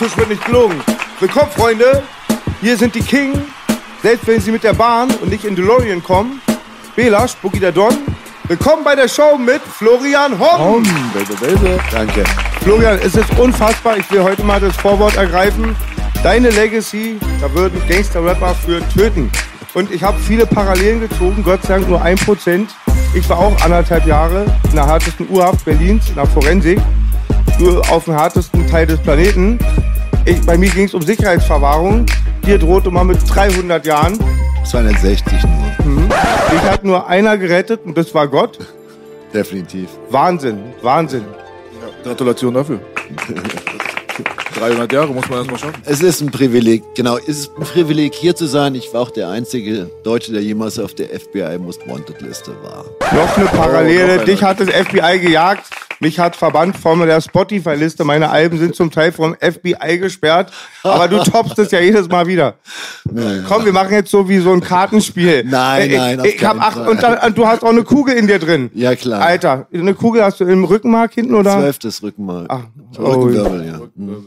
Gelogen. Diesen Tisch wird nicht gelogen. Willkommen, Freunde. Hier sind die King. Selbst wenn sie mit der Bahn und nicht in DeLorean kommen. Bela, Spucki der Don. Willkommen bei der Show mit Florian Homm. Baby, baby. Danke. Florian, es ist unfassbar. Ich will heute mal das Vorwort ergreifen. Deine Legacy, da würden Gangster-Rapper für töten. Und ich habe viele Parallelen gezogen, Gott sei Dank nur ein Prozent. Ich war auch anderthalb Jahre in der härtesten Urhaft Berlins, in der Forensik. Nur auf dem härtesten Teil des Planeten. Ich, bei mir ging es um Sicherheitsverwahrung. Hier drohte man mit 300 Jahren. 260 nur. Ich hat nur einer gerettet und das war Gott. Definitiv. Wahnsinn, Wahnsinn. Gratulation dafür. 300 Jahre muss man erstmal schaffen. Es ist ein Privileg, genau. Es ist ein Privileg, hier zu sein. Ich war auch der einzige Deutsche, der jemals auf der FBI Most Wanted Liste war. Noch eine Oh, Parallele. noch Dich hat das FBI gejagt. Mich hat verbannt von der Spotify-Liste. Meine Alben sind zum Teil vom FBI gesperrt. Aber du toppst es ja jedes Mal wieder. Komm, wir machen jetzt so wie so ein Kartenspiel. Nein, nein, Ich, ich hab acht Fall. und dann, du hast auch eine Kugel in dir drin. Ja, klar. Alter, eine Kugel hast du im Rückenmark hinten oder? Zwölftes Rückenmark. Ach, Rückenwirbel, ja. Hm.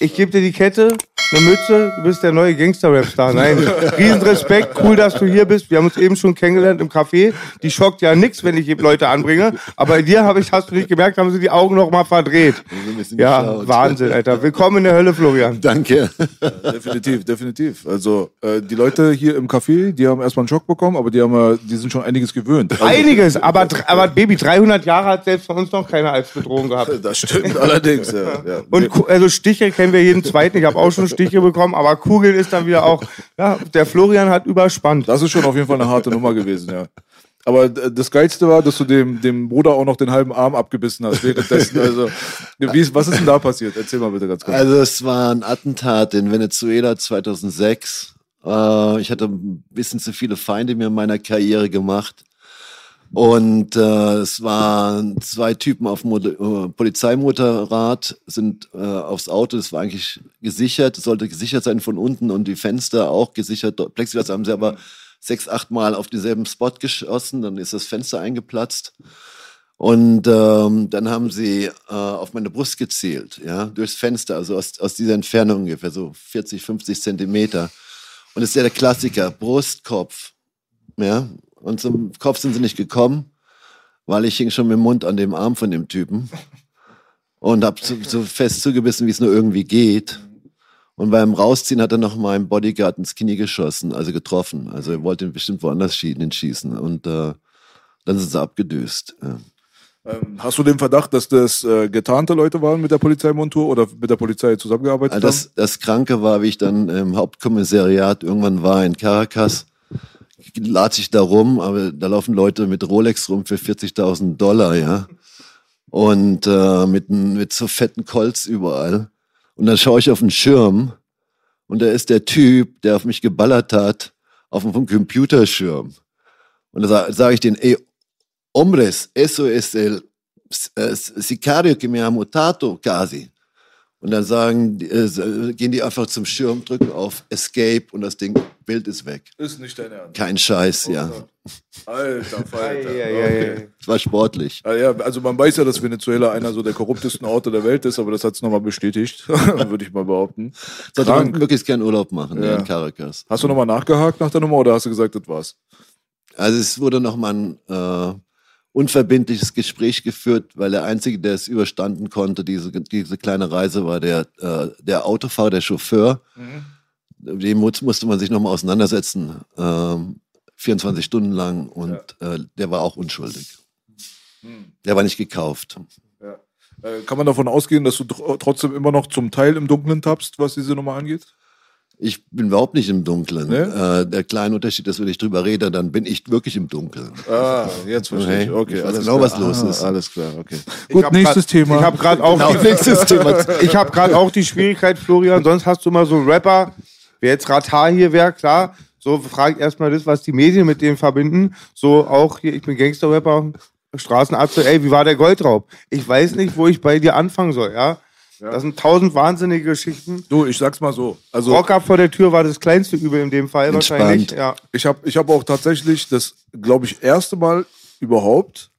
Ich gebe dir die Kette, eine Mütze, du bist der neue Gangster-Rap-Star. Nein, Riesenrespekt, cool, dass du hier bist. Wir haben uns eben schon kennengelernt im Café. Die schockt ja nix, wenn ich Leute anbringe. Aber bei dir habe ich, hast du nicht gemerkt, haben sie die Augen noch mal verdreht. Ja, geschaut. Wahnsinn, Alter. Willkommen in der Hölle, Florian. Danke. Definitiv, definitiv. Also äh, die Leute hier im Café, die haben erstmal einen Schock bekommen, aber die haben ja, die sind schon einiges gewöhnt. Also, Einiges, aber, aber Baby, 300 Jahre hat selbst von uns noch keiner als Bedrohung gehabt. Das stimmt allerdings. Ja, ja. Und also Stiche kennen wir jeden zweiten. Ich habe auch schon Stiche bekommen, aber Kugeln ist dann wieder auch. Ja, der Florian hat überspannt. Das ist schon auf jeden Fall eine harte Nummer gewesen, ja. Aber äh, das Geilste war, dass du dem, dem Bruder auch noch den halben Arm abgebissen hast währenddessen. Also, wie, ist- was ist denn da passiert? Erzähl mal bitte ganz kurz. Also es war ein Attentat in Venezuela 2006. Äh, ich hatte ein bisschen zu viele Feinde mir in meiner Karriere gemacht. Und äh, es waren zwei Typen auf Motor- äh, Polizeimotorrad, sind äh, aufs Auto, das war eigentlich gesichert, es sollte gesichert sein von unten und die Fenster auch gesichert. Plexiglas haben sie aber sechs, acht Mal auf denselben Spot geschossen, dann ist das Fenster eingeplatzt. Und ähm, dann haben sie äh, auf meine Brust gezielt, ja, durchs Fenster, also aus, aus dieser Entfernung ungefähr, so 40, 50 Zentimeter. Und das ist ja der Klassiker, Brust, Kopf, ja. Und zum Kopf sind sie nicht gekommen, weil ich hing schon mit dem Mund an dem Arm von dem Typen und habe so, so fest zugebissen, wie es nur irgendwie geht. Und beim Rausziehen hat er noch meinen Bodyguard ins Knie geschossen, also getroffen. Also er wollte ihn bestimmt woanders schießen. Und äh, dann sind sie abgedüst. Ja. Ähm, hast du den Verdacht, dass das äh, getarnte Leute waren mit der Polizeimontur oder mit der Polizei zusammengearbeitet Also das, das Kranke war, wie ich dann im Hauptkommissariat irgendwann war in Caracas, latsch ich da rum, aber da laufen Leute mit Rolex rum für 40.000 Dollar, ja. Und äh, mit, mit so fetten Colts überall. Und dann schaue ich auf den Schirm und da ist der Typ, der auf mich geballert hat, auf dem Computerschirm. Und da sage sag ich den, ey, hombres, eso es el eh, sicario que me ha mutado casi. Und dann sagen, die- äh, gehen die einfach zum Schirm, drücken auf Escape und das Ding, Bild ist weg. Ist nicht dein Ernst. Kein Scheiß, ja. Alter Falter. Ei. Es war sportlich. Ah, ja, also man weiß ja, dass Venezuela einer so der korruptesten Orte der Welt ist, aber das hat es nochmal bestätigt, würde ich mal behaupten. Sollte man möglichst gern Urlaub machen ja. in Caracas. Hast du nochmal nachgehakt nach der Nummer oder hast du gesagt, das war's? Also es wurde nochmal ein äh, unverbindliches Gespräch geführt, weil der Einzige, der es überstanden konnte, diese, diese kleine Reise, war der, äh, der Autofahrer, der Chauffeur. Dem mu- musste man sich nochmal auseinandersetzen, ähm, 24 Stunden lang und äh, der war auch unschuldig. Der war nicht gekauft. Äh, kann man davon ausgehen, dass du tr trotzdem immer noch zum Teil im Dunkeln tappst, was diese Nummer angeht? Ich bin überhaupt nicht im Dunkeln. Ne? Äh, der kleine Unterschied ist, wenn ich drüber rede, dann bin ich wirklich im Dunkeln. Ah, jetzt verstehe ich. Okay. Ich weiß alles genau, klar. was los Ah, ist. Alles klar, okay. Ich Gut, nächstes grad, Thema. Ich habe gerade auch, Genau, nächstes Thema. ich hab grad auch die Schwierigkeit, Florian, sonst hast du immer so Rapper, wer jetzt Ratar hier wäre, klar, so frag erstmal das, was die Medien mit dem verbinden. So auch hier, ich bin Gangster-Rapper, Straßenarzt, ey, wie war der Goldraub? Ich weiß nicht, wo ich bei dir anfangen soll, ja? Das sind tausend wahnsinnige Geschichten. du, ich sag's mal so. Also, Rocker vor der Tür war das kleinste Übel in dem Fall Entspannt. wahrscheinlich. Ja. ich habe ich hab auch tatsächlich das, glaube ich, erste Mal überhaupt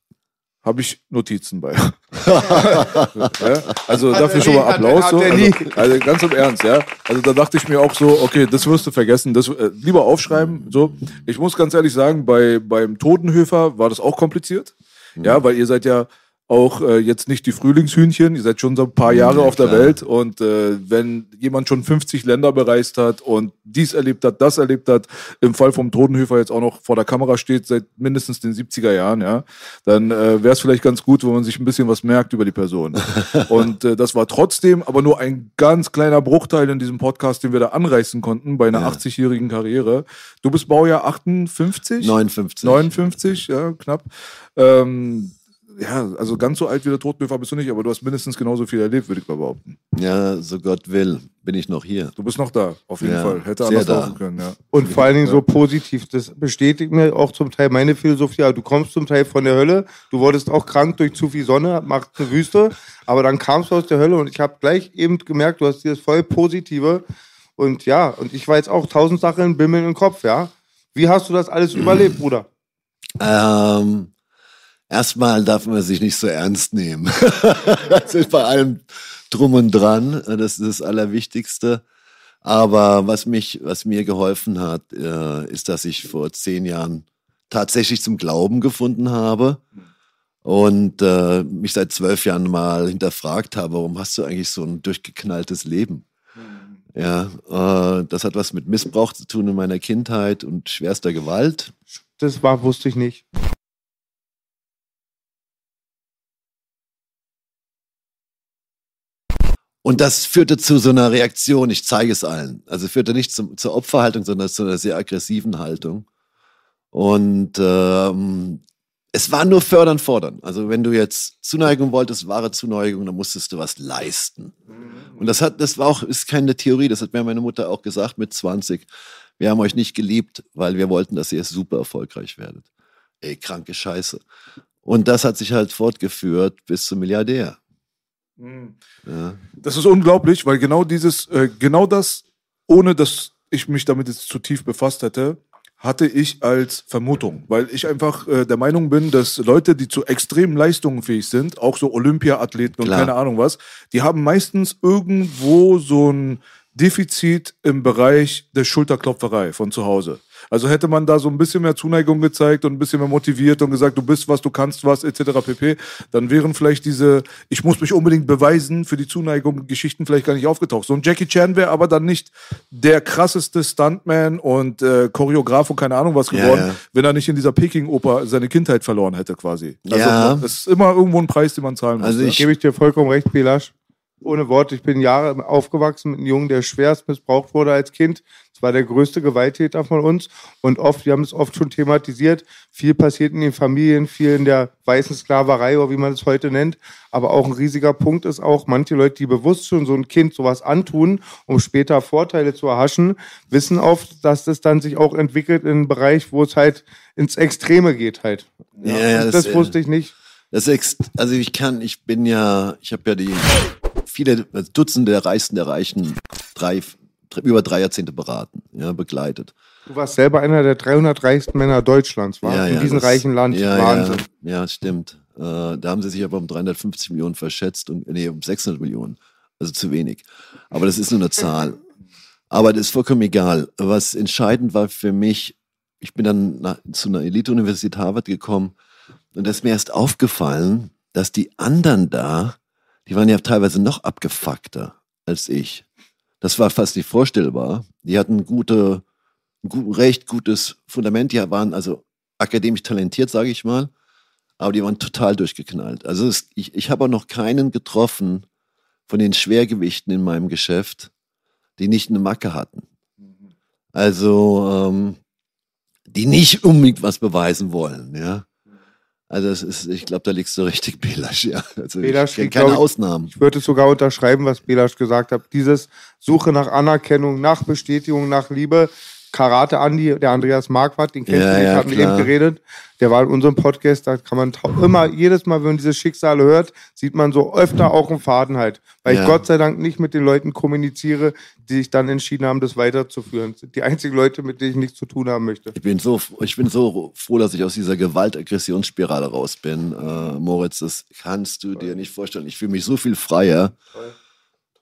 habe ich Notizen bei. ja, also Hat dafür schon mal Applaus. hat So. Also, also ganz im Ernst, ja. Also da dachte ich mir auch so, okay, das wirst du vergessen. Das, äh, lieber aufschreiben. So. Ich muss ganz ehrlich sagen, bei, beim Totenhöfer war das auch kompliziert. Ja, weil ihr seid ja auch äh, jetzt nicht die Frühlingshühnchen, ihr seid schon so ein paar Jahre Ja, auf der klar. Welt und äh, wenn jemand schon 50 Länder bereist hat und dies erlebt hat, das erlebt hat, im Fall vom Totenhöfer jetzt auch noch vor der Kamera steht seit mindestens den 70er Jahren, ja, dann äh, wäre es vielleicht ganz gut, wenn man sich ein bisschen was merkt über die Person. und äh, das war trotzdem aber nur ein ganz kleiner Bruchteil in diesem Podcast, den wir da anreißen konnten bei einer Ja. 80-jährigen Karriere. Du bist Baujahr 58? 59. 59, ja, knapp. Ähm, ja, also ganz so alt wie der Totenhöfer bist du nicht, aber du hast mindestens genauso viel erlebt, würde ich mal behaupten. Ja, so Gott will, bin ich noch hier. Du bist noch da, auf jeden Ja, Fall. Hätte anders da. laufen können, ja. Und vor allen Dingen so positiv. Das bestätigt mir auch zum Teil meine Philosophie. Ja, Du kommst zum Teil von der Hölle. Du wurdest auch krank durch zu viel Sonne, macht eine Wüste. Aber dann kamst du aus der Hölle und ich habe gleich eben gemerkt, du hast dieses voll Positive. Und ja, und ich war jetzt auch tausend Sachen bimmeln im Kopf, ja. Wie hast du das alles überlebt, Bruder? Ähm, erstmal darf man sich nicht so ernst nehmen. das ist bei allem drum und dran. Das ist das Allerwichtigste. Aber was mich, was mir geholfen hat, äh, ist, dass ich vor zehn Jahren tatsächlich zum Glauben gefunden habe und äh, mich seit zwölf Jahren mal hinterfragt habe, warum hast du eigentlich so ein durchgeknalltes Leben? Ja, äh, das hat was mit Missbrauch zu tun in meiner Kindheit und schwerster Gewalt. Das war, wusste ich nicht. Und das führte zu so einer Reaktion, ich zeige es allen. Also führte nicht zum, zur Opferhaltung, sondern zu einer sehr aggressiven Haltung. Und ähm, es war nur fördern, fordern. Also wenn du jetzt Zuneigung wolltest, wahre Zuneigung, dann musstest du was leisten. Und das hat, das war auch, ist keine Theorie, das hat mir meine Mutter auch gesagt mit 20. Wir haben euch nicht geliebt, weil wir wollten, dass ihr super erfolgreich werdet. Ey, kranke Scheiße. Und das hat sich halt fortgeführt bis zum Milliardär. Ja. Das ist unglaublich, weil genau dieses, äh, genau das, ohne dass ich mich damit jetzt zu tief befasst hätte, hatte ich als Vermutung, weil ich einfach äh, der Meinung bin, dass Leute, die zu extremen Leistungen fähig sind, auch so Olympia-Athleten und Klar. keine Ahnung was, die haben meistens irgendwo so ein Defizit im Bereich der Schulterklopferei von zu Hause. Also hätte man da so ein bisschen mehr Zuneigung gezeigt und ein bisschen mehr motiviert und gesagt, du bist was, du kannst was, etc. pp., dann wären vielleicht diese, ich muss mich unbedingt beweisen für die Zuneigung, Geschichten vielleicht gar nicht aufgetaucht. So ein Jackie Chan wäre aber dann nicht der krasseste Stuntman und äh, Choreograf und keine Ahnung was Ja, geworden, ja. wenn er nicht in dieser Peking-Oper seine Kindheit verloren hätte quasi. Also Ja. das ist immer irgendwo ein Preis, den man zahlen muss. Also ne? ich- Gebe ich dir vollkommen recht, Belasch. Ohne Wort, ich bin Jahre aufgewachsen mit einem Jungen, der schwerst missbraucht wurde als Kind. Das war der größte Gewalttäter von uns. Und oft, wir haben es oft schon thematisiert, viel passiert in den Familien, viel in der weißen Sklaverei oder wie man es heute nennt. Aber auch ein riesiger Punkt ist auch, manche Leute, die bewusst schon so ein Kind sowas antun, um später Vorteile zu erhaschen, wissen oft, dass das dann sich auch entwickelt in einen Bereich, wo es halt ins Extreme geht halt. Ja, ja, das, das, wusste ich nicht. Das ex also ich kann, ich bin ja, ich habe ja die viele also Dutzende der Reichsten der Reichen drei, über drei Jahrzehnte beraten, ja, begleitet. Du warst selber einer der 300 reichsten Männer Deutschlands, war? Ja, In ja, diesem das- reichen Land. Ja, Wahnsinn. Ja, ja stimmt. Äh, da haben sie sich aber um 350 Millionen verschätzt und nee, um 600 Millionen. Also zu wenig. Aber das ist nur eine Zahl. Aber das ist vollkommen egal. Was entscheidend war für mich, ich bin dann nach, zu einer Elite-Universität Harvard gekommen und da ist mir erst aufgefallen, dass die anderen da, die waren ja teilweise noch abgefuckter als ich. Das war fast nicht vorstellbar. Die hatten gute, ein gut, recht gutes Fundament. Die waren also akademisch talentiert, sage ich mal, aber die waren total durchgeknallt. Also es, ich, ich habe auch noch keinen getroffen von den Schwergewichten in meinem Geschäft, die nicht eine Macke hatten. Also ähm, die nicht unbedingt was beweisen wollen, ja. Also das ist, ich glaube, da liegst du richtig, Belasch, ja. Also Belasch ich keine glaub ich, Ausnahmen. Ich würde sogar unterschreiben, was Belasch gesagt hat. Dieses Suche nach Anerkennung, nach Bestätigung, nach Liebe. Karate Andi, der Andreas Marquardt, den kennst Ja, du nicht, ja, wir klar. eben geredet. Der war in unserem Podcast, da kann man immer, jedes Mal, wenn man diese Schicksale hört, sieht man so öfter auch einen Faden halt. Weil Ja. ich Gott sei Dank nicht mit den Leuten kommuniziere, die sich dann entschieden haben, das weiterzuführen. Das sind die einzigen Leute, mit denen ich nichts zu tun haben möchte. Ich bin so, ich bin so froh, dass ich aus dieser Gewalt-Aggressionsspirale raus bin, äh, Moritz. Das kannst du dir nicht vorstellen. Ich fühle mich so viel freier,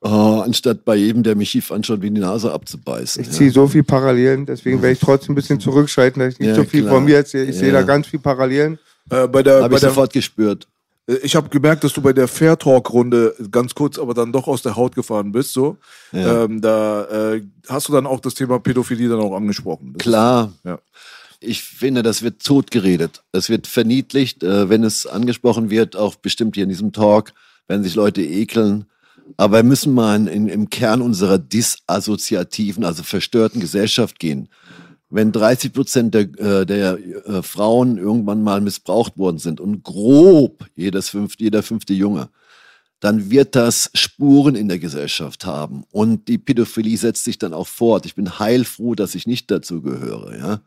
äh, anstatt bei jedem, der mich schief anschaut, wie die Nase abzubeißen. Ich ziehe so viel Parallelen, deswegen werde ich trotzdem ein bisschen zurückschalten, dass ich nicht Ja, so viel klar. von mir erzähle. Ich sehe Ja. da ganz viel Parallelen. Äh, bei der, Habe bei ich der, sofort gespürt. Äh, Ich habe gemerkt, dass du bei der Fair Talk Runde ganz kurz, aber dann doch aus der Haut gefahren bist. So, Ja. ähm, da äh, hast du dann auch das Thema Pädophilie dann auch angesprochen. Das Klar. Ist, ja. Ich finde, das wird totgeredet. Das wird verniedlicht, äh, wenn es angesprochen wird, auch bestimmt hier in diesem Talk, werden sich Leute ekeln. Aber wir müssen mal in, in, im Kern unserer disassoziativen, also verstörten Gesellschaft gehen. Wenn 30 Prozent der, äh, der äh, Frauen irgendwann mal missbraucht worden sind und grob jedes fünfte, jeder fünfte Junge, dann wird das Spuren in der Gesellschaft haben. Und die Pädophilie setzt sich dann auch fort. Ich bin heilfroh, dass ich nicht dazu gehöre. Ja?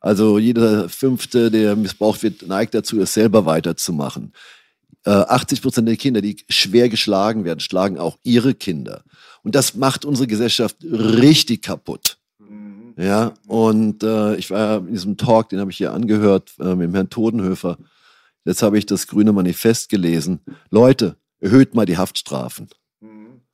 Also jeder Fünfte, der missbraucht wird, neigt dazu, es selber weiterzumachen. Äh, 80 Prozent der Kinder, die schwer geschlagen werden, schlagen auch ihre Kinder. Und das macht unsere Gesellschaft richtig kaputt. Ja, und äh, ich war ja in diesem Talk, den habe ich hier angehört äh, mit dem Herrn Todenhöfer. Jetzt habe ich das grüne Manifest gelesen. Leute, erhöht mal die Haftstrafen.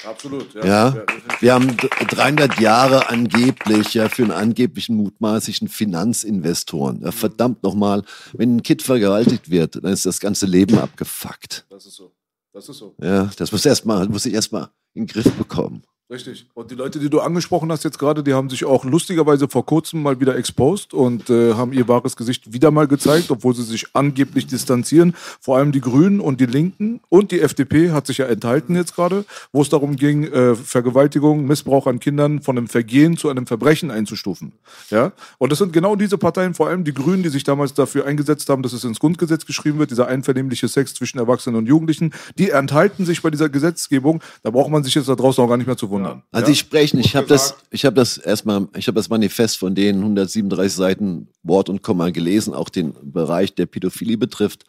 Absolut. Ja, wir haben d- 300 Jahre angeblich ja für einen angeblichen mutmaßlichen Finanzinvestoren. Ja, verdammt nochmal, wenn ein Kind vergewaltigt wird, dann ist das ganze Leben abgefuckt. Das ist so. Das ist so. Ja, das muss erstmal, muss ich erstmal in den Griff bekommen. Richtig. Und die Leute, die du angesprochen hast jetzt gerade, die haben sich auch lustigerweise vor kurzem mal wieder exposed und äh, haben ihr wahres Gesicht wieder mal gezeigt, obwohl sie sich angeblich distanzieren. Vor allem die Grünen und die Linken und die FDP hat sich ja enthalten jetzt gerade, wo es darum ging, äh, Vergewaltigung, Missbrauch an Kindern von einem Vergehen zu einem Verbrechen einzustufen. Ja. Und das sind genau diese Parteien, vor allem die Grünen, die sich damals dafür eingesetzt haben, dass es ins Grundgesetz geschrieben wird, dieser einvernehmliche Sex zwischen Erwachsenen und Jugendlichen, die enthalten sich bei dieser Gesetzgebung. Da braucht man sich jetzt da draußen auch gar nicht mehr zu wundern. Also ja? ich spreche, ich habe das, ich habe das erstmal, ich habe das Manifest von den 137 Seiten Wort und Komma gelesen, auch den Bereich der Pädophilie betrifft.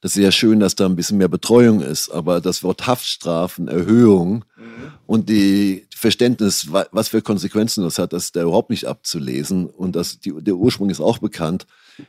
Das ist ja schön, dass da ein bisschen mehr Betreuung ist, aber das Wort Haftstrafen, Erhöhung und die Verständnis, wa- was für Konsequenzen das hat, das ist da überhaupt nicht abzulesen und das, die, der Ursprung ist auch bekannt.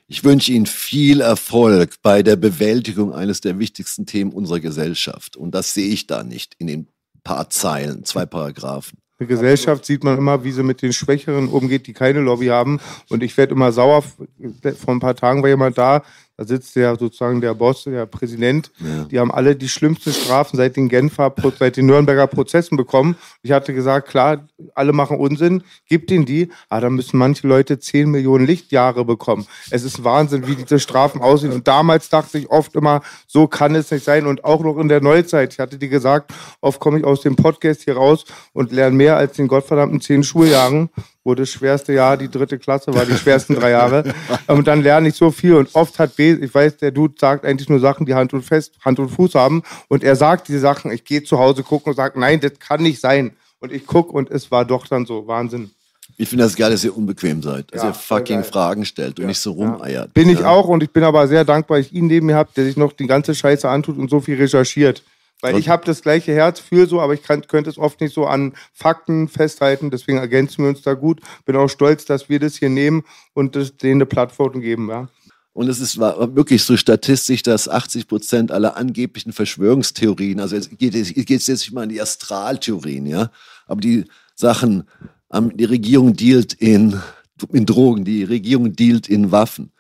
Ich wünsche Ihnen viel Erfolg bei der Bewältigung eines der wichtigsten Themen unserer Gesellschaft und das sehe ich da nicht in den paar Zeilen, zwei Paragraphen. Eine Gesellschaft sieht man immer, wie sie mit den Schwächeren umgeht, die keine Lobby haben. Und ich werde immer sauer. Vor ein paar Tagen war jemand da, da sitzt der sozusagen der Boss, der Präsident. Die haben alle die schlimmsten Strafen seit den Genfer, seit den Nürnberger Prozessen bekommen. Ich hatte gesagt, klar, alle machen Unsinn, gibt ihnen die, aber dann müssen manche Leute 10 Millionen Lichtjahre bekommen. Es ist Wahnsinn, wie diese Strafen aussehen. Und damals dachte ich oft immer, so kann es nicht sein. Und auch noch in der Neuzeit. Ich hatte dir gesagt, oft komme ich aus dem Podcast hier raus und lerne mehr als den gottverdammten zehn Schuljahren, wo das schwerste Jahr die dritte Klasse war, die schwersten drei Jahre. Und dann lerne ich so viel. Und oft hat B, ich weiß, der Dude sagt eigentlich nur Sachen, die Hand und Fest, Hand und Fuß haben. Und er sagt diese Sachen, ich gehe zu Hause gucken und sage, nein, das kann nicht sein. Und ich gucke und es war doch dann so. Wahnsinn. Ich finde das geil, dass ihr unbequem seid, dass Ja, ihr fucking geil. Fragen stellt und nicht so rumeiert. Bin ich ja. auch und ich bin aber sehr dankbar, dass ich ihn neben mir habe, der sich noch die ganze Scheiße antut und so viel recherchiert. Weil ich habe das gleiche Herz für so, aber ich kann, könnte es oft nicht so an Fakten festhalten. Deswegen ergänzen wir uns da gut. Bin auch stolz, dass wir das hier nehmen und das, denen eine Plattform geben. Ja. Und es ist wirklich so statistisch, dass 80 Prozent aller angeblichen Verschwörungstheorien, also es geht, es geht jetzt nicht mal in die Astraltheorien, ja, aber die Sachen, ähm, die Regierung dealt in, in Drogen, die Regierung dealt in Waffen.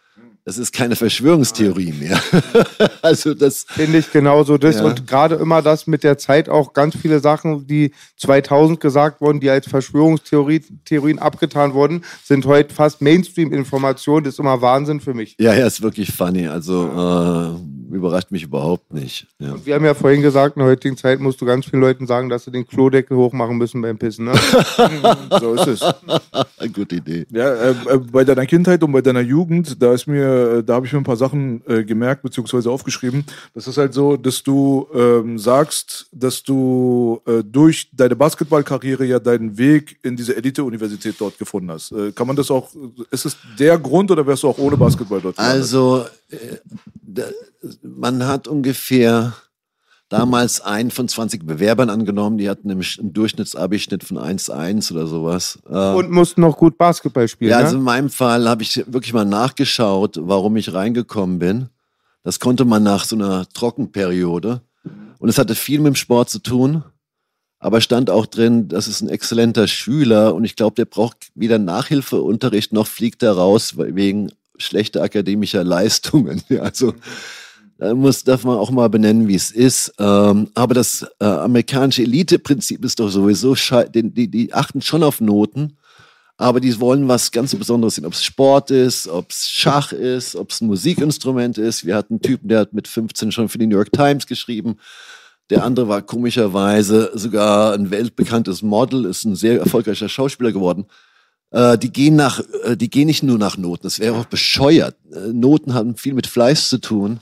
Das ist keine Verschwörungstheorie mehr. also das finde ich genauso das ja. und gerade immer das mit der Zeit auch ganz viele Sachen, die 2000 gesagt wurden, die als Verschwörungstheorien abgetan wurden, sind heute fast Mainstream-Informationen. Das ist immer Wahnsinn für mich. Ja, ja, ist wirklich funny. Also äh, überrascht mich überhaupt nicht. Ja. wir haben ja vorhin gesagt, in der heutigen Zeit musst du ganz vielen Leuten sagen, dass sie den Klodeckel hochmachen müssen beim Pissen. Ne? so ist es. Gute Idee. Ja, äh, äh, bei deiner Kindheit und bei deiner Jugend, da ist mir äh, da habe ich mir ein paar Sachen äh, gemerkt beziehungsweise aufgeschrieben. Das ist halt so, dass du ähm, sagst, dass du äh, durch deine Basketballkarriere ja deinen Weg in diese Elite-Universität dort gefunden hast. Äh, kann man das auch? Ist es der Grund oder wärst du auch ohne Basketball dort? Also äh, man hat ungefähr damals einen von 20 Bewerbern angenommen, die hatten nämlich einen Durchschnittsabischnitt von 1,1 oder sowas. Äh, Und mussten noch gut Basketball spielen. Ja, also in meinem Fall habe ich wirklich mal nachgeschaut, warum ich reingekommen bin. Das konnte man nach so einer Trockenperiode. Und es hatte viel mit dem Sport zu tun. Aber stand auch drin, das ist ein exzellenter Schüler und ich glaube, der braucht weder Nachhilfeunterricht noch fliegt er raus wegen schlechter akademischer Leistungen. Also da muss, darf man auch mal benennen, wie es ist. Ähm, aber das äh, amerikanische Elite-Prinzip ist doch sowieso, die, die, die achten schon auf Noten, aber die wollen was ganz Besonderes sehen. Ob es Sport ist, ob es Schach ist, ob es ein Musikinstrument ist. Wir hatten einen Typen, der hat mit 15 schon für die New York Times geschrieben. Der andere war komischerweise sogar ein weltbekanntes Model, ist ein sehr erfolgreicher Schauspieler geworden. Äh, die gehen nach, äh, die gehen nicht nur nach Noten. Das wäre auch bescheuert. Äh, Noten haben viel mit Fleiß zu tun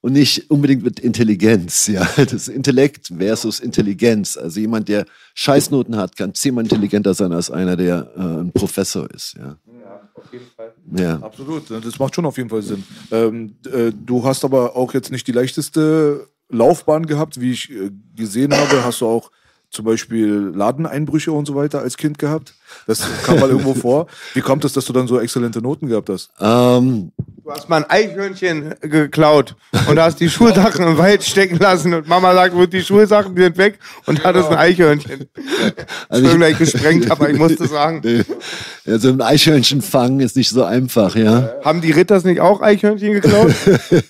und nicht unbedingt mit Intelligenz. Ja, das Intellekt versus Intelligenz. Also jemand, der Scheißnoten hat, kann zehnmal intelligenter sein als einer, der äh, ein Professor ist. Ja. ja, auf jeden Fall. Ja. Absolut, das macht schon auf jeden Fall Sinn. Ähm, äh, du hast aber auch jetzt nicht die leichteste Laufbahn gehabt, wie ich äh, gesehen habe. Hast du auch zum Beispiel Ladeneinbrüche und so weiter als Kind gehabt? Das kam mal irgendwo vor. Wie kommt es, dass du dann so exzellente Noten gehabt hast? Ähm, du hast mal ein Eichhörnchen geklaut und hast die Schulsachen im Wald stecken lassen und Mama sagt, wo die Schulsachen sind weg und hat es ein Eichhörnchen. Also ich gleich gesprengt, aber ich musste sagen. Nee. Also ein Eichhörnchen fangen ist nicht so einfach, ja. Haben die Ritters nicht auch Eichhörnchen geklaut?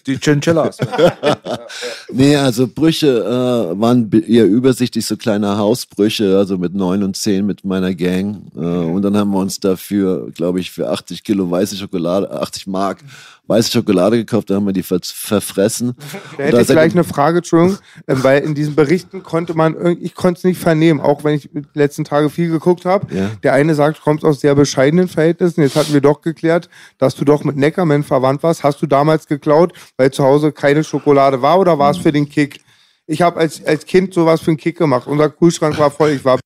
die Chinchillas. nee, also Brüche äh, waren eher übersichtlich, so kleine Hausbrüche, also mit neun und zehn mit meiner Gang. Äh, und dann haben wir uns dafür, glaube ich, für 80 Kilo weiße Schokolade, 80 Mark weiße Schokolade gekauft, da haben wir die ver verfressen. Da hätte ich gleich eine Frage, Entschuldigung, ähm, weil in diesen Berichten konnte man, ich konnte es nicht vernehmen, auch wenn ich die letzten Tage viel geguckt habe. Ja. Der eine sagt, du kommst aus sehr bescheidenen Verhältnissen. Jetzt hatten wir doch geklärt, dass du doch mit Neckerman verwandt warst. Hast du damals geklaut, weil zu Hause keine Schokolade war oder war es für den Kick? Ich habe als, als Kind sowas für den Kick gemacht. Unser Kühlschrank war voll. Ich war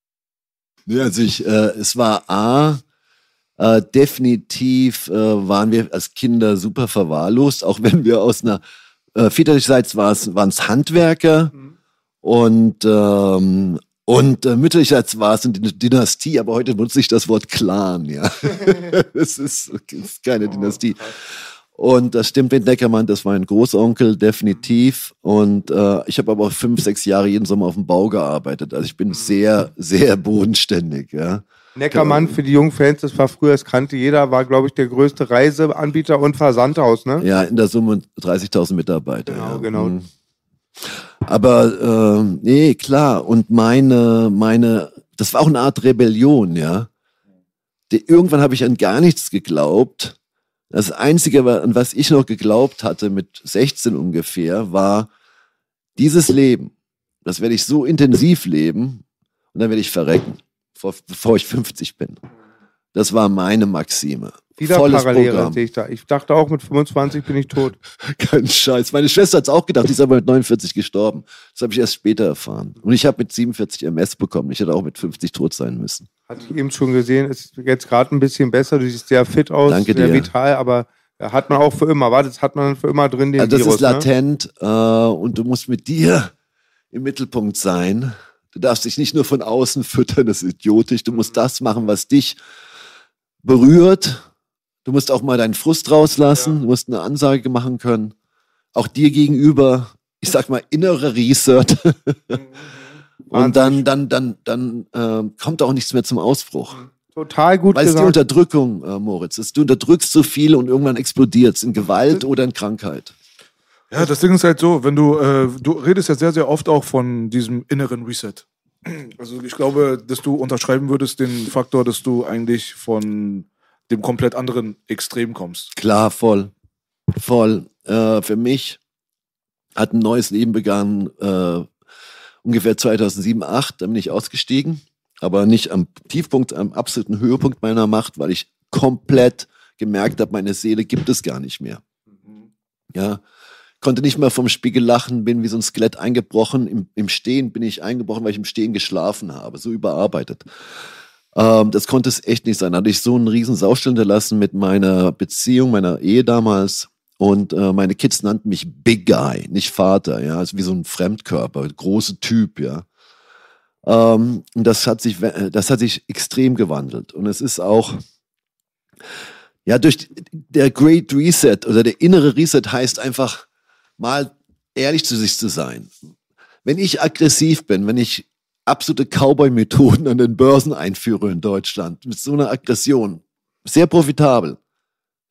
ja, also ich, äh, es war A, äh, definitiv äh, waren wir als Kinder super verwahrlost, auch wenn wir aus einer, äh, väterlicherseits waren es Handwerker mhm. und, ähm, und äh, mütterlicherseits war es eine Dynastie, aber heute nutze ich das Wort Clan, ja. es ist, ist, keine oh, Dynastie. Und das stimmt mit Neckermann, das war ein Großonkel, definitiv. Und äh, ich habe aber auch fünf, sechs Jahre jeden Sommer auf dem Bau gearbeitet. Also ich bin mhm. sehr, sehr bodenständig, ja. Neckermann für die jungen Fans, das war früher, das kannte jeder, war, glaube ich, der größte Reiseanbieter und Versandhaus, ne? Ja, in der Summe 30.000 Mitarbeiter. Genau, ja. genau. Mhm. Aber, äh, nee, klar. Und meine, meine, das war auch eine Art Rebellion, ja. Die, irgendwann habe ich an gar nichts geglaubt das Einzige, an was ich noch geglaubt hatte mit 16 ungefähr, war dieses Leben. Das werde ich so intensiv leben und dann werde ich verrecken, bevor ich 50 bin. Das war meine Maxime. Wieder Volles Parallele sehe ich da. Ich dachte auch, mit 25 bin ich tot. Kein Scheiß. Meine Schwester hat es auch gedacht, die ist aber mit 49 gestorben. Das habe ich erst später erfahren. Und ich habe mit 47 MS bekommen. Ich hätte auch mit 50 tot sein müssen. Hatte ich eben schon gesehen, ist jetzt gerade ein bisschen besser. Du siehst sehr fit aus, Danke sehr dir. vital, aber hat man auch für immer. Warte, das hat man für immer drin, den also das Virus, ist latent ne? äh, und du musst mit dir im Mittelpunkt sein. Du darfst dich nicht nur von außen füttern, das ist idiotisch. Du musst das machen, was dich berührt. Du musst auch mal deinen Frust rauslassen. Du musst eine Ansage machen können. Auch dir gegenüber, ich sag mal, innere Research. Und dann, dann, dann, dann äh, kommt auch nichts mehr zum Ausbruch. Total gut Weil es die. Unterdrückung, äh, Moritz. ist. Du unterdrückst so viel und irgendwann explodiert es in Gewalt oder in Krankheit. Ja, das Ding ist halt so, wenn du, äh, du redest ja sehr, sehr oft auch von diesem inneren Reset. Also ich glaube, dass du unterschreiben würdest den Faktor, dass du eigentlich von dem komplett anderen Extrem kommst. Klar, voll. Voll. Äh, für mich hat ein neues Leben begangen äh, ungefähr 2007, 2008. Da bin ich ausgestiegen, aber nicht am Tiefpunkt, am absoluten Höhepunkt meiner Macht, weil ich komplett gemerkt habe, meine Seele gibt es gar nicht mehr. Ja, konnte nicht mehr vom Spiegel lachen, bin wie so ein Skelett eingebrochen. Im, Im Stehen bin ich eingebrochen, weil ich im Stehen geschlafen habe, so überarbeitet. Ähm, das konnte es echt nicht sein. Da hatte ich so einen riesen Saustall hinterlassen mit meiner Beziehung, meiner Ehe damals. Und äh, meine Kids nannten mich Big Guy, nicht Vater, ja, also wie so ein Fremdkörper, große Typ, ja. Ähm, und das hat sich, we- das hat sich extrem gewandelt. Und es ist auch, ja, durch der Great Reset oder der innere Reset heißt einfach mal ehrlich zu sich zu sein. Wenn ich aggressiv bin, wenn ich absolute Cowboy-Methoden an den Börsen einführe in Deutschland, mit so einer Aggression, sehr profitabel,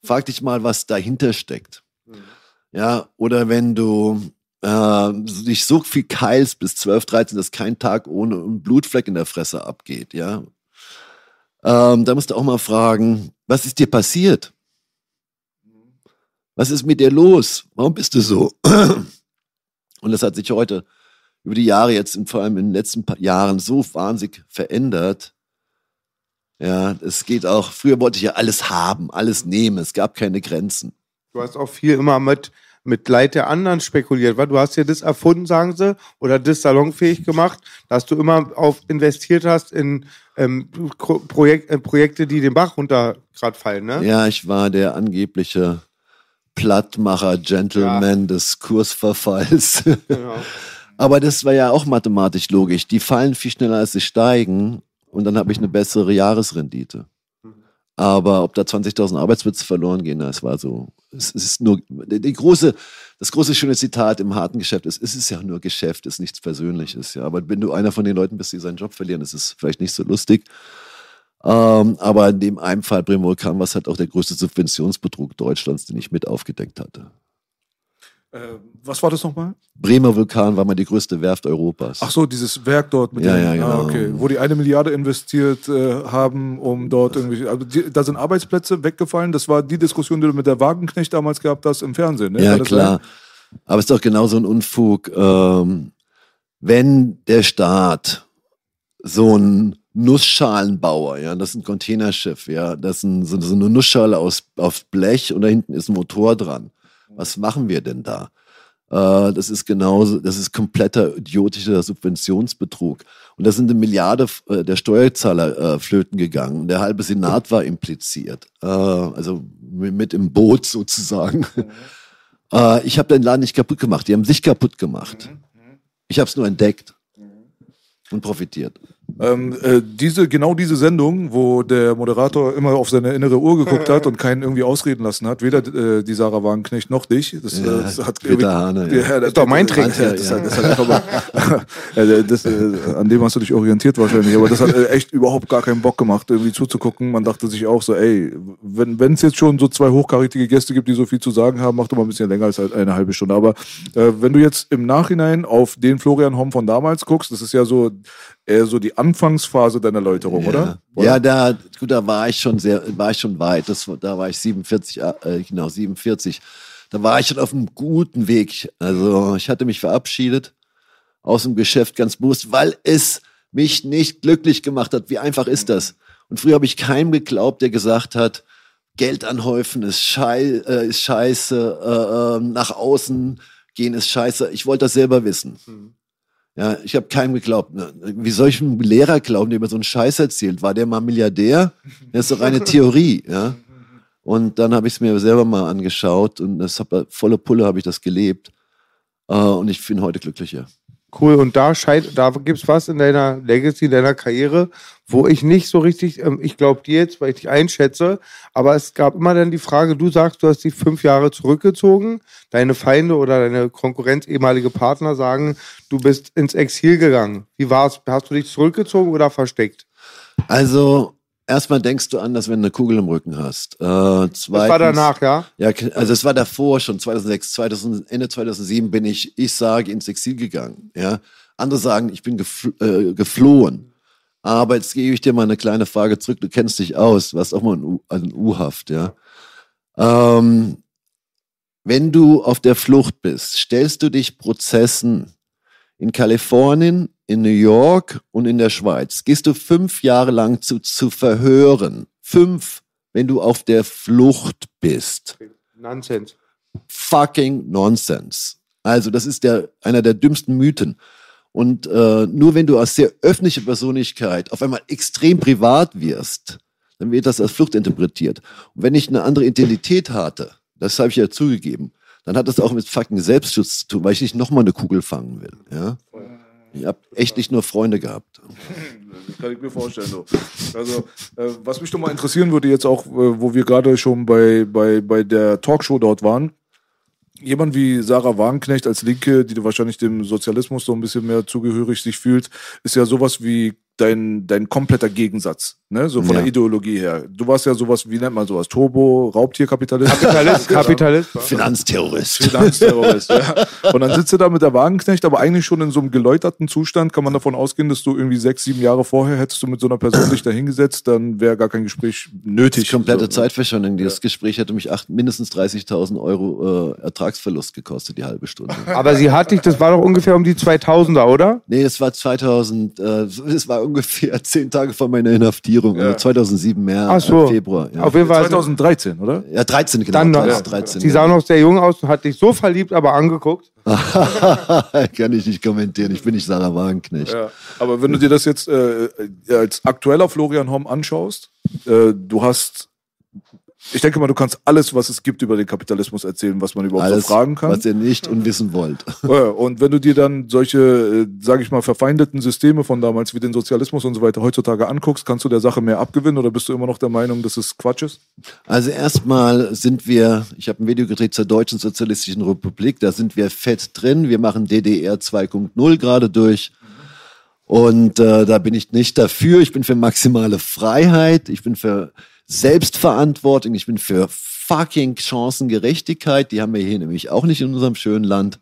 frag dich mal, was dahinter steckt. Ja, oder wenn du äh, dich so viel keilst bis 12, 13, dass kein Tag ohne einen Blutfleck in der Fresse abgeht, ja. Ähm, da musst du auch mal fragen, was ist dir passiert? Was ist mit dir los? Warum bist du so? Und das hat sich heute über die Jahre jetzt, vor allem in den letzten paar Jahren, so wahnsinnig verändert. Ja, es geht auch, früher wollte ich ja alles haben, alles nehmen, es gab keine Grenzen. Du hast auch viel immer mit, mit Leid der anderen spekuliert. Weil du hast ja das erfunden, sagen sie, oder das salonfähig gemacht, dass du immer auf investiert hast in ähm, Pro Projek äh, Projekte, die den Bach runter gerade fallen, ne? Ja, ich war der angebliche Plattmacher, Gentleman des Kursverfalls. Genau. Aber das war ja auch mathematisch logisch. Die fallen viel schneller, als sie steigen. Und dann habe ich eine bessere Jahresrendite. Aber ob da 20.000 Arbeitsplätze verloren gehen, das war so. Es, ist nur die, die große, das große schöne Zitat im harten Geschäft ist: Es ist ja nur Geschäft, es ist nichts Persönliches. Ja, aber wenn du einer von den Leuten bist, die seinen Job verlieren, ist es vielleicht nicht so lustig. Ähm, aber in dem einen Fall Bremer Vulkan war es halt auch der größte Subventionsbetrug Deutschlands, den ich mit aufgedeckt hatte. Äh, was war das nochmal? Bremer Vulkan war mal die größte Werft Europas. Ach so, dieses Werk dort mit Ja, dem, ja, genau. ah, okay. wo die eine Milliarde investiert äh, haben, um dort irgendwie, also die, da sind Arbeitsplätze weggefallen. Das war die Diskussion, die du mit der Wagenknecht damals gehabt hast im Fernsehen. Ne? Ja, klar. Aber es ist doch genauso ein Unfug, ähm, wenn der Staat so ein Nussschalenbauer, ja, das ist ein Containerschiff, ja, das ist ein, so, so eine Nussschale aus, auf Blech und da hinten ist ein Motor dran. Was machen wir denn da? Äh, das ist genauso, das ist kompletter idiotischer Subventionsbetrug. Und da sind eine Milliarde äh, der Steuerzahler äh, flöten gegangen. Der halbe Senat war impliziert. Also mit im Boot sozusagen. Äh, ich habe den Laden nicht kaputt gemacht. Die haben sich kaputt gemacht. Ich habe es nur entdeckt und profitiert. Ähm, äh, diese, genau diese Sendung, wo der Moderator immer auf seine innere Uhr geguckt hat und keinen irgendwie ausreden lassen hat, weder äh, die Sarah Wagenknecht noch dich. Das, Ja, äh, das hat Peter Hane, ja. das ist doch mein Trick. Ja, das, hat, das mal, äh, das, äh, an dem hast du dich orientiert wahrscheinlich, aber das hat äh, echt überhaupt gar keinen Bock gemacht, irgendwie zuzugucken. Man dachte sich auch so, ey, wenn es jetzt schon so zwei hochkarätige Gäste gibt, die so viel zu sagen haben, mach doch mal ein bisschen länger als halt eine halbe Stunde. Aber äh, wenn du jetzt im Nachhinein auf den Florian Homm von damals guckst, das ist ja so eher so die Anfangsphase deiner Läuterung, Ja, oder? ja da, gut, da war ich schon sehr, war ich schon weit. Das, da war ich 47, äh, genau, 47. Da war ich schon auf einem guten Weg. Also ich hatte mich verabschiedet aus dem Geschäft ganz bewusst, weil es mich nicht glücklich gemacht hat. Wie einfach ist das? Und früher habe ich keinem geglaubt, der gesagt hat, Geld anhäufen ist, schei äh, ist scheiße, äh, äh, nach außen gehen ist scheiße. Ich wollte das selber wissen. Ja, ich habe keinem geglaubt. Wie soll ich einem Lehrer glauben, der mir so einen Scheiß erzählt? War der mal Milliardär? Das ist doch eine Theorie, ja. Und dann habe ich es mir selber mal angeschaut und das hab, volle Pulle habe ich das gelebt. Äh, und ich bin heute glücklicher. Cool, und da, scheint, da gibt's was in deiner Legacy, in deiner Karriere, wo ich nicht so richtig, ähm, ich glaube dir jetzt, weil ich dich einschätze, aber es gab immer dann die Frage, du sagst, du hast dich fünf Jahre zurückgezogen, deine Feinde oder deine Konkurrenz, ehemalige Partner sagen, du bist ins Exil gegangen. Wie war's? Hast du dich zurückgezogen oder versteckt? Also, erstmal denkst du anders, wenn du eine Kugel im Rücken hast. Äh, Das war danach, ja? Ja, also es war davor schon, 2006, 2000, Ende 2007 bin ich, ich sage, ins Exil gegangen. Ja, Andere sagen, ich bin gefl äh, geflohen. Aber jetzt gebe ich dir mal eine kleine Frage zurück. Du kennst dich aus, warst auch mal also in U-Haft, ja. Ähm, wenn du auf der Flucht bist, stellst du dich Prozessen in Kalifornien, in New York und in der Schweiz. Gehst du fünf Jahre lang zu, zu verhören. Fünf, wenn du auf der Flucht bist. Nonsens. Fucking Nonsense. Also, das ist der, einer der dümmsten Mythen. Und äh, nur wenn du als sehr öffentliche Persönlichkeit auf einmal extrem privat wirst, dann wird das als Flucht interpretiert. Und wenn ich eine andere Identität hatte, das habe ich ja zugegeben, dann hat das auch mit fucking Selbstschutz zu tun, weil ich nicht nochmal eine Kugel fangen will. Ja? Ich habe echt nicht nur Freunde gehabt. Das kann ich mir vorstellen. So. Also, äh, was mich doch mal interessieren würde, jetzt auch, äh, wo wir gerade schon bei, bei, bei der Talkshow dort waren, jemand wie Sarah Wagenknecht als Linke, die wahrscheinlich dem Sozialismus so ein bisschen mehr zugehörig sich fühlt, ist ja sowas wie dein, dein kompletter Gegensatz, ne? So von Ja. der Ideologie her. Du warst ja sowas, wie nennt man sowas? Turbo, Raubtierkapitalist? Kapitalist, Kapitalist. Finanzterrorist. Finanzterrorist, ja. Und dann sitzt du da mit der Wagenknecht, aber eigentlich schon in so einem geläuterten Zustand. Kann man davon ausgehen, dass du irgendwie sechs, sieben Jahre vorher hättest du mit so einer Person dich da hingesetzt, dann wäre gar kein Gespräch Das nötig. komplette So, Zeitverschwendung. Dieses Gespräch hätte mich acht, mindestens 30.000 Euro äh, Ertragsverlust gekostet, die halbe Stunde. Aber sie hat dich, das war doch ungefähr um die 2000er, oder? Nee, es war 2000, äh, es war ungefähr zehn Tage vor meiner Inhaftierung, also 2007 März, Ach so. äh, Februar. Ja. Auf jeden Fall. 2013, oder? ja, 13, genau. Dann noch, 2013, sie sah noch sehr jung aus und hat dich so verliebt, aber angeguckt. Kann ich nicht kommentieren, ich bin nicht Sarah Wagenknecht. Ja. Aber wenn du dir das jetzt äh, als aktueller Florian Homm anschaust, äh, du hast, ich denke mal, du kannst alles, was es gibt über den Kapitalismus erzählen, was man überhaupt Alles, so fragen kann. was ihr nicht und wissen wollt. Und wenn du dir dann solche, äh, sage ich mal, verfeindeten Systeme von damals wie den Sozialismus und so weiter heutzutage anguckst, kannst du der Sache mehr abgewinnen oder bist du immer noch der Meinung, dass es Quatsch ist? Also erstmal sind wir, ich habe ein Video gedreht zur Deutschen Sozialistischen Republik, da sind wir fett drin. Wir machen DDR 2.0 gerade durch. Und äh, da bin ich nicht dafür. Ich bin für maximale Freiheit. Ich bin für Selbstverantwortung. Ich bin für fucking Chancengerechtigkeit. Die haben wir hier nämlich auch nicht in unserem schönen Land.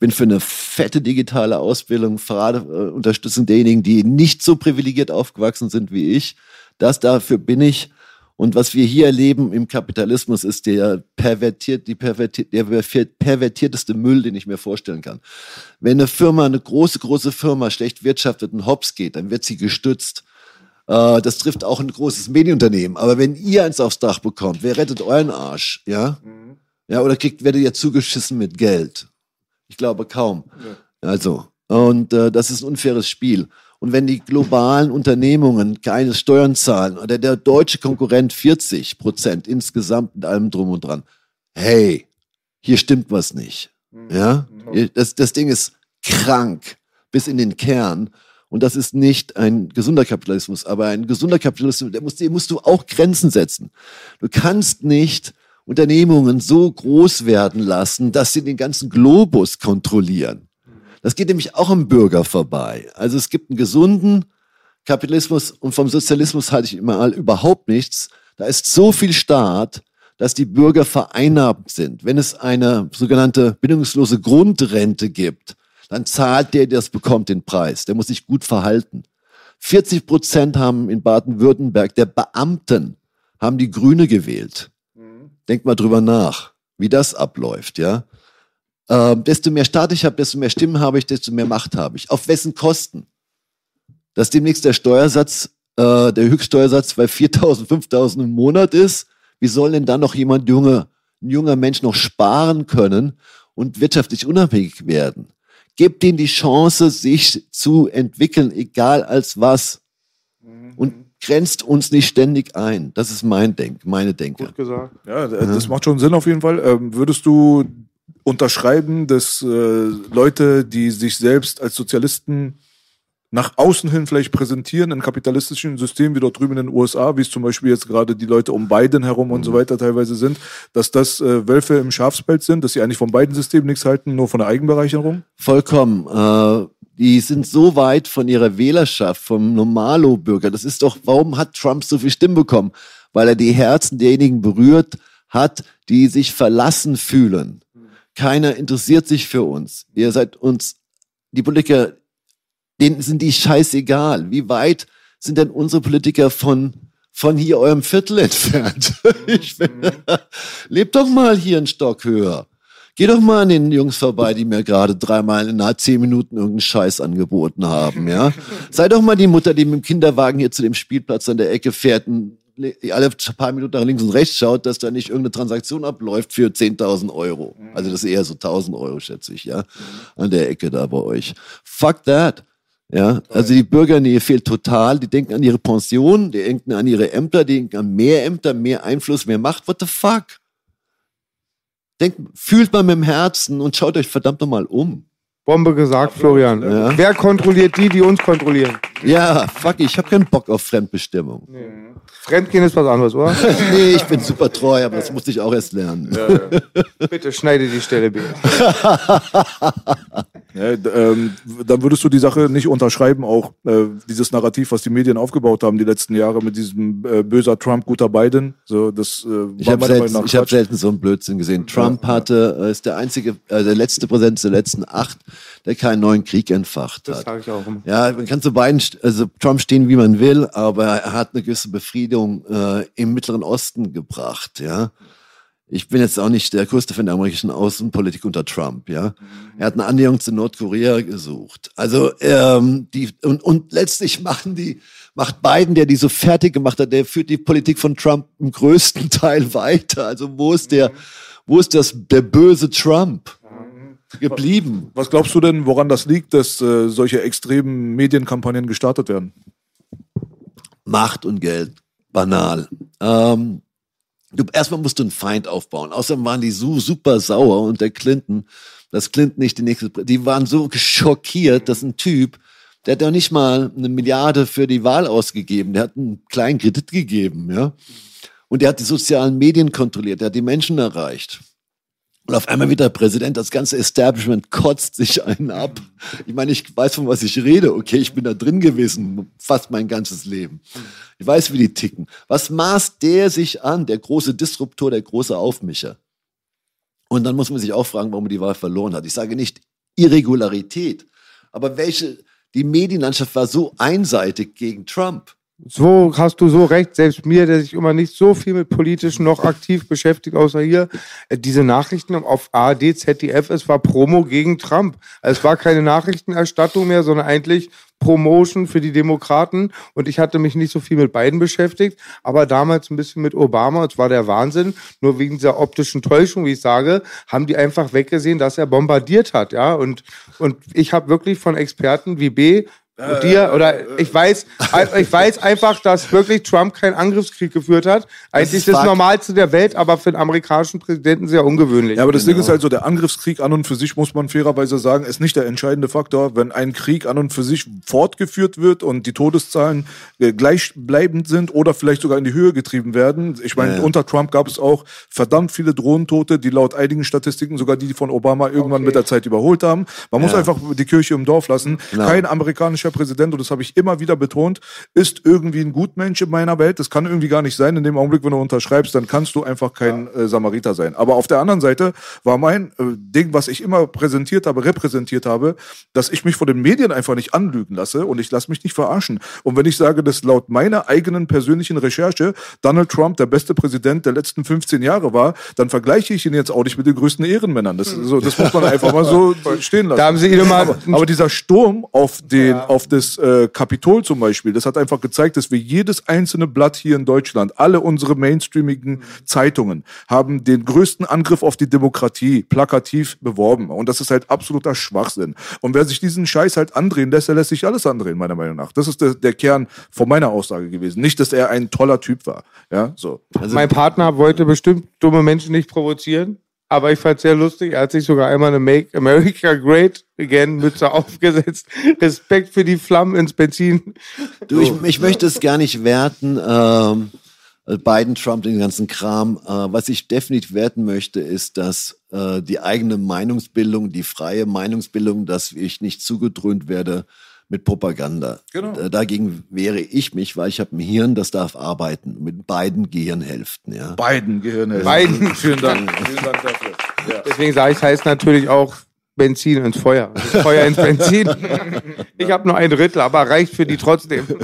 Bin für eine fette digitale Ausbildung, gerade äh, Unterstützung derjenigen, die nicht so privilegiert aufgewachsen sind wie ich. Das dafür bin ich. Und was wir hier erleben im Kapitalismus ist der pervertiert, die pervertiert, der pervertierteste Müll, den ich mir vorstellen kann. Wenn eine Firma, eine große, große Firma schlecht wirtschaftet und hops geht, dann wird sie gestützt. Äh, das trifft auch ein großes Medienunternehmen. Aber wenn ihr eins aufs Dach bekommt, wer rettet euren Arsch? Ja? Ja, oder kriegt, werdet ihr zugeschissen mit Geld? Ich glaube kaum. Also, und äh, das ist ein unfaires Spiel. Und wenn die globalen Unternehmungen keine Steuern zahlen oder der deutsche Konkurrent 40 Prozent insgesamt mit allem drum und dran, hey, hier stimmt was nicht. Ja, das, das Ding ist krank bis in den Kern. Und das ist nicht ein gesunder Kapitalismus, aber ein gesunder Kapitalismus, der muss, dem musst du auch Grenzen setzen. Du kannst nicht Unternehmungen so groß werden lassen, dass sie den ganzen Globus kontrollieren. Das geht nämlich auch am Bürger vorbei. Also es gibt einen gesunden Kapitalismus und vom Sozialismus halte ich immer überhaupt nichts. Da ist so viel Staat, dass die Bürger vereinnahmt sind. Wenn es eine sogenannte bedingungslose Grundrente gibt, dann zahlt der, der das bekommt, den Preis. Der muss sich gut verhalten. 40 Prozent haben in Baden-Württemberg der Beamten haben die Grüne gewählt. Denkt mal drüber nach, wie das abläuft, ja. Ähm, desto mehr Staat ich habe, desto mehr Stimmen habe ich, desto mehr Macht habe ich. Auf wessen Kosten? Dass demnächst der Steuersatz, äh, der Höchststeuersatz bei 4.000, 5.000 im Monat ist. Wie soll denn dann noch jemand junge, ein junger Mensch noch sparen können und wirtschaftlich unabhängig werden? Gebt denen die Chance, sich zu entwickeln, egal als was. Und grenzt uns nicht ständig ein. Das ist mein Denk, meine Denke. Gut gesagt. Ja, das macht schon Sinn auf jeden Fall. Ähm, würdest du unterschreiben, dass äh, Leute, die sich selbst als Sozialisten nach außen hin vielleicht präsentieren in kapitalistischen Systemen wie dort drüben in den USA, wie es zum Beispiel jetzt gerade die Leute um Biden herum und so Mhm. weiter teilweise sind, dass das äh, Wölfe im Schafspelz sind, dass sie eigentlich von beiden Systemen nichts halten, nur von der Eigenbereicherung? Vollkommen. Äh, die sind so weit von ihrer Wählerschaft, vom Normalo-Bürger. Das ist doch, warum hat Trump so viel Stimmen bekommen? Weil er die Herzen derjenigen berührt hat, die sich verlassen fühlen. Keiner interessiert sich für uns. Ihr seid uns, die Politiker, denen sind die scheißegal. Wie weit sind denn unsere Politiker von, von hier eurem Viertel entfernt? Ich bin, lebt doch mal hier einen Stock höher. Geh doch mal an den Jungs vorbei, die mir gerade dreimal in nahe zehn Minuten irgendeinen Scheiß angeboten haben, ja. Sei doch mal die Mutter, die mit dem Kinderwagen hier zu dem Spielplatz an der Ecke fährt und le- alle paar Minuten nach links und rechts schaut, dass da nicht irgendeine Transaktion abläuft für 10.000 Euro. Also das ist eher so 1.000 Euro, schätze ich, ja. An der Ecke da bei euch. Fuck that. Ja, also die Bürgernähe fehlt total. Die denken an ihre Pension, die denken an ihre Ämter, die denken an mehr Ämter, mehr Einfluss, mehr Macht. What the fuck? Denkt, fühlt mal mit dem Herzen und schaut euch verdammt nochmal um. Bombe gesagt, Florian. Ja. Wer kontrolliert die, die uns kontrollieren? Ja, fuck, ich habe keinen Bock auf Fremdbestimmung. Fremdgehen ist was anderes, oder? Nee, ich bin super treu, aber das musste ich auch erst lernen. Bitte schneide die Stelle, B. Ja, ähm, dann würdest du die Sache nicht unterschreiben, auch äh, dieses Narrativ, was die Medien aufgebaut haben die letzten Jahre mit diesem äh, böser Trump, guter Biden. So, das äh, Ich habe selten, ich hab selten so einen Blödsinn gesehen. Trump hatte, äh, ist der einzige, äh, der letzte Präsident der letzten acht, der keinen neuen Krieg entfacht Das hat. sage ich auch immer. Ja, man kann zu beiden, also Trump stehen, wie man will, aber er hat eine gewisse Befriedung äh, im Mittleren Osten gebracht, ja. Ich bin jetzt auch nicht der größte Fan der amerikanischen Außenpolitik unter Trump, ja. Er hat eine Annäherung zu Nordkorea gesucht. Also, ähm, die, und, und letztlich machen die, macht Biden, der die so fertig gemacht hat, der führt die Politik von Trump im größten Teil weiter. Also, wo ist der, wo ist das, der böse Trump geblieben? Was glaubst du denn, woran das liegt, dass äh, solche extremen Medienkampagnen gestartet werden? Macht und Geld. Banal. Ähm, du, erstmal musst du einen Feind aufbauen. Außerdem waren die so super sauer und der Clinton, dass Clinton nicht die nächste, die waren so schockiert, dass ein Typ, der hat doch nicht mal eine Milliarde für die Wahl ausgegeben, der hat einen kleinen Kredit gegeben, ja. Und der hat die sozialen Medien kontrolliert, der hat die Menschen erreicht. Und auf einmal wird er Präsident, das ganze Establishment kotzt sich einen ab. Ich meine, ich weiß, von was ich rede. Okay, ich bin da drin gewesen, fast mein ganzes Leben. Ich weiß, wie die ticken. Was maßt der sich an, der große Disruptor, der große Aufmischer? Und dann muss man sich auch fragen, warum er die Wahl verloren hat. Ich sage nicht Irregularität, aber welche, die Medienlandschaft war so einseitig gegen Trump. So hast du so recht. Selbst mir, der sich immer nicht so viel mit politischen noch aktiv beschäftigt, außer hier, äh, diese Nachrichten auf ARD, ZDF, es war Promo gegen Trump. Also Es war keine Nachrichtenerstattung mehr, sondern eigentlich Promotion für die Demokraten. Und ich hatte mich nicht so viel mit beiden beschäftigt, aber damals ein bisschen mit Obama. Es war der Wahnsinn. Nur wegen dieser optischen Täuschung, wie ich sage, haben die einfach weggesehen, dass er bombardiert hat. Ja, und, und ich habe wirklich von Experten wie B und dir oder ich weiß, ich weiß einfach, dass wirklich Trump keinen Angriffskrieg geführt hat. Eigentlich ist das, Fakt. Normalste der Welt, aber für den amerikanischen Präsidenten sehr ungewöhnlich. Ja, aber das Genau. Ding ist halt so, der Angriffskrieg an und für sich, muss man fairerweise sagen, ist nicht der entscheidende Faktor. Wenn ein Krieg an und für sich fortgeführt wird und die Todeszahlen äh, gleichbleibend sind oder vielleicht sogar in die Höhe getrieben werden. Ich meine, Ja, unter Trump gab es auch verdammt viele Drohnentote, die laut einigen Statistiken sogar die von Obama irgendwann Okay. mit der Zeit überholt haben. Man muss Ja. einfach die Kirche im Dorf lassen. Genau. Kein amerikanischer Präsident, und das habe ich immer wieder betont, ist irgendwie ein Gutmensch in meiner Welt. Das kann irgendwie gar nicht sein. In dem Augenblick, wenn du unterschreibst, dann kannst du einfach kein äh, Samariter sein. Aber auf der anderen Seite war mein äh, Ding, was ich immer präsentiert habe, repräsentiert habe, dass ich mich von den Medien einfach nicht anlügen lasse und ich lasse mich nicht verarschen. Und wenn ich sage, dass laut meiner eigenen persönlichen Recherche Donald Trump der beste Präsident der letzten 15 Jahre war, dann vergleiche ich ihn jetzt auch nicht mit den größten Ehrenmännern. Das, so, das muss man einfach mal so stehen lassen. Da haben sie ihn immer- aber, aber dieser Sturm auf den, auf das äh, Kapitol zum Beispiel, das hat einfach gezeigt, dass wir jedes einzelne Blatt hier in Deutschland, alle unsere mainstreamigen Zeitungen, haben den größten Angriff auf die Demokratie plakativ beworben. Und das ist halt absoluter Schwachsinn. Und wer sich diesen Scheiß halt andrehen lässt, der lässt sich alles andrehen, meiner Meinung nach. Das ist der, der Kern von meiner Aussage gewesen. Nicht, dass er ein toller Typ war. Ja, so. Also, mein Partner wollte bestimmt dumme Menschen nicht provozieren. Aber ich fand es sehr lustig. Er hat sich sogar einmal eine Make America Great Again Mütze aufgesetzt. Respekt für die Flammen ins Benzin. Du, ich, ich möchte es gar nicht werten. Ähm, Biden, Trump, den ganzen Kram. Äh, was ich definitiv werten möchte, ist, dass äh, die eigene Meinungsbildung, die freie Meinungsbildung, dass ich nicht zugedröhnt werde mit Propaganda. Genau. Äh, Dagegen wehre ich mich, weil ich habe ein Hirn, das darf arbeiten mit beiden Gehirnhälften. Ja. Beiden Gehirnhälften. Beiden. Vielen Dank. Vielen Dank dafür. Ja. Deswegen sage ich, es heißt natürlich auch Benzin ins Feuer. Das Feuer ins Benzin. Ich habe nur ein Drittel, aber reicht für die trotzdem.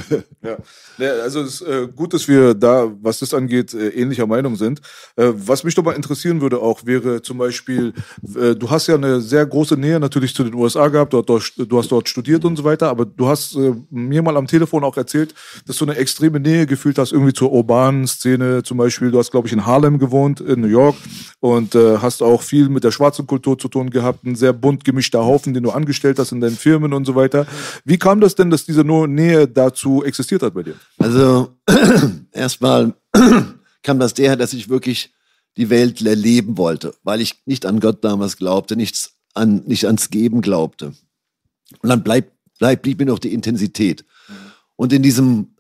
Ja. Ne, also es ist äh, gut, dass wir da, was das angeht, äh, ähnlicher Meinung sind. Äh, was mich doch mal interessieren würde auch, wäre zum Beispiel, du hast ja eine sehr große Nähe natürlich zu den USA gehabt, dort, du hast dort studiert und so weiter, aber du hast mir mal am Telefon auch erzählt, dass du eine extreme Nähe gefühlt hast, irgendwie zur urbanen Szene zum Beispiel. Du hast, glaube ich, in Harlem gewohnt, in New York und hast auch viel mit der schwarzen Kultur zu tun gehabt, ein sehr bunt gemischter Haufen, den du angestellt hast in deinen Firmen und so weiter. Wie kam das denn, dass diese Nähe dazu existiert hat bei dir? Also erstmal kam das daher, dass ich wirklich die Welt erleben wollte, weil ich nicht an Gott damals glaubte, nichts an, nicht ans Geben glaubte. Und dann bleibt, bleibt, blieb mir noch die Intensität. Und in diesem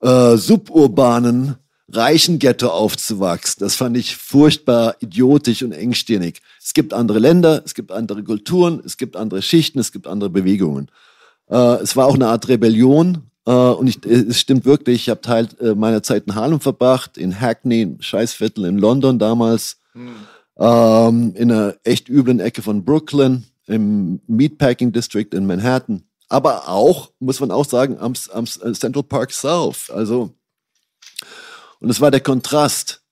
äh, suburbanen, reichen Ghetto aufzuwachsen, das fand ich furchtbar idiotisch und engstirnig. Es gibt andere Länder, es gibt andere Kulturen, es gibt andere Schichten, es gibt andere Bewegungen. Äh, es war auch eine Art Rebellion. Äh, und ich, es stimmt wirklich, ich habe Teil äh, meiner Zeit in Harlem verbracht, in Hackney, im Scheißviertel in London damals, ähm, in einer echt üblen Ecke von Brooklyn, im Meatpacking District in Manhattan. Aber auch, muss man auch sagen, am, am Central Park South. Also, und es war der Kontrast.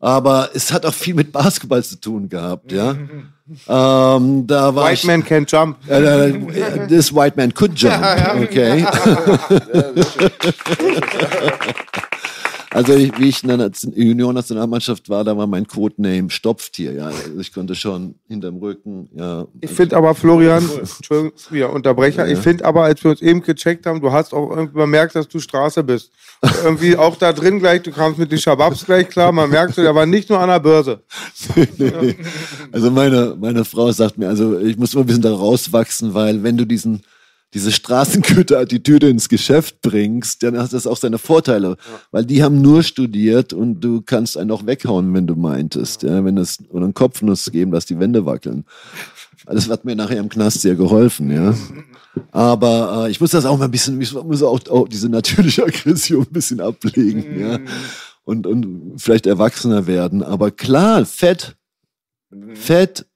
Aber es hat auch viel mit Basketball zu tun gehabt, ja. ähm, da war White ich, Man can't jump. äh, äh, this white man could jump, okay. Also ich, wie ich in der Nation- Junior-Nationalmannschaft war, da war mein Codename Stopftier, ja. Also ich konnte schon hinterm Rücken, ja. Ich finde aber, Florian, Entschuldigung, wieder Unterbrecher, ich finde aber, als wir uns eben gecheckt haben, du hast auch irgendwie bemerkt, dass du Straße bist. irgendwie auch da drin gleich, du kamst mit den Shababs gleich klar, man merkt, der war nicht nur an der Börse. nee. Also meine, meine Frau sagt mir, also ich muss immer ein bisschen da rauswachsen, weil wenn du diesen, diese Straßengüter-Attitüde ins Geschäft bringst, dann hat das auch seine Vorteile, weil die haben nur studiert und du kannst einen auch weghauen, wenn du meintest, ja, wenn es oder einen Kopfnuss geben, dass die Wände wackeln. Das hat mir nachher im Knast sehr geholfen, ja. Aber äh, ich muss das auch mal ein bisschen, ich muss auch, auch diese natürliche Aggression ein bisschen ablegen, ja. Und, und vielleicht erwachsener werden. Aber klar, fett, fett,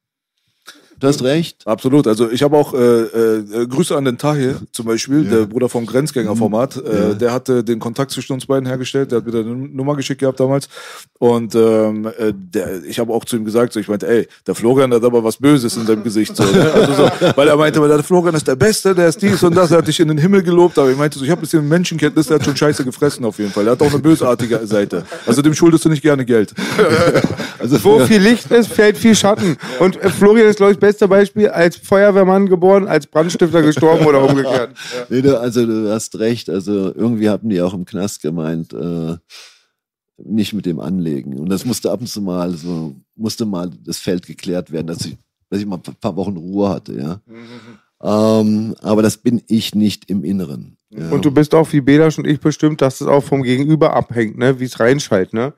du hast recht. Absolut. Also ich habe auch äh, äh, Grüße an den Tahir zum Beispiel, der Bruder vom Grenzgängerformat. Äh, der hatte den Kontakt zwischen uns beiden hergestellt. Der hat mir da eine Nummer geschickt gehabt damals. Und ähm, äh, der, ich habe auch zu ihm gesagt, so ich meinte, ey, der Florian hat aber was Böses in seinem Gesicht. So, ne? also so, weil er meinte, weil der Florian ist der Beste, der ist dies und das, er hat dich in den Himmel gelobt. Aber ich meinte so, ich habe ein bisschen Menschenkenntnis, der hat schon Scheiße gefressen auf jeden Fall. Der hat auch eine bösartige Seite. Also dem schuldest du nicht gerne Geld. Also, Wo viel Licht ist, fällt viel Schatten. Und äh, Florian ist, glaube ich, beste Beispiel, als Feuerwehrmann geboren, als Brandstifter gestorben oder umgekehrt. Nee, du, also du hast recht. Also irgendwie haben die auch im Knast gemeint, äh, nicht mit dem anlegen. Und das musste ab und zu mal so, musste mal das Feld geklärt werden, dass ich, dass ich mal ein paar Wochen Ruhe hatte, ja. Ähm, aber das bin ich nicht im Inneren. Ja. Und du bist auch wie Belasch und ich bestimmt, dass es auch vom Gegenüber abhängt, ne? wie es reinschallt. Ne?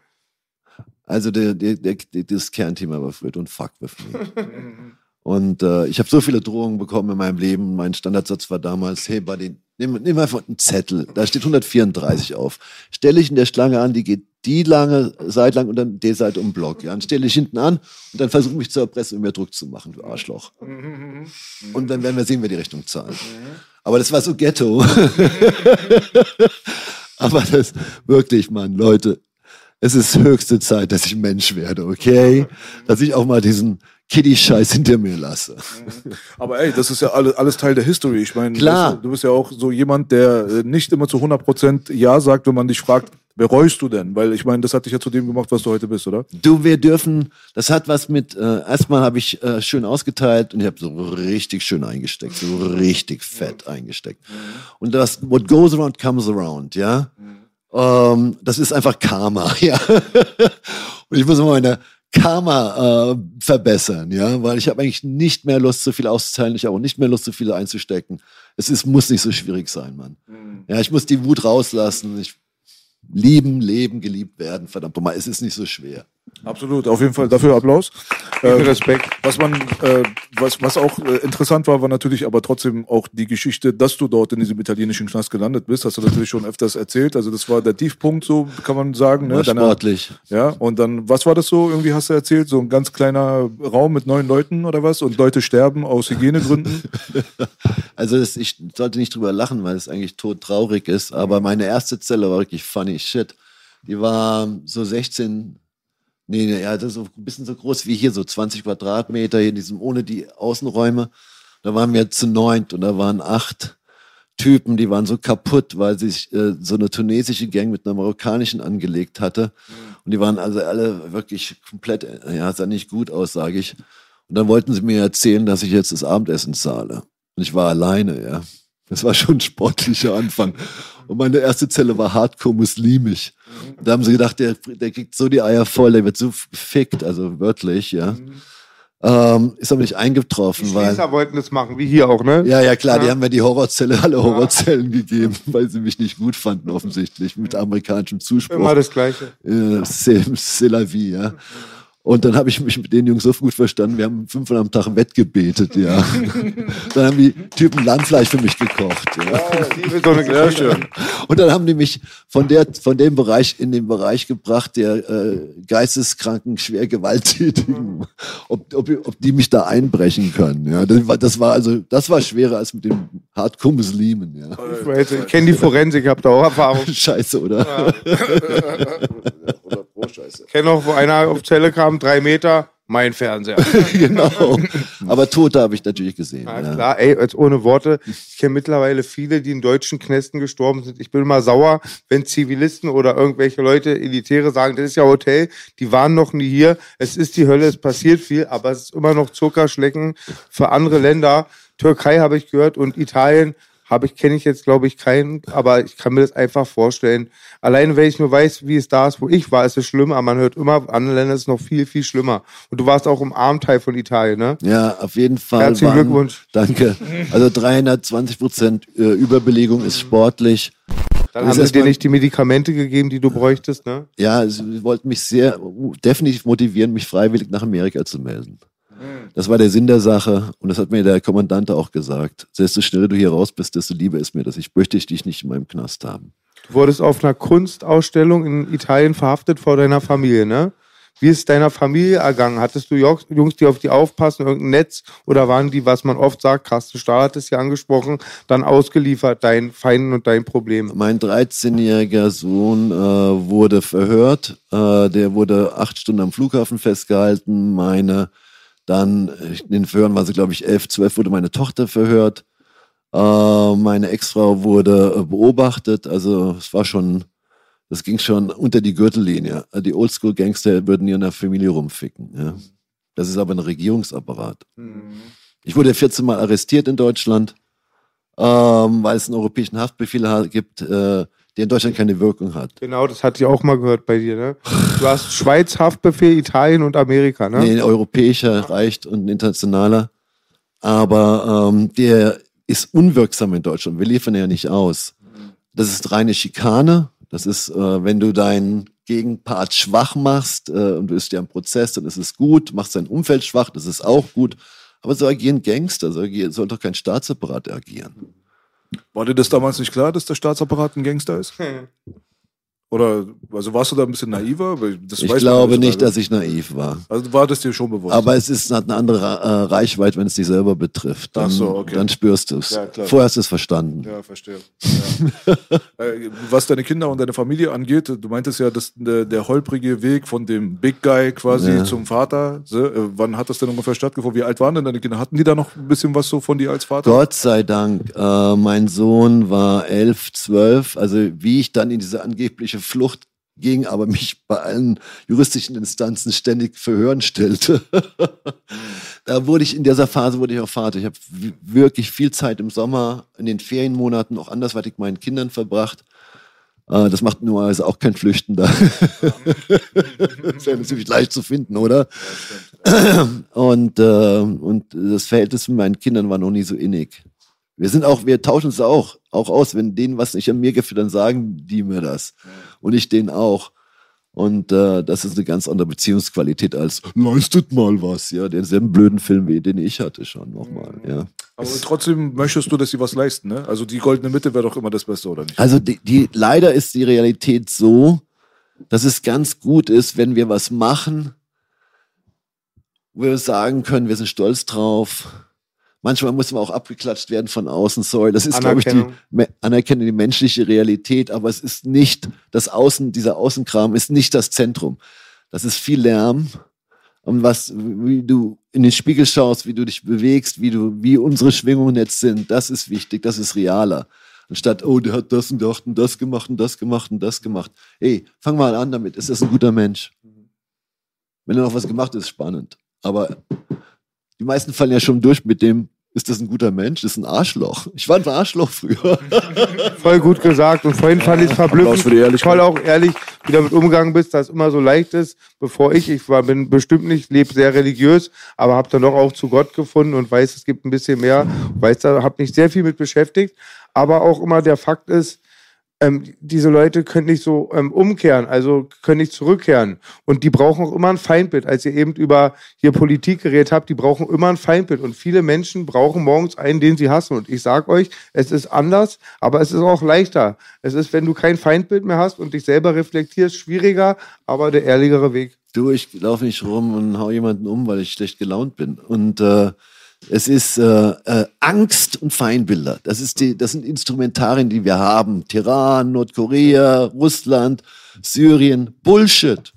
Also der, der, der, das Kernthema war Fred und Fuck with me. Und äh, ich habe so viele Drohungen bekommen in meinem Leben. Mein Standardsatz war damals, hey Buddy, nimm, nimm einfach einen Zettel. Da steht 134 auf. Stelle ich in der Schlange an, die geht die lange Seite lang und dann die Seite um den Block. Ja? Dann stelle ich hinten an und dann versuche mich zu erpressen und mir Druck zu machen, du Arschloch. Und dann werden wir sehen, wer die Rechnung zahlt. Aber das war so Ghetto. Aber das wirklich, Mann, Leute, es ist höchste Zeit, dass ich Mensch werde, okay? Dass ich auch mal diesen Kiddie-Scheiß hinter mir lasse. Aber ey, das ist ja alles, alles Teil der History. Ich meine, Klar. Du bist ja auch so jemand, der äh, nicht immer zu 100% Ja sagt, wenn man dich fragt, bereust du denn? Weil ich meine, das hat dich ja zu dem gemacht, was du heute bist, oder? Du, wir dürfen, das hat was mit, äh, erstmal habe ich äh, schön ausgeteilt und ich habe so richtig schön eingesteckt, so richtig fett eingesteckt. Und das, what goes around comes around, ja. Ähm, das ist einfach Karma, ja. und ich muss immer meine Karma äh, verbessern, ja, weil ich habe eigentlich nicht mehr Lust, so viel auszuteilen, ich habe auch nicht mehr Lust, so viel einzustecken. Es ist, muss nicht so schwierig sein, Mann. Ja, ich muss die Wut rauslassen. Ich lieben, leben, geliebt werden, verdammt nochmal. Es ist nicht so schwer. Absolut, auf jeden Fall dafür Applaus. Äh, Respekt. Was man, äh, was, was auch äh, interessant war, war natürlich aber trotzdem auch die Geschichte, dass du dort in diesem italienischen Knast gelandet bist. Hast du natürlich schon öfters erzählt. Also das war der Tiefpunkt, so kann man sagen. Ne? Deiner- sportlich. Ja, und dann, was war das so? Irgendwie hast du erzählt, so ein ganz kleiner Raum mit neun Leuten oder was? Und Leute sterben aus Hygienegründen. Also das, ich sollte nicht drüber lachen, weil es eigentlich todtraurig ist. Aber meine erste Zelle war wirklich funny shit. Die war so 16, nee, nee, ja, das ist so ein bisschen so groß wie hier, so 20 Quadratmeter, hier in diesem, ohne die Außenräume. Da waren wir zu neunt und da waren acht Typen, die waren so kaputt, weil sich äh, so eine tunesische Gang mit einer marokkanischen angelegt hatte. Und die waren also alle wirklich komplett, ja, sah nicht gut aus, sage ich. Und dann wollten sie mir erzählen, dass ich jetzt das Abendessen zahle. Und ich war alleine, ja. Das war schon ein sportlicher Anfang. Und meine erste Zelle war hardcore muslimisch. Und da haben sie gedacht, der, der kriegt so die Eier voll, der wird so gefickt, also wörtlich, ja. Ähm, ist aber nicht Die eingetroffen, weil. Schließer wollten das machen, wie hier auch, ne? Ja, ja, klar, die Ja. haben mir die Horrorzelle, alle Horrorzellen gegeben, weil sie mich nicht gut fanden, offensichtlich, mit amerikanischem Zuspruch. Immer das Gleiche. Äh, c'est la vie, ja. Und dann habe ich mich mit den Jungs so gut verstanden, wir haben fünfmal am Tag wettgebetet, ja. dann haben die Typen Landfleisch für mich gekocht, ja. So eine Geschichte. Und dann haben die mich von der, von dem Bereich in den Bereich gebracht, der äh, geisteskranken, schwer gewalttätigen, ob, ob, ob die mich da einbrechen können. Ja, das war, das war also, das war schwerer als mit den Hardcore-Muslimen. Ja. Ich weiß, Ich kenne die Forensik, hab da auch Erfahrung. Scheiße, oder? Ich kenne auch, wo einer auf Zelle kam, drei Meter, mein Fernseher. genau. Aber Tote habe ich natürlich gesehen. Ja, Ja. klar, ey, als ohne Worte. Ich kenne mittlerweile viele, die in deutschen Knästen gestorben sind. Ich bin immer sauer, wenn Zivilisten oder irgendwelche Leute, Elitäre sagen, das ist ja Hotel, die waren noch nie hier. Es ist die Hölle, es passiert viel, aber es ist immer noch Zuckerschlecken für andere Länder. Türkei habe ich gehört und Italien habe ich, kenne ich jetzt, glaube ich, keinen, aber ich kann mir das einfach vorstellen. Alleine, wenn ich nur weiß, wie es da ist, wo ich war, ist es schlimm, aber man hört immer, andere Länder ist es noch viel, viel schlimmer. Und du warst auch im Armteil von Italien, ne? Ja, auf jeden Fall. Herzlichen waren- Glückwunsch. Danke. Also 320 Prozent äh, Überbelegung ist sportlich. Dann haben sie dir nicht die Medikamente gegeben, die du bräuchtest, ne? Ja, sie wollten mich sehr uh, definitiv motivieren, mich freiwillig nach Amerika zu melden. Das war der Sinn der Sache und das hat mir der Kommandant auch gesagt. Desto schneller du hier raus bist, desto lieber ist mir das. Ich möchte dich nicht in meinem Knast haben. Du wurdest auf einer Kunstausstellung in Italien verhaftet vor deiner Familie, ne? Wie ist es deiner Familie ergangen? Hattest du Jungs, die auf die aufpassen, irgendein Netz? Oder waren die, was man oft sagt, Carsten Stahl hat es ja angesprochen, dann ausgeliefert, deinen Feinden und deinen Problemen? Mein 13-jähriger Sohn äh, wurde verhört. Äh, der wurde acht Stunden am Flughafen festgehalten. Meine, dann äh, in den Verhören war sie, glaube ich, elf, zwölf, wurde meine Tochter verhört. Äh, meine Ex-Frau wurde äh, beobachtet. Also es war schon, das ging schon unter die Gürtellinie. Äh, Die Oldschool-Gangster würden hier in der Familie rumficken. Ja. Das ist aber ein Regierungsapparat. Ich wurde 14 Mal arrestiert in Deutschland, ähm, weil es einen europäischen Haftbefehl ha- gibt, äh, der in Deutschland keine Wirkung hat. Genau, das hatte ich auch mal gehört bei dir, ne? Du hast Schweiz, Haftbefehl, Italien und Amerika, ne? Nee, ein europäischer reicht und ein internationaler. Aber ähm, der ist unwirksam in Deutschland. Wir liefern ja nicht aus. Das ist reine Schikane. Das ist, äh, wenn du deinen Gegenpart schwach machst äh, und du bist ja im Prozess, dann ist es gut. Machst dein Umfeld schwach, das ist auch gut. Aber so agieren Gangster, so agieren, soll doch kein Staatsapparat agieren. War dir das damals nicht klar, dass der Staatsapparat ein Gangster ist? Oder also warst du da ein bisschen naiver? Das Ich glaube nicht, also. dass ich naiv war. Also war das dir schon bewusst? Aber es ist, hat eine andere äh, Reichweite, wenn es dich selber betrifft. Dann, Ach so, okay. dann spürst du es. Ja. Vorher hast du es verstanden. Ja, verstehe. Ja. Äh, Was deine Kinder und deine Familie angeht, du meintest ja, dass der, der holprige Weg von dem Big Guy quasi Ja. zum Vater, äh, wann hat das denn ungefähr stattgefunden? Wie alt waren denn deine Kinder? Hatten die da noch ein bisschen was so von dir als Vater? Gott sei Dank. Äh, mein Sohn war elf, zwölf. Also wie ich dann in diese angebliche Flucht ging, aber mich bei allen juristischen Instanzen ständig verhören stellte. da wurde ich in dieser Phase wurde ich auch Vater. Ich habe wirklich viel Zeit im Sommer, in den Ferienmonaten auch andersweitig meinen Kindern verbracht. Äh, das macht normalerweise auch kein Flüchtender. das wäre natürlich leicht zu finden, oder? und, äh, und das Verhältnis mit meinen Kindern war noch nie so innig. Wir sind auch, wir tauschen uns auch, auch aus. Wenn denen was nicht an mir gefällt, dann sagen die mir das. Und ich denen auch. Und äh, das ist eine ganz andere Beziehungsqualität als leistet mal was, ja, denselben blöden Film, wie den ich hatte schon nochmal, ja. Aber trotzdem möchtest du, dass sie was leisten, ne? Also die goldene Mitte wäre doch immer das Beste, oder nicht? Also die, die leider ist die Realität so, dass es ganz gut ist, wenn wir was machen, wo wir sagen können, wir sind stolz drauf. Manchmal muss man auch abgeklatscht werden von außen, sorry. Das ist, glaube ich, die Anerkennung. Die menschliche Realität, aber es ist nicht das Außen, dieser Außenkram ist nicht das Zentrum. Das ist viel Lärm. Und was, wie du in den Spiegel schaust, wie du dich bewegst, wie du, wie unsere Schwingungen jetzt sind, das ist wichtig, das ist realer. Anstatt, oh, der hat das und das und das gemacht und das gemacht und das gemacht. Ey, fang mal an damit. Ist das ein guter Mensch? Wenn er noch was gemacht ist, spannend. Aber die meisten fallen ja schon durch mit dem, ist das ein guter Mensch? Das ist ein Arschloch. Ich war ein Arschloch früher. Voll gut gesagt. Und vorhin fand ich es verblüffend. Toll auch ehrlich, wie du damit umgegangen bist, dass es immer so leicht ist. Bevor ich, ich war, bin bestimmt nicht, lebe sehr religiös, aber habe dann doch auch zu Gott gefunden und weiß, es gibt ein bisschen mehr. Weiß, da habe mich sehr viel mit beschäftigt. Aber auch immer der Fakt ist, ähm, diese Leute können nicht so ähm, umkehren, also können nicht zurückkehren. Und die brauchen auch immer ein Feindbild. Als ihr eben über hier Politik geredet habt, die brauchen immer ein Feindbild. Und viele Menschen brauchen morgens einen, den sie hassen. Und ich sag euch, es ist anders, aber es ist auch leichter. Es ist, wenn du kein Feindbild mehr hast und dich selber reflektierst, schwieriger, aber der ehrlichere Weg. Du, ich laufe nicht rum und hau jemanden um, weil ich schlecht gelaunt bin. Und äh, es ist äh, äh, Angst und Feindbilder. Das, ist die, das sind Instrumentarien, die wir haben. Teheran, Nordkorea, Russland, Syrien. Bullshit.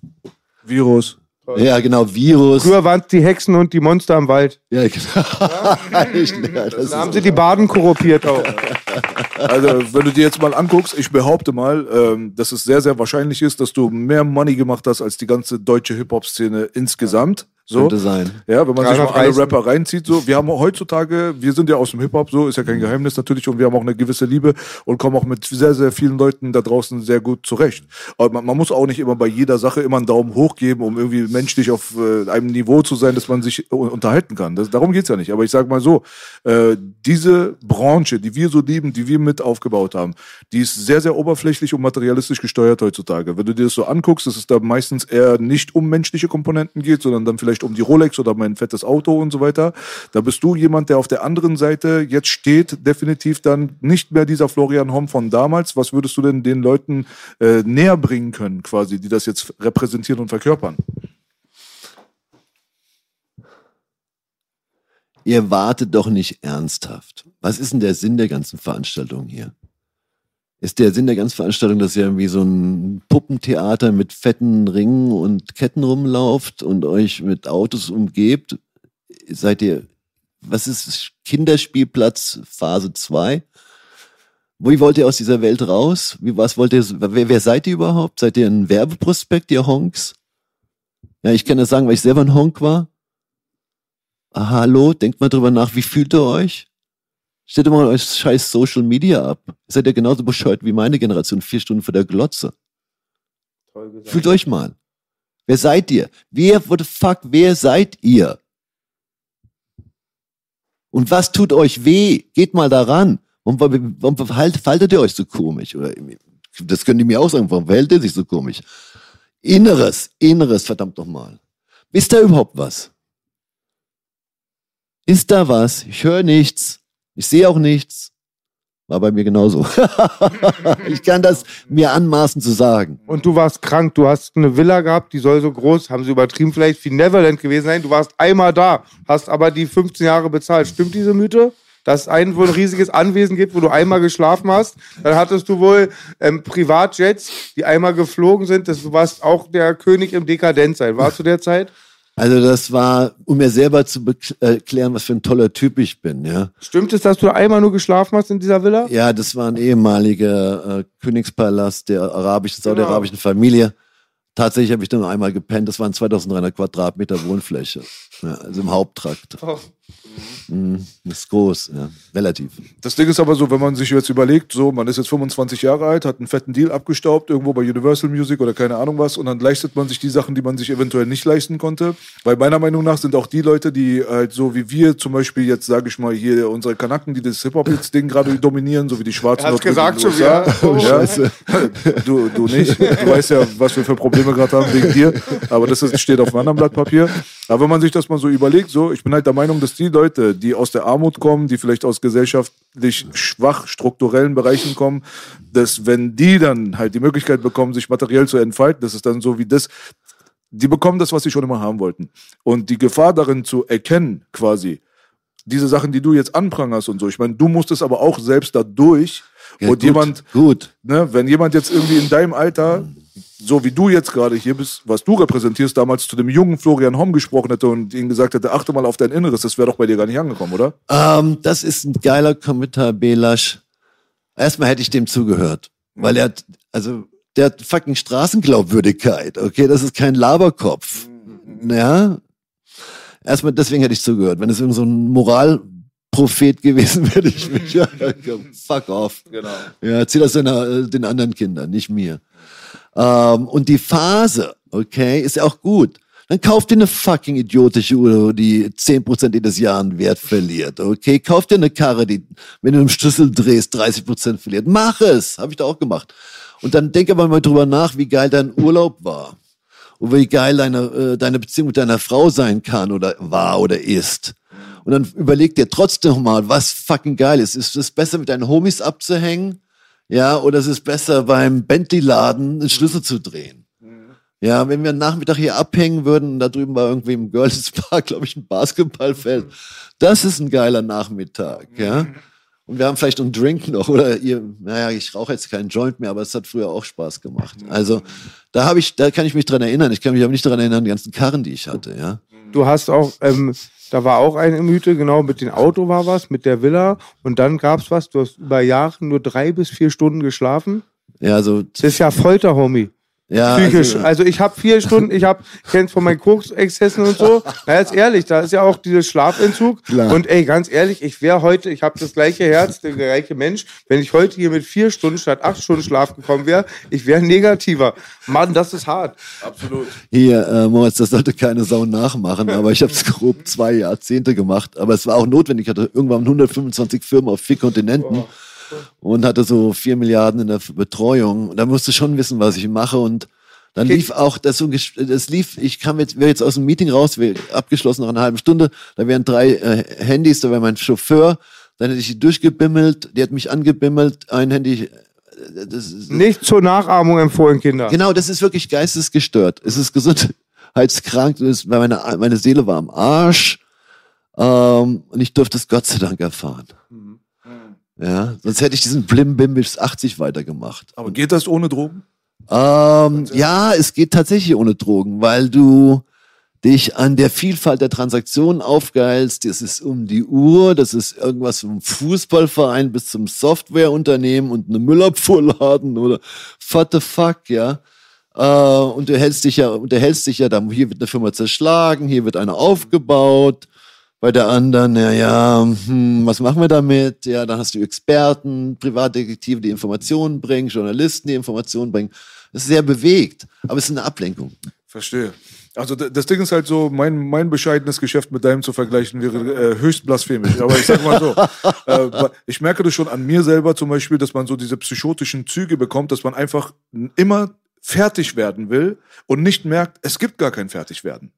Virus. Ja, genau, Virus. Früher waren es die Hexen und die Monster im Wald. Ja, genau. Ja, das Da haben sie die Baden korruptiert auch. Also, wenn du dir jetzt mal anguckst, ich behaupte mal, ähm, dass es sehr, sehr wahrscheinlich ist, dass du mehr Money gemacht hast als die ganze deutsche Hip-Hop-Szene insgesamt. So. könnte sein. Ja, wenn man sich mal alle 330. Rapper reinzieht, so, wir haben heutzutage, wir sind ja aus dem Hip-Hop, so, ist ja kein Geheimnis natürlich, und wir haben auch eine gewisse Liebe und kommen auch mit sehr, sehr vielen Leuten da draußen sehr gut zurecht. Aber man, man muss auch nicht immer bei jeder Sache immer einen Daumen hoch geben, um irgendwie menschlich auf äh, einem Niveau zu sein, dass man sich unterhalten kann. Das, darum geht's ja nicht. Aber ich sag mal so, äh, diese Branche, die wir so lieben, die wir mit aufgebaut haben, die ist sehr, sehr oberflächlich und materialistisch gesteuert heutzutage. Wenn du dir das so anguckst, dass es da meistens eher nicht um menschliche Komponenten geht, sondern dann vielleicht um die Rolex oder mein fettes Auto und so weiter. Da bist du jemand, der auf der anderen Seite jetzt steht, definitiv dann nicht mehr dieser Florian Homm von damals. Was würdest du denn den Leuten äh, näher bringen können, quasi, die das jetzt repräsentieren und verkörpern? Ihr wartet doch nicht ernsthaft. Was ist denn der Sinn der ganzen Veranstaltung hier? Ist der Sinn der ganzen Veranstaltung, dass ihr irgendwie so ein Puppentheater mit fetten Ringen und Ketten rumlauft und euch mit Autos umgebt? Seid ihr, was ist Kinderspielplatz Phase 2? Wie wollt ihr aus dieser Welt raus? Wie, was wollt ihr, wer, wer seid ihr überhaupt? Seid ihr ein Werbeprospekt, ihr Honks? Ja, ich kann das sagen, weil ich selber ein Honk war. Ah, hallo, denkt mal drüber nach, wie fühlt ihr euch? Stellt mal euch scheiß Social Media ab. Ihr seid ja genauso bescheuert wie meine Generation, vier Stunden vor der Glotze. Fühlt euch mal. Wer seid ihr? Wer, what the fuck, wer seid ihr? Und was tut euch weh? Geht mal daran. Warum, warum verhalt- faltet ihr euch so komisch? Oder, das können die mir auch sagen, warum verhält ihr sich so komisch? Inneres, Inneres, verdammt nochmal. Ist da überhaupt was? Ist da was? Ich höre nichts. Ich sehe auch nichts. War bei mir genauso. ich kann das mir anmaßen zu sagen. Und du warst krank, du hast eine Villa gehabt, die soll so groß, haben sie übertrieben, vielleicht wie Neverland gewesen sein. Du warst einmal da, hast aber die 15 Jahre bezahlt. Stimmt diese Mythe? Dass es ein wohl ein riesiges Anwesen gibt, wo du einmal geschlafen hast. Dann hattest du wohl ähm, Privatjets, die einmal geflogen sind. Das, du warst auch der König im Dekadenzsein. Warst du der Zeit? Also das war, um mir selber zu erklären, was für ein toller Typ ich bin, ja. Stimmt es, dass du einmal nur geschlafen hast in dieser Villa? Ja, das war ein ehemaliger äh, Königspalast der arabischen, saudi-arabischen Familie. Tatsächlich habe ich da nur einmal gepennt. Das waren 2300 Quadratmeter Wohnfläche. Ja, also im Haupttrakt. Oh. Mhm, ist groß, ja, relativ. Das Ding ist aber so, wenn man sich jetzt überlegt, so, man ist jetzt 25 Jahre alt, hat einen fetten Deal abgestaubt, irgendwo bei Universal Music oder keine Ahnung was, und dann leistet man sich die Sachen, die man sich eventuell nicht leisten konnte. Weil meiner Meinung nach sind auch die Leute, die halt so wie wir zum Beispiel jetzt, sage ich mal, hier unsere Kanaken, die das Hip-Hop-Ding gerade dominieren, so wie die Schwarzen. Er gesagt schon wieder. Oh, ja. Scheiße. Du, du nicht. Du weißt ja, was wir für Probleme gerade haben wegen dir. Aber das steht auf einem anderen Blatt Papier. Aber wenn man sich das mal so überlegt, so, ich bin halt der Meinung, dass die Leute, die aus der Armut kommen, die vielleicht aus gesellschaftlich schwach strukturellen Bereichen kommen, dass wenn die dann halt die Möglichkeit bekommen, sich materiell zu entfalten, das ist dann so wie das, die bekommen das, was sie schon immer haben wollten. Und die Gefahr darin zu erkennen, quasi, diese Sachen, die du jetzt anprangerst und so, ich meine, du musstest aber auch selbst dadurch Ja, und gut, jemand, Gut. ne, wenn jemand jetzt irgendwie in deinem Alter, so wie du jetzt gerade hier bist, was du repräsentierst, damals zu dem jungen Florian Homm gesprochen hätte und ihm gesagt hätte, achte mal auf dein Inneres, das wäre doch bei dir gar nicht angekommen, oder? Ähm, das ist ein geiler Kommentar, Belasch. Erstmal hätte ich dem zugehört, weil er hat, also, der hat fucking Straßenglaubwürdigkeit, okay? Das ist kein Laberkopf. Ja? Erstmal deswegen hätte ich zugehört. Wenn es irgend so ein Moralprophet gewesen wäre, ich mich, ja, fuck off. Genau. Ja, erzähl das den, äh, den anderen Kindern, nicht mir. Ähm, und die Phase, okay, ist ja auch gut. Dann kauf dir eine fucking idiotische Uhr, die 10% jedes Jahr an Wert verliert, okay? Kauf dir eine Karre, die, wenn du im Schlüssel drehst, 30% verliert. Mach es! Habe ich da auch gemacht. Und dann denk aber mal drüber nach, wie geil dein Urlaub war. Und wie geil deine, äh, deine Beziehung mit deiner Frau sein kann oder war oder ist. Und dann überleg dir trotzdem mal, was fucking geil ist. Ist es besser, mit deinen Homies abzuhängen? Ja, oder ist es besser, beim Bentley-Laden einen Schlüssel zu drehen? Ja, wenn wir einen Nachmittag hier abhängen würden, da drüben war irgendwie im Girls Park, glaube ich, ein Basketballfeld. Das ist ein geiler Nachmittag, ja. Und wir haben vielleicht einen Drink noch oder ihr, naja, ich rauche jetzt keinen Joint mehr, aber es hat früher auch Spaß gemacht. Also da habe ich, da kann ich mich dran erinnern. Ich kann mich aber nicht dran erinnern, die ganzen Karren, die ich hatte, ja. Du hast auch, ähm, da war auch eine Mythe, genau, mit dem Auto war was, mit der Villa und dann gab's was, du hast über Jahre nur drei bis vier Stunden geschlafen. Ja, also, Das ist ja Folter, Homie. Ja, Psychisch. also, Also, ich habe vier Stunden, ich habe, kennst von meinen Koksexzessen und so. Na, jetzt ehrlich, da ist ja auch dieses Schlafentzug. Klar. Und ey, ganz ehrlich, ich wäre heute, ich habe das gleiche Herz, der gleiche Mensch. Wenn ich heute hier mit vier Stunden statt acht Stunden Schlaf gekommen wäre, ich wäre negativer. Mann, das ist hart. Absolut. Hier, äh, Moritz, das sollte keine Sau nachmachen, aber ich habe es grob zwei Jahrzehnte gemacht. Aber es war auch notwendig. Ich hatte irgendwann 125 Firmen auf vier Kontinenten und hatte so vier Milliarden in der Betreuung. Und da musste ich schon wissen, was ich mache. Und dann Okay. lief auch das so, das lief, ich kam jetzt, wäre jetzt aus dem Meeting raus, abgeschlossen nach einer halben Stunde, da wären drei äh, Handys, da wäre mein Chauffeur, dann hätte ich die durchgebimmelt, die hat mich angebimmelt, ein Handy, äh, das ist, Nicht zur Nachahmung empfohlen, Kinder. Genau, das ist wirklich geistesgestört. Es ist gesundheitskrank. Es ist- weil Meine, meine Seele war am Arsch. Ähm, und ich durfte es Gott sei Dank erfahren. Ja, sonst hätte ich diesen Blimbim bis 80 weitergemacht. Aber geht das ohne Drogen? Ähm, ja, es geht tatsächlich ohne Drogen, weil du dich an der Vielfalt der Transaktionen aufgeilst. Das ist um die Uhr, das ist irgendwas vom Fußballverein bis zum Softwareunternehmen und einem Müllabfuhrladen oder what the fuck, ja. Äh, und du hältst dich ja, unterhältst dich ja dann, hier wird eine Firma zerschlagen, hier wird eine aufgebaut, bei der anderen, ja, ja, hm, was machen wir damit? Ja, dann hast du Experten, Privatdetektive, die Informationen bringen, Journalisten, die Informationen bringen. Das ist sehr bewegt, aber es ist eine Ablenkung. Verstehe. Also das Ding ist halt so, mein, mein bescheidenes Geschäft mit deinem zu vergleichen wäre äh, höchst blasphemisch. Aber ich sag mal so, äh, ich merke das schon an mir selber zum Beispiel, dass man so diese psychotischen Züge bekommt, dass man einfach immer fertig werden will und nicht merkt, es gibt gar kein Fertigwerden.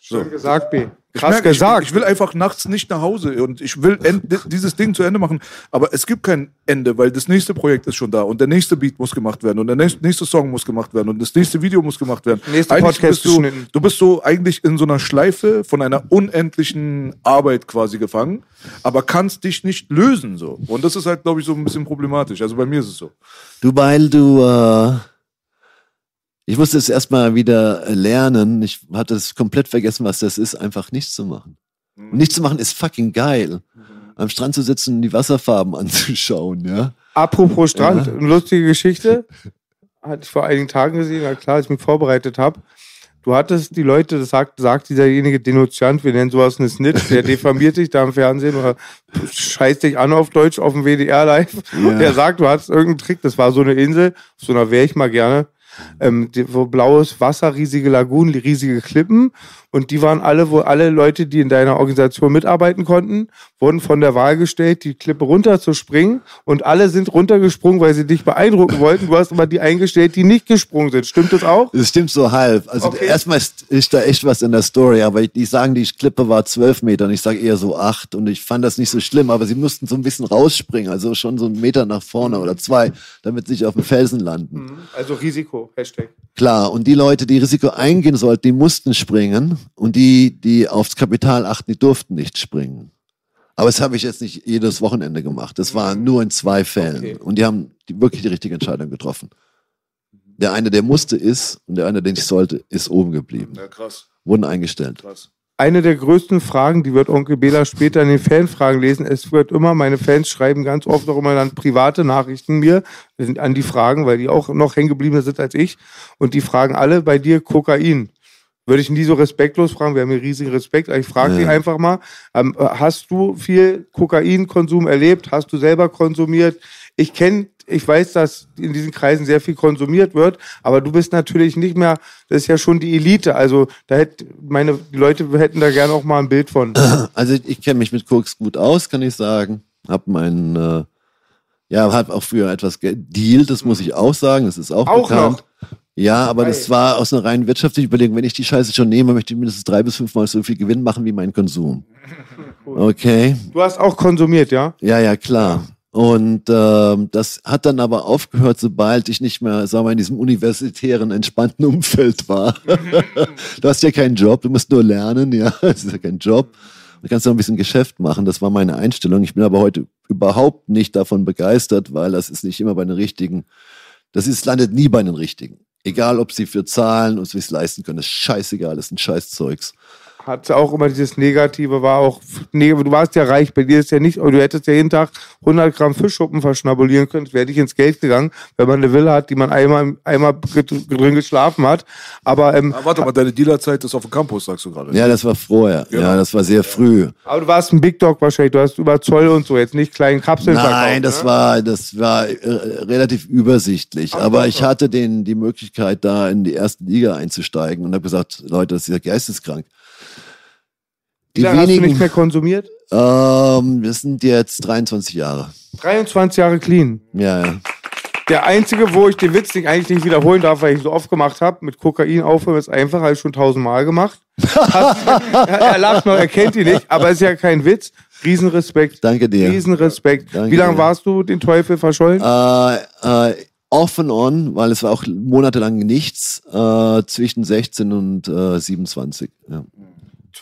So. Schön gesagt, B. Ich Krass merke, ich, gesagt. ich will einfach nachts nicht nach Hause und ich will end, dieses Ding zu Ende machen. Aber es gibt kein Ende, weil das nächste Projekt ist schon da und der nächste Beat muss gemacht werden und der nächste, nächste Song muss gemacht werden und das nächste Video muss gemacht werden. Eigentlich Podcast bist du, du bist so eigentlich in so einer Schleife von einer unendlichen Arbeit quasi gefangen, aber kannst dich nicht lösen so. Und das ist halt, glaube ich, so ein bisschen problematisch. Also bei mir ist es so. Du, weil du, äh, ich musste es erstmal wieder lernen. Ich hatte es komplett vergessen, was das ist, einfach nichts zu machen. Und nichts zu machen ist fucking geil. Am Strand zu sitzen und die Wasserfarben anzuschauen, ja. Apropos Strand, Ja. eine lustige Geschichte. Hatte ich vor einigen Tagen gesehen, na klar, als ich mich vorbereitet habe. Du hattest die Leute, das sagt, sagt dieserjenige Denunziant, wir nennen sowas eine Snitch, der diffamiert dich da im Fernsehen oder scheißt dich an auf Deutsch auf dem WDR live. Der sagt, du hattest irgendeinen Trick, das war so eine Insel, auf so einer wäre ich mal gerne. Ähm, die, blaues Wasser, riesige Lagunen, riesige Klippen. Und die waren alle, wo alle Leute, die in deiner Organisation mitarbeiten konnten, wurden von der Wahl gestellt, die Klippe runterzuspringen. Und alle sind runtergesprungen, weil sie dich beeindrucken wollten. Du hast aber die eingestellt, die nicht gesprungen sind. Stimmt das auch? Das stimmt so halb. Also Okay. erstmal ist, ist da echt was in der Story, aber die sagen, die Klippe war zwölf Meter und ich sage eher so acht und ich fand das nicht so schlimm, aber sie mussten so ein bisschen rausspringen, also schon so einen Meter nach vorne oder zwei, damit sie nicht auf dem Felsen landen. Also Risiko, Hashtag. Klar, und die Leute, die Risiko eingehen sollten, die mussten springen und die, die aufs Kapital achten, die durften nicht springen. Aber das habe ich jetzt nicht jedes Wochenende gemacht. Das war nur in zwei Fällen. Okay. Und die haben die, wirklich die richtige Entscheidung getroffen. Der eine, der musste, ist und der eine, der nicht sollte, ist oben geblieben. Ja, krass, Wurden eingestellt. krass. Eine der größten Fragen, die wird Onkel Bela später in den Fanfragen lesen. Es wird immer, meine Fans schreiben ganz oft auch immer dann private Nachrichten mir an die Fragen, weil die auch noch hängen geblieben sind als ich. Und die fragen alle bei dir Kokain. Würde ich nie so respektlos fragen, wir haben hier riesigen Respekt. Ich frage Ja. dich einfach mal, ähm, hast du viel Kokainkonsum erlebt? Hast du selber konsumiert? Ich kenne, ich weiß, dass in diesen Kreisen sehr viel konsumiert wird, aber du bist natürlich nicht mehr, das ist ja schon die Elite. Also da hätte meine, die Leute hätten da gerne auch mal ein Bild von. Also ich, kenne mich mit Koks gut aus, kann ich sagen. Hab mein, äh, ja, hab auch früher etwas gedealt, das muss ich auch sagen. Das ist auch, Auch bekannt. noch? Ja, aber das war aus einer rein wirtschaftlichen Überlegung. Wenn ich die Scheiße schon nehme, möchte ich mindestens drei bis fünfmal so viel Gewinn machen wie mein Konsum. Okay. Du hast auch konsumiert, ja? Ja, ja, klar. Und ähm, das hat dann aber aufgehört, sobald ich nicht mehr, sagen wir mal, in diesem universitären, entspannten Umfeld war. du hast ja keinen Job, du musst nur lernen, ja, das ist ja kein Job. Du kannst noch ein bisschen Geschäft machen, das war meine Einstellung. Ich bin aber heute überhaupt nicht davon begeistert, weil das ist nicht immer bei den richtigen, das ist, landet nie bei den richtigen. Egal, ob sie für zahlen und es leisten können, ist scheißegal, das ist ein Scheißzeugs. Hat auch immer dieses Negative, war auch, nee, du warst ja reich, bei dir ist ja nicht, du hättest ja jeden Tag 100 Gramm Fischschuppen verschnabulieren können, das wäre dich ins Geld gegangen, wenn man eine Villa hat, die man einmal, einmal drin geschlafen hat. Aber, ähm, Ah, warte mal, deine Dealerzeit ist auf dem Campus, sagst du gerade. Ja, das war vorher. Ja, das war sehr früh. aber du warst ein Big Dog wahrscheinlich, du hast über Zoll und so, jetzt nicht kleinen Kapseln Nein, verkauft, das ne? war, das war äh, relativ übersichtlich. Aber ich hatte den, die Möglichkeit, da in die erste Liga einzusteigen und habe gesagt, Leute, das ist ja geisteskrank. Wie Die lange hast du nicht wenigen, mehr konsumiert? ähm, das sind jetzt 23 Jahre. 23 Jahre clean. Ja, ja. Der einzige, wo ich den Witz nicht, eigentlich nicht wiederholen darf, weil ich ihn so oft gemacht habe, mit Kokain aufhören, ist einfach, habe ich schon tausendmal gemacht. Er lacht noch, er kennt ihn nicht, aber ist ja kein Witz. Riesenrespekt. Danke dir. Riesenrespekt. Danke Wie lange dir. warst du den Teufel verschollen? Äh, äh, off and on, weil es war auch monatelang nichts, äh, zwischen 16 und äh, 27. Ja.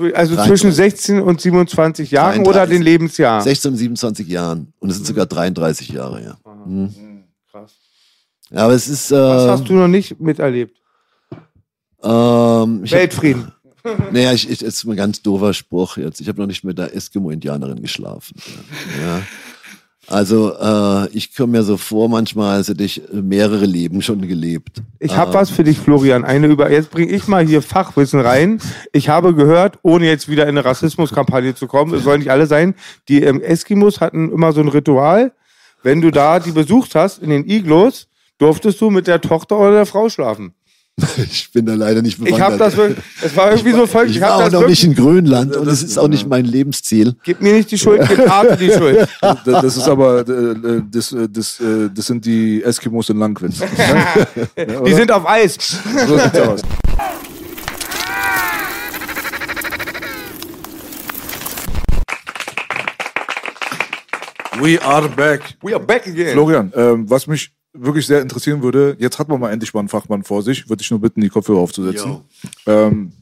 Also 33. zwischen 16 und 27 Jahren 33. oder den Lebensjahr? 16 und 27 Jahren. Und es sind sogar 33 Jahre, ja. Mhm. Krass. Ja, aber es ist. Äh, Was hast du noch nicht miterlebt? ähm, ich hab- Weltfrieden. Naja, ich, ich, das ist ein ganz doofer Spruch jetzt. Ich habe noch nicht mit der Eskimo-Indianerin geschlafen. Ja. ja. Also, äh, ich komme mir so vor, manchmal, hätte ich mehrere Leben schon gelebt. Ich habe was für dich, Florian. Eine über. Jetzt bringe ich mal hier Fachwissen rein. Ich habe gehört, ohne jetzt wieder in eine Rassismuskampagne zu kommen, es soll nicht alle sein. Die ähm, Eskimos hatten immer so ein Ritual. Wenn du da die besucht hast in den Iglos, durftest du mit der Tochter oder der Frau schlafen. Ich bin da leider nicht bewandert. Ich habe das wirklich. Es war irgendwie so voll. Ich Ich war habe auch das noch wirklich. nicht in Grönland und es ist auch nicht mein Lebensziel. Gib mir nicht die Schuld, gib Arte die Schuld. Das, das ist aber, äh, das, äh, das, äh, das sind die Eskimos in Langwitz. Die sind auf Eis. So sieht's aus. We are back. We are back again. Florian, ähm, was mich wirklich sehr interessieren würde, jetzt hat man mal endlich mal einen Fachmann vor sich, würde ich nur bitten, die Kopfhörer aufzusetzen. Ähm,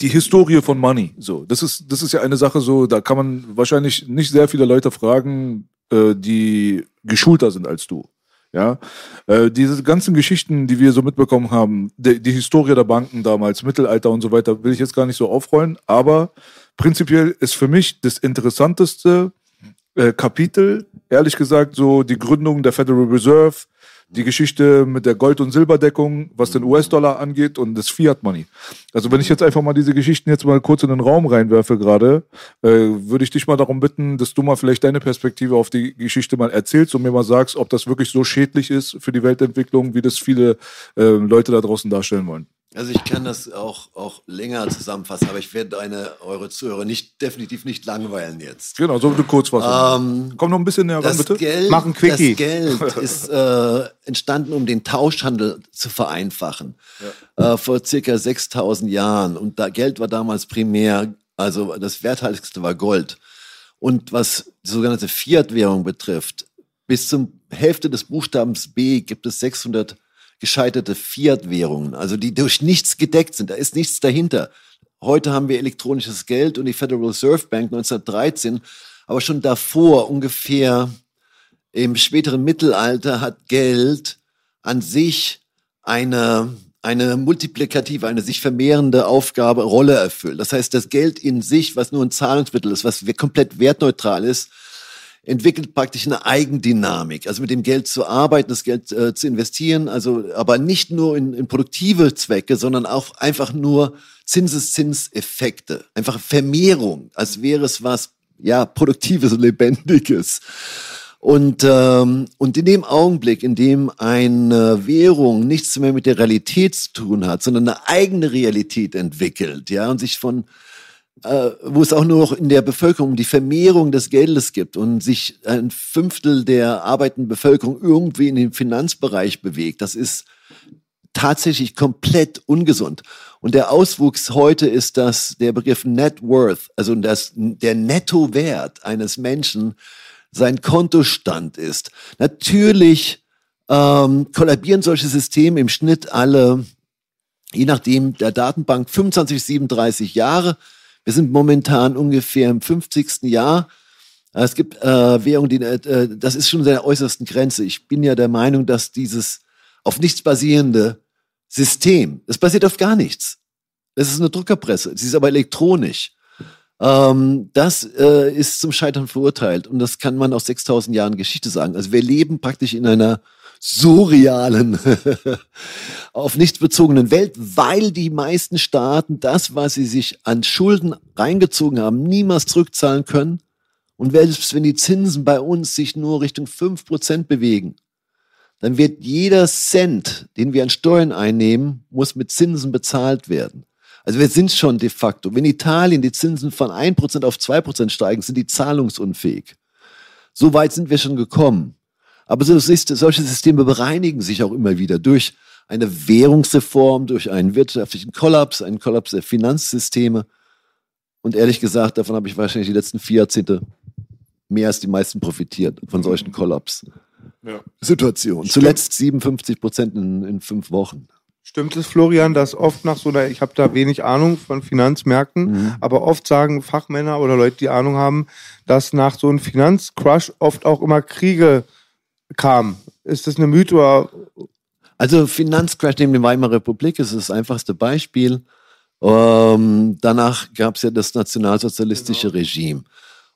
die Historie von Money, so, das ist, das ist ja eine Sache, so, da kann man wahrscheinlich nicht sehr viele Leute fragen, äh, die geschulter sind als du. Ja, äh, diese ganzen Geschichten, die wir so mitbekommen haben, die, die Historie der Banken damals, Mittelalter und so weiter, will ich jetzt gar nicht so aufrollen, aber prinzipiell ist für mich das interessanteste äh, Kapitel, ehrlich gesagt, so die Gründung der Federal Reserve, die Geschichte mit der Gold- und Silberdeckung, was den US-Dollar angeht und das Fiat Money. Also wenn ich jetzt einfach mal diese Geschichten jetzt mal kurz in den Raum reinwerfe gerade, äh, würde ich dich mal darum bitten, dass du mal vielleicht deine Perspektive auf die Geschichte mal erzählst und mir mal sagst, ob das wirklich so schädlich ist für die Weltentwicklung, wie das viele äh, Leute da draußen darstellen wollen. Also ich kann das auch, auch länger zusammenfassen, aber ich werde eine, eure Zuhörer nicht, definitiv nicht langweilen jetzt. Genau, so eine Kurzfassung. Ähm, Komm noch ein bisschen näher ran, bitte. Geld, Mach ein Quickie. das Geld ist äh, entstanden, um den Tauschhandel zu vereinfachen. Äh, vor circa 6000 Jahren. Und da Geld war damals primär, also das werthaltigste war Gold. Und was die sogenannte Fiat-Währung betrifft, bis zum Hälfte des Buchstabens B gibt es 600 gescheiterte Fiat-Währungen, also die durch nichts gedeckt sind. Da ist nichts dahinter. Heute haben wir elektronisches Geld und die Federal Reserve Bank 1913, aber schon davor ungefähr im späteren Mittelalter hat Geld an sich eine, eine multiplikative, eine sich vermehrende Aufgabe, Rolle erfüllt. Das heißt, das Geld in sich, was nur ein Zahlungsmittel ist, was komplett wertneutral ist, entwickelt praktisch eine Eigendynamik. Also mit dem Geld zu arbeiten, das Geld äh, zu investieren, also aber nicht nur in, in produktive Zwecke, sondern auch einfach nur Zinseszinseffekte, einfach Vermehrung, als wäre es was ja produktives, lebendiges. Und, ähm, und in dem Augenblick, in dem eine Währung nichts mehr mit der Realität zu tun hat, sondern eine eigene Realität entwickelt, ja, und sich von äh, wo es auch nur noch in der Bevölkerung die Vermehrung des Geldes gibt und sich ein Fünftel der arbeitenden Bevölkerung irgendwie in den Finanzbereich bewegt, das ist tatsächlich komplett ungesund. Und der Auswuchs heute ist, dass der Begriff Net Worth, also das, der Nettowert eines Menschen sein Kontostand ist. Natürlich ähm, kollabieren solche Systeme im Schnitt alle, je nachdem der Datenbank, 25, 37 Jahre. Wir sind momentan ungefähr im 50. Jahr. Es gibt äh, Währungen, die, äh, das ist schon der äußersten Grenze. Ich bin ja der Meinung, dass dieses auf nichts basierende System, es basiert auf gar nichts. Es ist eine Druckerpresse, sie ist aber elektronisch. Ähm, das äh, ist zum Scheitern verurteilt und das kann man aus 6000 Jahren Geschichte sagen. Also wir leben praktisch in einer surrealen, auf nichts bezogenen Welt, weil die meisten Staaten das, was sie sich an Schulden reingezogen haben, niemals zurückzahlen können. Und selbst wenn die Zinsen bei uns sich nur Richtung 5% bewegen, dann wird jeder Cent, den wir an Steuern einnehmen, muss mit Zinsen bezahlt werden. Also wir sind schon de facto. Wenn Italien die Zinsen von 1% auf 2% steigen, sind die zahlungsunfähig. So weit sind wir schon gekommen. Aber so ist, solche Systeme bereinigen sich auch immer wieder durch eine Währungsreform, durch einen wirtschaftlichen Kollaps, einen Kollaps der Finanzsysteme. Und ehrlich gesagt, davon habe ich wahrscheinlich die letzten vier Jahrzehnte mehr als die meisten profitiert von solchen Kollaps-Situationen. Zuletzt 57 Prozent in, in fünf Wochen. Stimmt es, Florian, dass oft nach so einer, ich habe da wenig Ahnung von Finanzmärkten, aber oft sagen Fachmänner oder Leute, die Ahnung haben, dass nach so einem Finanzcrush oft auch immer Kriege kamen. Ist das eine Mythe oder Also Finanzcrash neben der Weimarer Republik ist das einfachste Beispiel. Ähm, danach gab es ja das nationalsozialistische Regime.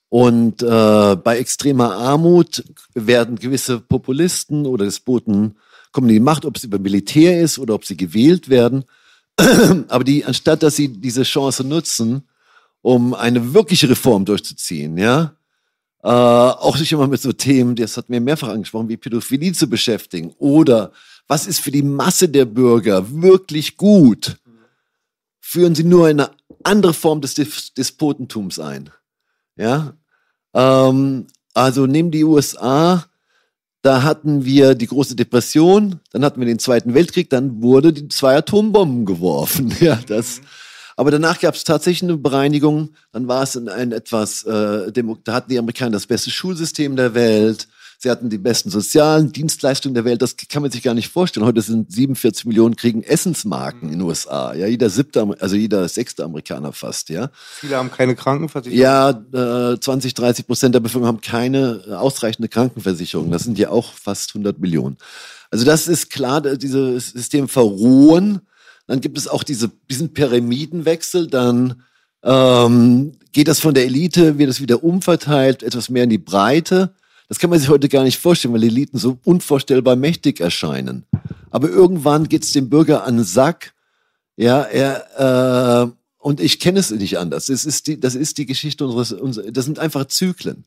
Und äh, bei extremer Armut werden gewisse Populisten oder Despoten kommen in die Macht, ob es über Militär ist oder ob sie gewählt werden. Aber die, anstatt dass sie diese Chance nutzen, um eine wirkliche Reform durchzuziehen, ja, äh, auch sich immer mit so Themen, das hat mir mehrfach angesprochen, wie Pädophilie zu beschäftigen oder was ist für die Masse der Bürger wirklich gut, führen sie nur eine andere Form des Des- Despotentums ein. Ja, ähm, also nehmen die USA, da hatten wir die große Depression, dann hatten wir den Zweiten Weltkrieg, dann wurde die zwei Atombomben geworfen. Ja, das. Aber danach gab es tatsächlich eine Bereinigung. Dann war es ein, ein etwas, äh, Demo da hatten die Amerikaner das beste Schulsystem der Welt. Sie hatten die besten sozialen Dienstleistungen der Welt. Das kann man sich gar nicht vorstellen. Heute sind 47 Millionen kriegen Essensmarken in den USA. Ja, jeder siebte, also jeder sechste Amerikaner fast. Ja. viele haben keine Krankenversicherung? Ja, äh, 20, 30 Prozent der Bevölkerung haben keine äh, ausreichende Krankenversicherung. Das sind ja auch fast 100 Millionen. Also das ist klar, da- dieses System verrohen. Dann gibt es auch diese, diesen Pyramidenwechsel. Dann ähm, geht das von der Elite, wird es wieder umverteilt, etwas mehr in die Breite. Das kann man sich heute gar nicht vorstellen, weil Eliten so unvorstellbar mächtig erscheinen. Aber irgendwann geht's dem Bürger an den Sack. Ja, er, äh, und ich kenne es nicht anders. Das ist die, das ist die Geschichte unseres, unser, das sind einfach Zyklen.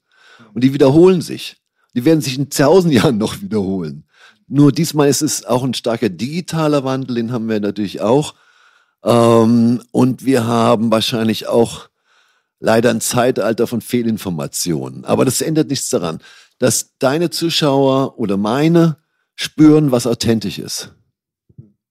Und die wiederholen sich. Die werden sich in tausend Jahren noch wiederholen. Nur diesmal ist es auch ein starker digitaler Wandel, den haben wir natürlich auch. Ähm, und wir haben wahrscheinlich auch leider ein Zeitalter von Fehlinformationen. Aber das ändert nichts daran, dass deine Zuschauer oder meine spüren, was authentisch ist.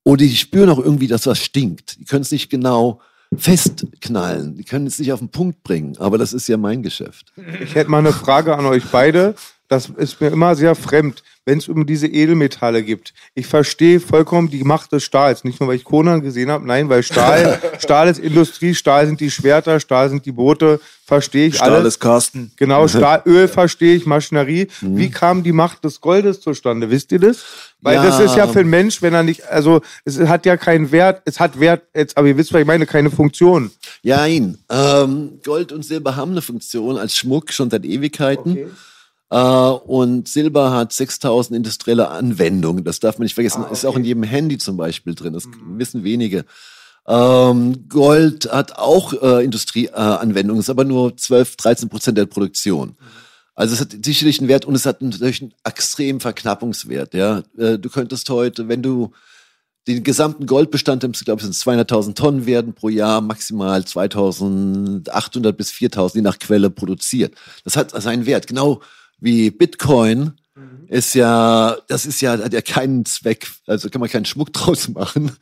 Oder die spüren auch irgendwie, dass was stinkt. Die können es nicht genau festknallen. Die können es nicht auf den Punkt bringen. Aber das ist ja mein Geschäft. Ich hätte mal eine Frage an euch beide. Das ist mir immer sehr fremd, wenn es um diese Edelmetalle gibt. Ich verstehe vollkommen die Macht des Stahls. Nicht nur, weil ich Conan gesehen habe, nein, weil Stahl, Stahl ist Industrie, Stahl sind die Schwerter, Stahl sind die Boote, verstehe ich Stahl alles. ist Carsten. Genau, Stahl, Öl verstehe ich, Maschinerie. Wie kam die Macht des Goldes zustande? Wisst ihr das? Weil Ja. das ist ja für einen Mensch, wenn er nicht, also es hat ja keinen Wert, es hat Wert, jetzt, aber ihr wisst, was ich meine, keine Funktion. Jein. Ähm, Gold und Silber haben eine Funktion als Schmuck schon seit Ewigkeiten. Äh, und Silber hat 6000 industrielle Anwendungen. Das darf man nicht vergessen. Ist auch in jedem Handy zum Beispiel drin. Das wissen wenige. Ähm, Gold hat auch äh, Industrieanwendungen, ist aber nur 12, 13 Prozent der Produktion. Also es hat sicherlich einen Wert und es hat natürlich einen extremen Verknappungswert. Ja, Äh, du könntest heute, wenn du den gesamten Goldbestand, ich glaube, es sind 200.000 Tonnen werden pro Jahr maximal 2.800 bis 4.000 je nach Quelle produziert. Das hat seinen Wert. Genau wie Bitcoin ist ja, das ist ja, hat ja keinen Zweck, also kann man keinen Schmuck draus machen.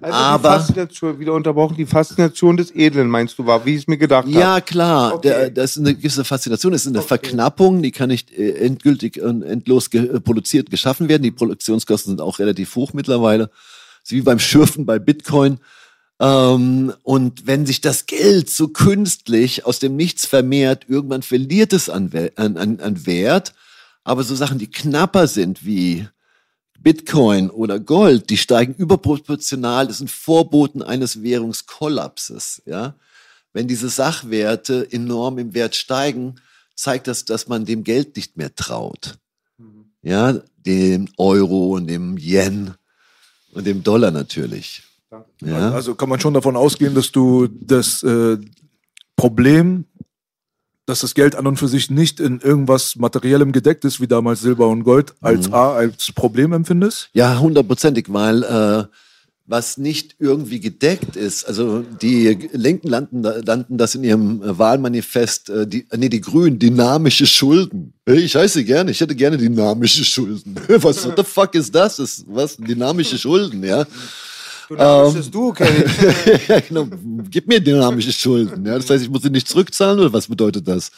Also Aber die Faszination, wieder unterbrochen, die Faszination des Edlen, meinst du, war, wie ich es mir gedacht habe. Ja, klar. Okay. Der, das ist eine gewisse Faszination. Das ist eine Verknappung, die kann nicht äh, endgültig und endlos ge äh, produziert, geschaffen werden. Die Produktionskosten sind auch relativ hoch mittlerweile. So wie beim Schürfen bei Bitcoin. Ähm, und wenn sich das Geld so künstlich aus dem Nichts vermehrt, irgendwann verliert es an, an, an, an Wert. Aber so Sachen, die knapper sind wie Bitcoin oder Gold, die steigen überproportional. Das sind Vorboten eines Währungskollapses. Ja, wenn diese Sachwerte enorm im Wert steigen, zeigt das, dass man dem Geld nicht mehr traut. Ja, dem Euro und dem Yen und dem Dollar natürlich. Ja, Also kann man schon davon ausgehen, dass du das äh, Problem, dass das Geld an und für sich nicht in irgendwas Materiellem gedeckt ist, wie damals Silber und Gold, als A, als Problem empfindest? ja hundertprozentig, weil äh, was nicht irgendwie gedeckt ist, also die Linken landen, landen das in ihrem Wahlmanifest, äh, die, nee, die Grünen, dynamische Schulden. Ich heiße gerne, ich hätte gerne dynamische Schulden. Was what the fuck ist das? Was? Dynamische Schulden, ja. Das bist du, Kenny. ja, genau. Gib mir dynamische Schulden. Ja, das heißt, ich muss sie nicht zurückzahlen oder was bedeutet das?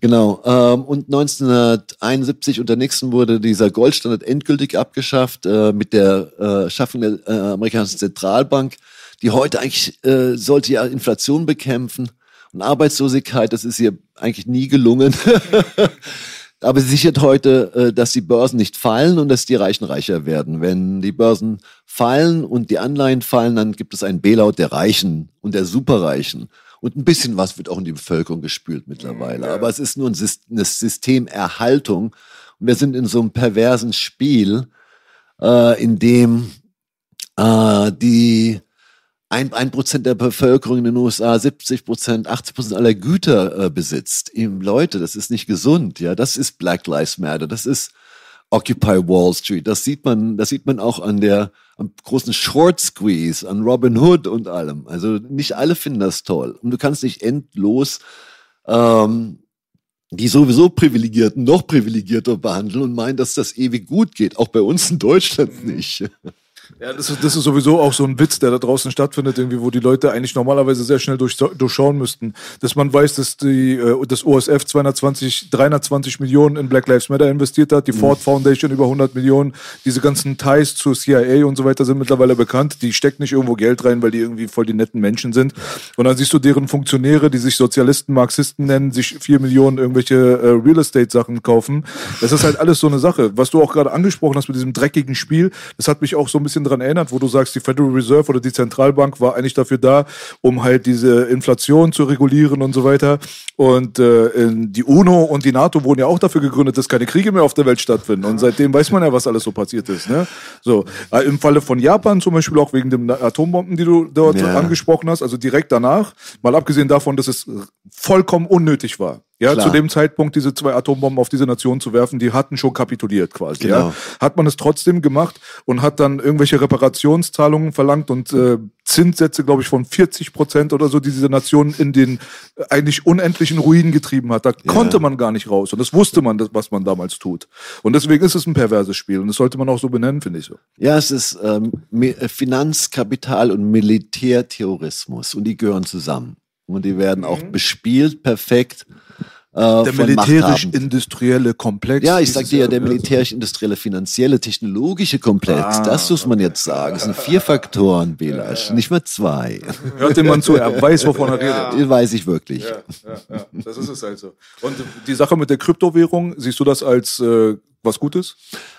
Genau. Ähm, und 1971 unter Nixon wurde dieser Goldstandard endgültig abgeschafft äh, mit der äh, Schaffung der äh, amerikanischen Zentralbank, die heute eigentlich äh, sollte ja Inflation bekämpfen und Arbeitslosigkeit. Das ist ihr eigentlich nie gelungen. Aber sie sichert heute, äh, dass die Börsen nicht fallen und dass die Reichen reicher werden. Wenn die Börsen fallen und die Anleihen fallen, dann gibt es einen Bailout der Reichen und der Superreichen. Und ein bisschen was wird auch in die Bevölkerung gespült mittlerweile. Aber es ist nur ein Sys- eine Systemerhaltung. Und wir sind in so einem perversen Spiel, äh, in dem äh, die ein, ein Prozent der Bevölkerung in den USA 70 Prozent, 80 Prozent aller Güter äh, besitzt. Eben, Leute, das ist nicht gesund. Ja, das ist Black Lives Matter. Das ist Occupy Wall Street. Das sieht man, das sieht man auch an der am großen Short Squeeze, an Robin Hood und allem. Also nicht alle finden das toll. Und du kannst nicht endlos ähm, die sowieso Privilegierten noch privilegierter behandeln und meinen, dass das ewig gut geht. Auch bei uns in Deutschland nicht. Ja, das ist, das ist sowieso auch so ein Witz, der da draußen stattfindet, irgendwie, wo die Leute eigentlich normalerweise sehr schnell durch, durchschauen müssten. Dass man weiß, dass die, das OSF 220, 320 Millionen in Black Lives Matter investiert hat, die Ford Foundation über 100 Millionen, diese ganzen Ties zur CIA und so weiter sind mittlerweile bekannt. Die steckt nicht irgendwo Geld rein, weil die irgendwie voll die netten Menschen sind. Und dann siehst du deren Funktionäre, die sich Sozialisten, Marxisten nennen, sich vier Millionen irgendwelche äh, Real Estate Sachen kaufen. Das ist halt alles so eine Sache. Was du auch gerade angesprochen hast mit diesem dreckigen Spiel, das hat mich auch so ein bisschen dran erinnert, wo du sagst, die Federal Reserve oder die Zentralbank war eigentlich dafür da, um halt diese Inflation zu regulieren und so weiter. Und äh, die UNO und die NATO wurden ja auch dafür gegründet, dass keine Kriege mehr auf der Welt stattfinden. Und seitdem weiß man ja, was alles so passiert ist. Ne? So äh, im Falle von Japan zum Beispiel auch wegen den Atombomben, die du dort Ja. angesprochen hast, also direkt danach, mal abgesehen davon, dass es vollkommen unnötig war. Ja, Klar. zu dem Zeitpunkt diese zwei Atombomben auf diese Nation zu werfen, die hatten schon kapituliert quasi. Genau. Ja. Hat man es trotzdem gemacht und hat dann irgendwelche Reparationszahlungen verlangt und äh, Zinssätze, glaube ich, von 40 Prozent oder so, die diese Nation in den eigentlich unendlichen Ruinen getrieben hat. Da konnte man gar nicht raus und das wusste man, was man damals tut. Und deswegen ist es ein perverses Spiel und das sollte man auch so benennen, finde ich so. Ja, es ist ähm, äh, Finanzkapital und Militärterrorismus und die gehören zusammen. Und die werden auch bespielt perfekt. Äh, Der militärisch-industrielle Komplex. Ja, ich sag dir ja, der militärisch-industrielle, finanzielle, technologische Komplex, das muss man jetzt sagen. Es sind vier Faktoren, Belasch, nicht mehr zwei. Hört dem Mann zu, er weiß, wovon er redet. Das weiß ich wirklich. Ja, ja, das ist es halt so. Und die Sache mit der Kryptowährung, siehst du das als äh, was Gutes?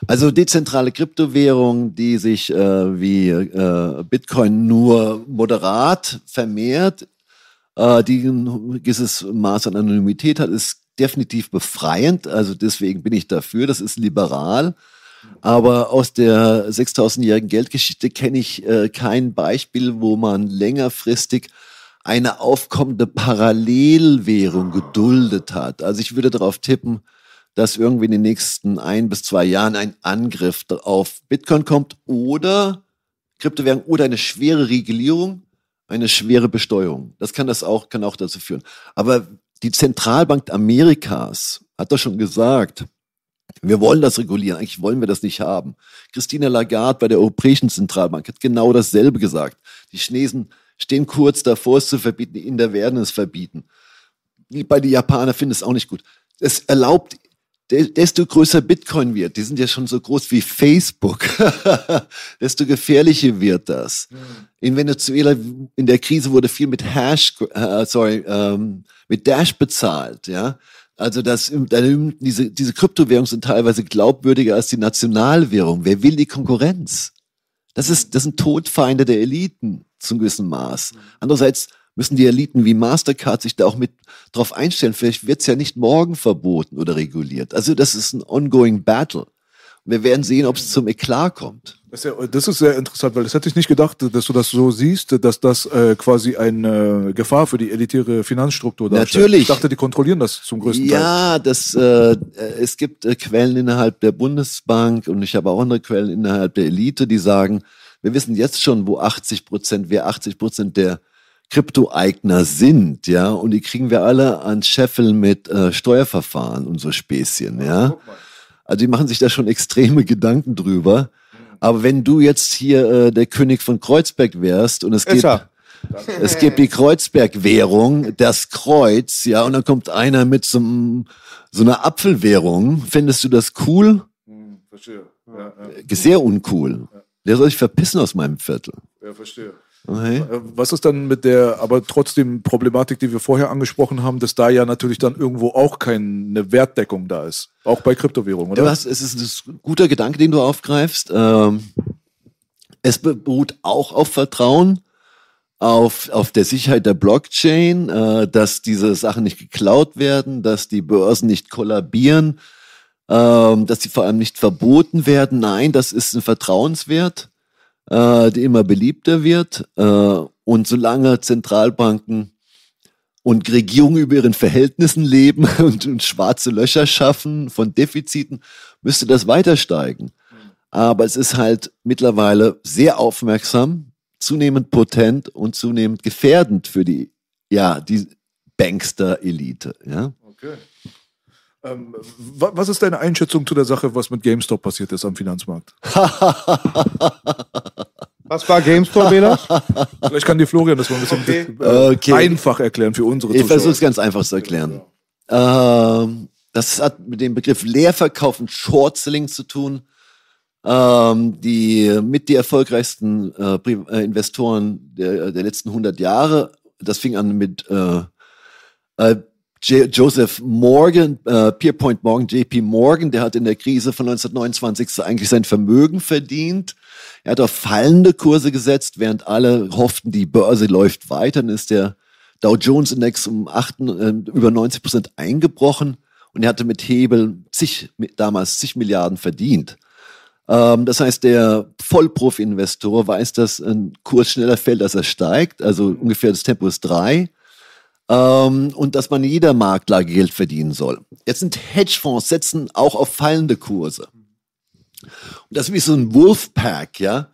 Also dezentrale Kryptowährung, die sich äh, wie äh, Bitcoin nur moderat vermehrt, äh, die ein gewisses Maß an Anonymität hat, ist definitiv befreiend. Also deswegen bin ich dafür. Das ist liberal. Aber aus der 6000-jährigen Geldgeschichte kenne ich äh, kein Beispiel, wo man längerfristig eine aufkommende Parallelwährung geduldet hat. Also ich würde darauf tippen, dass irgendwie in den nächsten ein bis zwei Jahren ein Angriff auf Bitcoin kommt oder Kryptowährung oder eine schwere Regulierung, eine schwere Besteuerung. Das kann das auch, kann auch dazu führen. Aber die Zentralbank Amerikas hat doch schon gesagt, wir wollen das regulieren. Eigentlich wollen wir das nicht haben. Christine Lagarde bei der Europäischen Zentralbank hat genau dasselbe gesagt. Die Chinesen stehen kurz davor, es zu verbieten. Die Inder werden es verbieten. Bei den Japanern finden es auch nicht gut. Es erlaubt, desto größer Bitcoin wird, die sind ja schon so groß wie Facebook, desto gefährlicher wird das. In Venezuela in der Krise wurde viel mit Hash, äh, sorry, ähm, mit Dash bezahlt, ja. Also das, diese, diese Kryptowährungen sind teilweise glaubwürdiger als die Nationalwährung. Wer will die Konkurrenz? Das ist, das sind Todfeinde der Eliten zum gewissen Maß. Andererseits müssen die Eliten wie Mastercard sich da auch mit drauf einstellen. Vielleicht wird's ja nicht morgen verboten oder reguliert. Also das ist ein ongoing battle. Wir werden sehen, ob es zum Eklat kommt. Das ist, ja, das ist sehr interessant, weil das hätte ich nicht gedacht, dass du das so siehst, dass das äh, quasi eine Gefahr für die elitäre Finanzstruktur darstellt. Natürlich. Ich dachte, die kontrollieren das zum größten Teil. Ja, das, äh, es gibt äh, Quellen innerhalb der Bundesbank und ich habe auch andere Quellen innerhalb der Elite, die sagen, wir wissen jetzt schon, wo 80 Prozent, wer 80 Prozent der Kryptoeigner sind, ja, und die kriegen wir alle an Scheffel mit äh, Steuerverfahren und so Späßchen, ja. Also die machen sich da schon extreme Gedanken drüber. Aber wenn du jetzt hier äh, der König von Kreuzberg wärst und es gibt, es gibt die Kreuzberg-Währung, das Kreuz, ja, und dann kommt einer mit so, einem, so einer Apfelwährung, findest du das cool? Hm, verstehe. Ja, ja, Sehr uncool. Der soll sich verpissen aus meinem Viertel. ja, verstehe. Okay? Äh, Was ist dann mit der, aber trotzdem Problematik, die wir vorher angesprochen haben, dass da ja natürlich dann irgendwo auch keine Wertdeckung da ist. Auch bei Kryptowährungen, Du oder? hast, es ist ein guter Gedanke, den du aufgreifst. Ähm, es beruht auch auf Vertrauen, auf, auf der Sicherheit der Blockchain, äh, dass diese Sachen nicht geklaut werden, dass die Börsen nicht kollabieren, ähm, dass sie vor allem nicht verboten werden. Nein, das ist ein Vertrauenswert, äh, der immer beliebter wird. Äh, und solange Zentralbanken und Regierungen über ihren Verhältnissen leben und, und schwarze Löcher schaffen von Defiziten, müsste das weiter steigen. Aber es ist halt mittlerweile sehr aufmerksam, zunehmend potent und zunehmend gefährdend für die, ja, die Bankster-Elite, ja. Okay. Ähm, wa- was ist deine Einschätzung zu der Sache, was mit GameStop passiert ist am Finanzmarkt? Was war GameStop, Bela? Vielleicht kann dir Florian das mal ein bisschen Okay. äh, Okay. einfach erklären für unsere Ich Zuschauer. versuche es ganz einfach zu erklären. Ähm, das hat mit dem Begriff Leerverkauf und Short-Selling zu tun. Ähm, die mit die erfolgreichsten äh, äh, Investoren der, der letzten 100 Jahre. Das fing an mit äh, äh, J Joseph Morgan, äh, Pierpoint Morgan, JP Morgan, der hat in der Krise von 1929 so eigentlich sein Vermögen verdient. Er hat auf fallende Kurse gesetzt, während alle hofften, die Börse läuft weiter. Dann ist der Dow Jones Index um 8, äh, über 90 Prozent eingebrochen und er hatte mit Hebel zig, damals zig Milliarden verdient. Ähm, das heißt, der Vollprofi-Investor weiß, dass ein Kurs schneller fällt, als er steigt. Also ungefähr das Tempo ist drei. Ähm, und dass man in jeder Marktlage Geld verdienen soll. Jetzt sind Hedgefonds setzen auch auf fallende Kurse. Und das ist wie so ein Wolfpack, ja.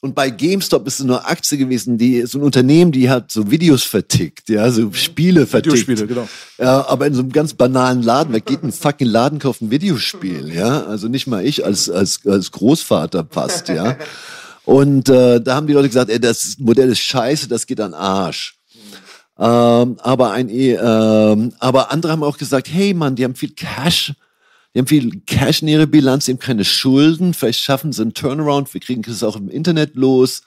Und bei GameStop ist es nur Aktie gewesen, die so ein Unternehmen, die hat so Videos vertickt, ja, so Spiele vertickt. Videospiele, genau. Ja, aber in so einem ganz banalen Laden, wer geht in einen fucking Laden kauft ein Videospiel, ja? Also nicht mal ich als als als Großvater passt, ja. Und äh, da haben die Leute gesagt, ey, das Modell ist scheiße, das geht an Arsch. Ähm, aber ein, ähm, aber andere haben auch gesagt, hey Mann, die haben viel Cash die haben viel Cash in ihrer Bilanz, die haben keine Schulden, vielleicht schaffen sie einen Turnaround, wir kriegen es auch im Internet los.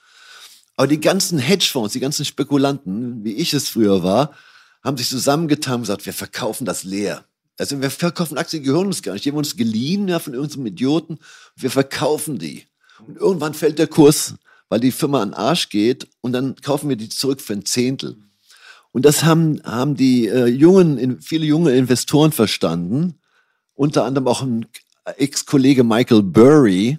Aber die ganzen Hedgefonds, die ganzen Spekulanten, wie ich es früher war, haben sich zusammengetan und gesagt, wir verkaufen das leer. Also wir verkaufen Aktien, die gehören uns gar nicht. Die haben uns geliehen ja, von irgendeinem Idioten. Wir verkaufen die. Und irgendwann fällt der Kurs, weil die Firma an den Arsch geht und dann kaufen wir die zurück für ein Zehntel. Und das haben, haben die äh, jungen, viele junge Investoren verstanden unter anderem auch ein Ex-Kollege Michael Burry,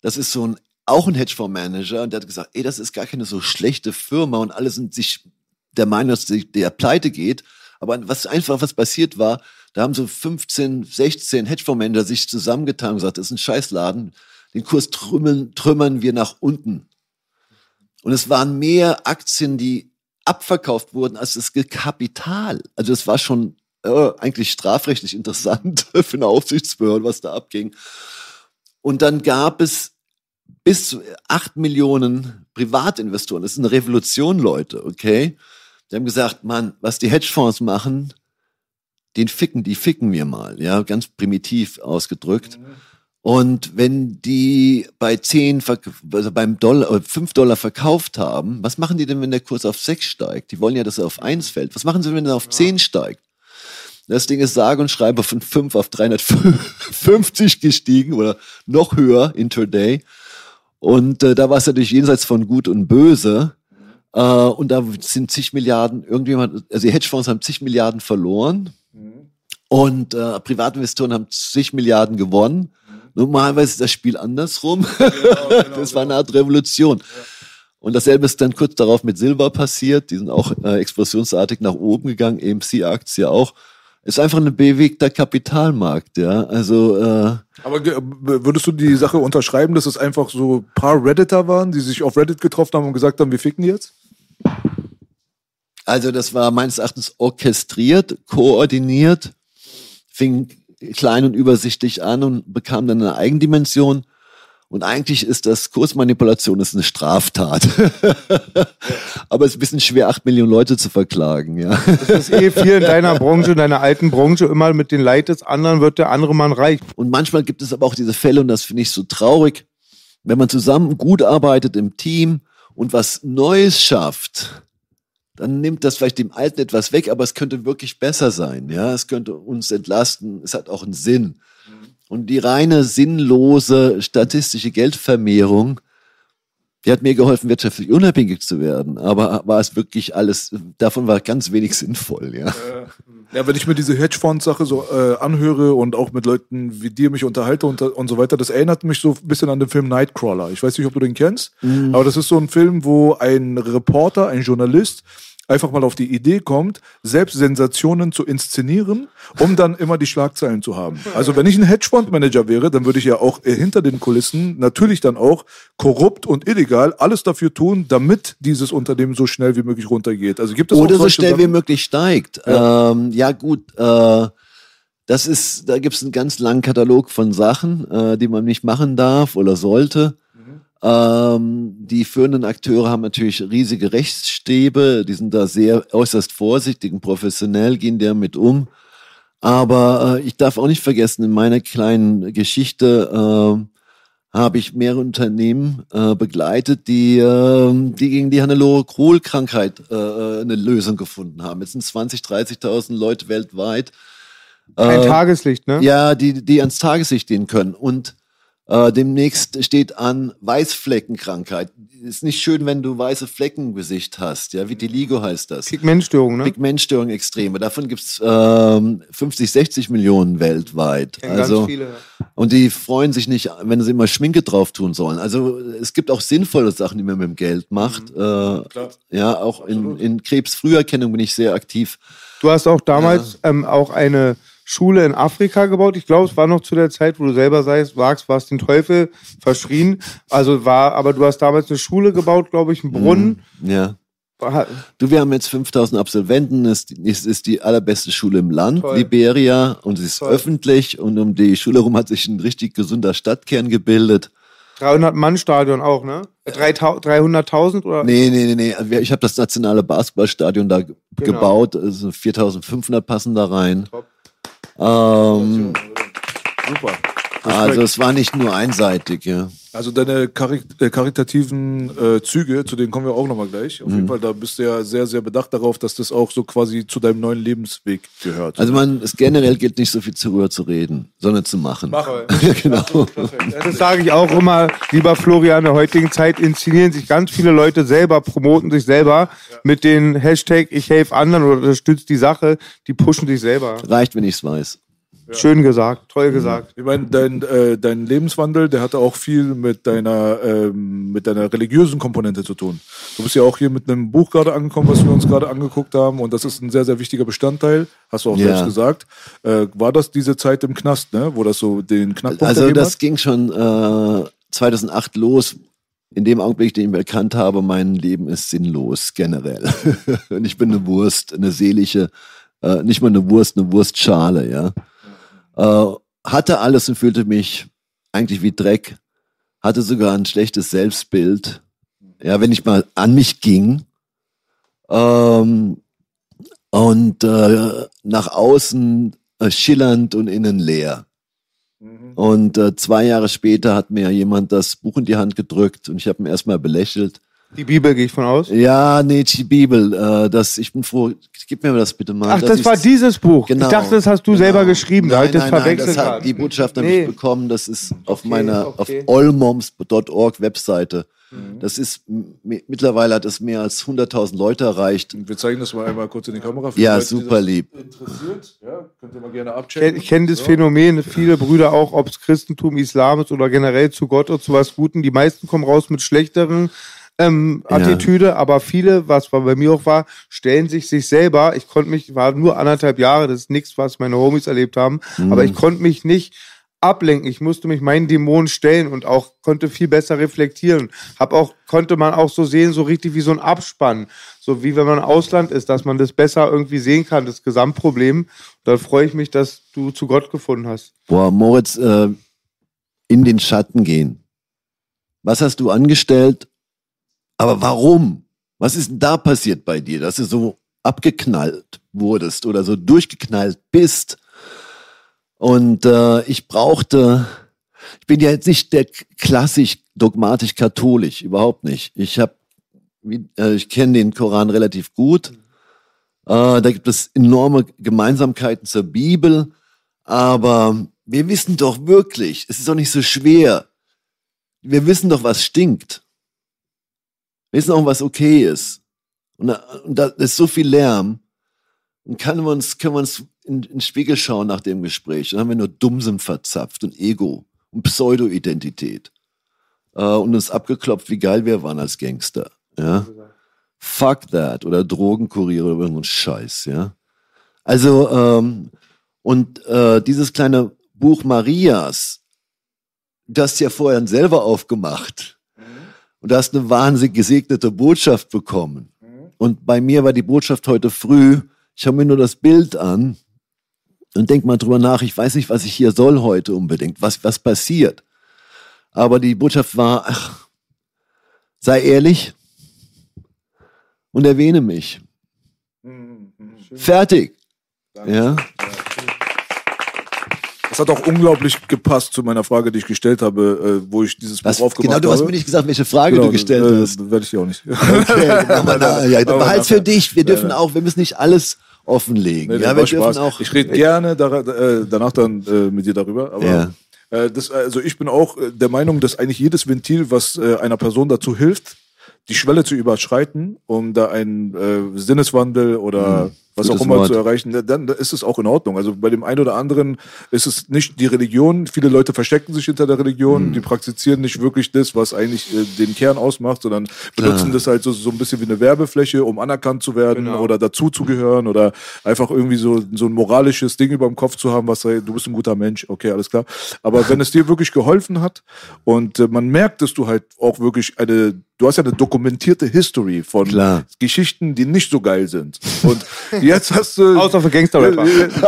das ist so ein auch ein Hedgefondsmanager und der hat gesagt, ey, das ist gar keine so schlechte Firma und alle sind sich der Meinung, dass der pleite geht. Aber was einfach was passiert war, da haben so 15, 16 Hedgefondsmanager sich zusammengetan und gesagt, das ist ein Scheißladen, den Kurs trümmern, trümmern wir nach unten. Und es waren mehr Aktien, die abverkauft wurden, als das Kapital. Also es war schon äh, eigentlich strafrechtlich interessant für eine Aufsichtsbehörde, was da abging. Und dann gab es bis zu acht Millionen Privatinvestoren. Das ist eine Revolution, Leute, okay? Die haben gesagt, Mann, was die Hedgefonds machen, den ficken, die ficken wir mal, ja, ganz primitiv ausgedrückt. Mhm. Und wenn die bei 10, also beim Dollar, 5 äh, Dollar verkauft haben, was machen die denn, wenn der Kurs auf 6 steigt? Die wollen ja, dass er auf 1 fällt. Was machen sie, wenn er auf 10 steigt? Das Ding ist sage und schreibe von 5 auf 350 gestiegen oder noch höher intraday. Und äh, da war es natürlich jenseits von Gut und Böse. Äh, und da sind zig Milliarden, irgendjemand, also die Hedgefonds haben zig Milliarden verloren. Und äh, Privatinvestoren haben zig Milliarden gewonnen. Normalerweise ist das Spiel andersrum. Genau, genau, das war eine Art Revolution. Ja. Und dasselbe ist dann kurz darauf mit Silber passiert. Die sind auch äh, explosionsartig nach oben gegangen, EMC-Aktie auch ist einfach ein bewegter Kapitalmarkt, ja. Also äh, aber würdest du die Sache unterschreiben, dass es einfach so ein paar Redditor waren, die sich auf Reddit getroffen haben und gesagt haben, wir ficken jetzt? Also das war meines Erachtens orchestriert, koordiniert, fing klein und übersichtlich an und bekam dann eine Eigendimension. Und eigentlich ist das Kursmanipulation ist eine Straftat. Aber es ist ein bisschen schwer, acht Millionen Leute zu verklagen, ja. Das ist eh viel in deiner Branche, in deiner alten Branche, immer mit den Leid des anderen wird der andere Mann reich. Und manchmal gibt es aber auch diese Fälle, und das finde ich so traurig, wenn man zusammen gut arbeitet im Team und was Neues schafft, dann nimmt das vielleicht dem Alten etwas weg, aber es könnte wirklich besser sein, ja. Es könnte uns entlasten, es hat auch einen Sinn. Und die reine sinnlose statistische Geldvermehrung, die hat mir geholfen, wirtschaftlich unabhängig zu werden. Aber war es wirklich alles, davon war ganz wenig sinnvoll, ja. Ja, wenn ich mir diese Hedgefonds-Sache so äh, anhöre und auch mit Leuten wie dir mich unterhalte und, und so weiter, das erinnert mich so ein bisschen an den Film Nightcrawler. Ich weiß nicht, ob du den kennst, mhm. aber das ist so ein Film, wo ein Reporter, ein Journalist einfach mal auf die Idee kommt, selbst Sensationen zu inszenieren, um dann immer die Schlagzeilen zu haben. Also wenn ich ein Hedgefondsmanager wäre, dann würde ich ja auch hinter den Kulissen natürlich dann auch korrupt und illegal alles dafür tun, damit dieses Unternehmen so schnell wie möglich runtergeht. Also gibt es oder so schnell Sachen? wie möglich steigt. Ja, ähm, ja gut. Äh das ist, da gibt es einen ganz langen Katalog von Sachen, äh, die man nicht machen darf oder sollte. Ähm, die führenden Akteure haben natürlich riesige Rechtsstäbe, die sind da sehr äußerst vorsichtig und professionell gehen damit um. Aber äh, ich darf auch nicht vergessen, in meiner kleinen Geschichte äh, habe ich mehrere Unternehmen äh, begleitet, die, äh, die gegen die Hannelore-Kohl-Krankheit äh, äh, eine Lösung gefunden haben. Jetzt sind 20, 30.000 Leute weltweit. Kein Äh, Tageslicht, ne? Ja, die, die ans Tageslicht gehen können. Und äh, demnächst steht an Weißfleckenkrankheit. Ist nicht schön, wenn du weiße Flecken im Gesicht hast. Ja, Vitiligo heißt das. Pigmentstörung, ne? Pigmentstörung extreme. Davon gibt's ähm, 50, 60 Millionen weltweit. Kennen also, ganz viele. und die freuen sich nicht, wenn sie immer Schminke drauf tun sollen. Also es gibt auch sinnvolle Sachen, die man mit dem Geld macht. Mhm. Äh, ja, auch in, in Krebsfrüherkennung bin ich sehr aktiv. Du hast auch damals ähm, auch eine Schule in Afrika gebaut. Ich glaube, es war noch zu der Zeit, wo du selber sagst, wagst, warst den Teufel verschrien. Also war, aber du hast damals eine Schule gebaut, glaube ich, einen Brunnen. Ja. War- Du, wir haben jetzt 5000 Absolventen. Es ist, die allerbeste Schule im Land, Toll. Liberia. Und sie ist Toll. öffentlich. Und um die Schule herum hat sich ein richtig gesunder Stadtkern gebildet. 300 Mann Stadion auch, ne? 3000 300.000 oder? Nee, nee, nee, nee. Also Ich habe das nationale Basketballstadion da ge- Genau. gebaut. Also 4500 passen da rein. Top. Ähm, Super. Also es war nicht nur einseitig, ja. Also deine Kari äh, karitativen äh, Züge, zu denen kommen wir auch nochmal gleich. Auf Mhm. jeden Fall, da bist du ja sehr, sehr bedacht darauf, dass das auch so quasi zu deinem neuen Lebensweg gehört. Also man, es generell gilt nicht so viel darüber zu reden, sondern zu machen. Machen. genau. Das sage ich auch immer, lieber Florian, in der heutigen Zeit inszenieren sich ganz viele Leute selber, promoten sich selber mit den Hashtag ich helfe anderen oder unterstütze die Sache, die pushen sich selber. Reicht, wenn ich's weiß. Schön gesagt, toll gesagt. Ich meine, dein, äh, dein Lebenswandel, der hatte auch viel mit deiner, ähm, mit deiner religiösen Komponente zu tun. Du bist ja auch hier mit einem Buch gerade angekommen, was wir uns gerade angeguckt haben. Und das ist ein sehr, sehr wichtiger Bestandteil, hast du auch Ja. selbst gesagt. Äh, war das diese Zeit im Knast, ne? wo das so den Knackpunkt Also das hat? ging schon äh, 2008 los. In dem Augenblick, den ich erkannt habe, mein Leben ist sinnlos generell. Und ich bin eine Wurst, eine seelische, äh, nicht mal eine Wurst, eine Wurstschale, ja. Äh, hatte alles und fühlte mich eigentlich wie Dreck. Hatte sogar ein schlechtes Selbstbild. Ja, wenn ich mal an mich ging. Ähm, und äh, nach außen äh, schillernd und innen leer. Und äh, zwei Jahre später hat mir jemand das Buch in die Hand gedrückt und ich habe ihn erstmal belächelt. Die Bibel gehe ich von aus. Ja, nee, die Bibel, äh, das, ich bin froh, gib mir das bitte mal. Ach, das, ist- war dieses Buch. Genau. Ich dachte, das hast du Genau. selber geschrieben. Da Nein, ich das nein, nein, verwechselt. das hat, die Botschaft habe Nee. ich bekommen. Das ist auf Okay, meiner, okay. auf allmoms.org Webseite. Mhm. Das ist, mittlerweile hat es mehr als 100.000 Leute erreicht. Wir zeigen das mal einmal kurz in die Kamera. Für Ja, Leute, super das lieb. Interessiert, ja, könnt ihr mal gerne Ich abchecken. Ich kenne das So. Phänomen, viele Brüder auch, ob es Christentum, Islam ist oder generell zu Gott oder zu was Guten. Die meisten kommen raus mit schlechteren ähm, Ja. Attitüde, aber viele, was bei mir auch war, stellen sich sich selber. Ich konnte mich, war nur anderthalb Jahre, das ist nichts, was meine Homies erlebt haben, aber ich konnte mich nicht ablenken. Ich musste mich meinen Dämonen stellen und auch konnte viel besser reflektieren. Hab auch, konnte man auch so sehen, so richtig wie so ein Abspann. So wie wenn man im Ausland ist, dass man das besser irgendwie sehen kann, das Gesamtproblem. Da freue ich mich, dass du zu Gott gefunden hast. Boah, Moritz, äh, in den Schatten gehen. Was hast du angestellt? Aber warum? Was ist denn da passiert bei dir, dass du so abgeknallt wurdest oder so durchgeknallt bist? Und äh, ich brauchte, ich bin ja jetzt nicht der klassisch dogmatisch katholisch, überhaupt nicht. Ich habe, äh, ich kenne den Koran relativ gut. Äh, da gibt es enorme Gemeinsamkeiten zur Bibel, aber wir wissen doch wirklich, es ist doch nicht so schwer. Wir wissen doch, was stinkt. Wissen auch, was okay ist. Und da, und da ist so viel Lärm. Und können wir uns, können wir uns in, in den Spiegel schauen nach dem Gespräch. Dann haben wir nur Dummsinn verzapft und Ego und Pseudo-Identität. Äh, und uns abgeklopft, wie geil wir waren als Gangster. Ja? Fuck that. Oder Drogenkurier oder irgendein Scheiß, ja. Also, ähm, und äh, dieses kleine Buch Marias, das ja vorher selber aufgemacht. Und du hast eine wahnsinnig gesegnete Botschaft bekommen. Und bei mir war die Botschaft heute früh, ich schaue mir nur das Bild an und denk mal drüber nach, ich weiß nicht, was ich hier soll heute unbedingt, was, was passiert. Aber die Botschaft war, ach, sei ehrlich und erwähne mich. Fertig. Ja. Es hat auch unglaublich gepasst zu meiner Frage, die ich gestellt habe, äh, wo ich dieses Was, Buch aufgemacht genau, du habe. hast mir nicht gesagt, welche Frage Genau, du gestellt äh, hast. Werde ich dir auch nicht. Okay, da, ja, Aber behalt's für dich. Wir dürfen auch, wir müssen nicht alles offenlegen. Nee, ja, wir dürfen Spaß. auch. ich rede gerne dar äh, danach dann äh, mit dir darüber. Aber Ja. äh, das, also ich bin auch äh, der Meinung, dass eigentlich jedes Ventil, was äh, einer Person dazu hilft, die Schwelle zu überschreiten, um da einen äh, Sinneswandel oder was auch immer Wort. zu erreichen, dann- dann ist es auch in Ordnung. Also bei dem einen oder anderen ist es nicht die Religion. Viele Leute verstecken sich hinter der Religion, die praktizieren nicht wirklich das, was eigentlich äh, den Kern ausmacht, sondern benutzen das halt so, so ein bisschen wie eine Werbefläche, um anerkannt zu werden oder dazuzugehören oder einfach irgendwie so, so ein moralisches Ding über dem Kopf zu haben, was hey, du bist ein guter Mensch, okay, alles klar. Aber wenn es dir wirklich geholfen hat und äh, man merkt, dass du halt auch wirklich eine, du hast ja eine dokumentierte History von Klar. Geschichten, die nicht so geil sind. Und jetzt hast du. Außer für Gangster-Rapper.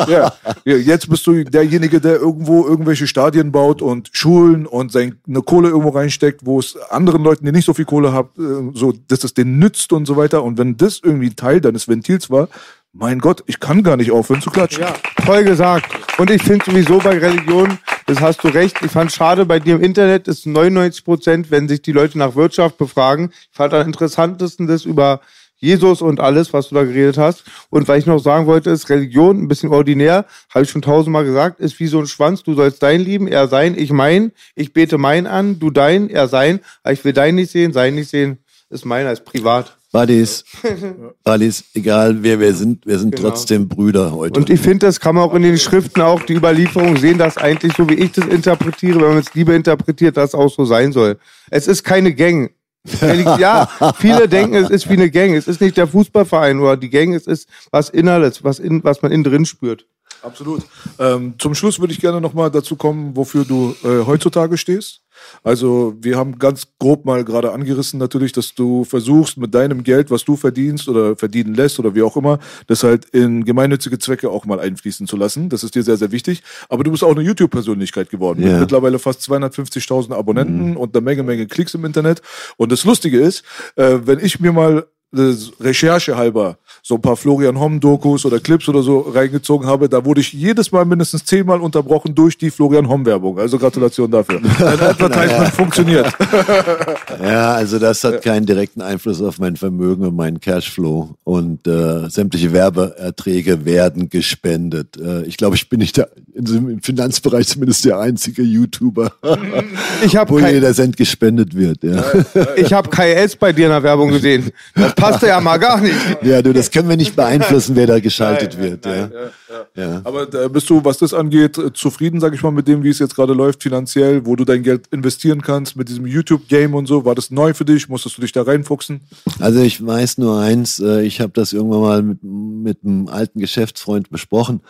ja, ja, jetzt bist du derjenige, der irgendwo irgendwelche Stadien baut und Schulen und seine Kohle irgendwo reinsteckt, wo es anderen Leuten, die nicht so viel Kohle haben, äh, so, dass es denen nützt und so weiter. Und wenn das irgendwie Teil deines Ventils war, mein Gott, ich kann gar nicht aufhören zu klatschen. Ja, toll gesagt. Und ich finde sowieso bei Religion, das hast du recht, ich fand schade, bei dir im Internet ist 99 Prozent, wenn sich die Leute nach Wirtschaft befragen. Ich fand am interessantesten das über Jesus und alles, was du da geredet hast. Und weil ich noch sagen wollte, ist Religion ein bisschen ordinär, habe ich schon tausendmal gesagt, ist wie so ein Schwanz. Du sollst dein lieben, er sein, ich mein. Ich bete mein an, du dein, er sein. Aber ich will dein nicht sehen, sein nicht sehen, ist meiner, ist privat. Buddies, Buddies, egal wer wir sind, wir sind Genau. trotzdem Brüder heute. Und ich finde, das kann man auch in den Schriften auch die Überlieferung sehen, dass eigentlich, so wie ich das interpretiere, wenn man es Liebe interpretiert, das auch so sein soll. Es ist keine Gang. Ja, viele denken, es ist wie eine Gang. Es ist nicht der Fußballverein oder die Gang, es ist was Innerliches, was, in, was man innen drin spürt. Absolut. Ähm, zum Schluss würde ich gerne nochmal dazu kommen, wofür du äh, heutzutage stehst. Also wir haben ganz grob mal gerade angerissen natürlich, dass du versuchst mit deinem Geld, was du verdienst oder verdienen lässt oder wie auch immer, das halt in gemeinnützige Zwecke auch mal einfließen zu lassen. Das ist dir sehr, sehr wichtig. Aber du bist auch eine YouTube-Persönlichkeit geworden. Ja. Mit mittlerweile fast 250.000 Abonnenten und eine Menge, Menge Klicks im Internet. Und das Lustige ist, äh, wenn ich mir mal Recherche halber so ein paar Florian Homm-Dokus oder Clips oder so reingezogen habe, da wurde ich jedes Mal mindestens zehnmal unterbrochen durch die Florian Homm-Werbung. Also Gratulation dafür. Dein Advertisement funktioniert. Ja, also das hat keinen direkten Einfluss auf mein Vermögen und meinen Cashflow. Und äh, sämtliche Werbeerträge werden gespendet. Äh, ich glaube, ich bin nicht der, in diesem- im Finanzbereich zumindest der einzige YouTuber, Ich habe wo kein, jeder Cent gespendet wird. Ja, ich hab KS bei dir in der Werbung gesehen. Das passte ja mal gar nicht. ja du, das können wir nicht beeinflussen, wer da geschaltet wird. ja. Ja. Aber da bist du, was das angeht, äh, zufrieden, sag ich mal, mit dem, wie es jetzt gerade läuft finanziell, wo du dein Geld investieren kannst, mit diesem YouTube-Game und so. War das neu für dich? Musstest du dich da reinfuchsen? Also ich weiß nur eins, äh, ich habe das irgendwann mal mit, mit einem alten Geschäftsfreund besprochen.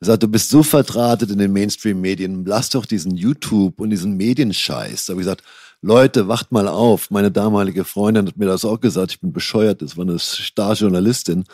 Er sagt, du bist so verdrahtet in den Mainstream-Medien, lass doch diesen YouTube und diesen Medienscheiß. Da habe ich gesagt, Leute, wacht mal auf. Meine damalige Freundin hat mir das auch gesagt, ich bin bescheuert, das war eine Starjournalistin.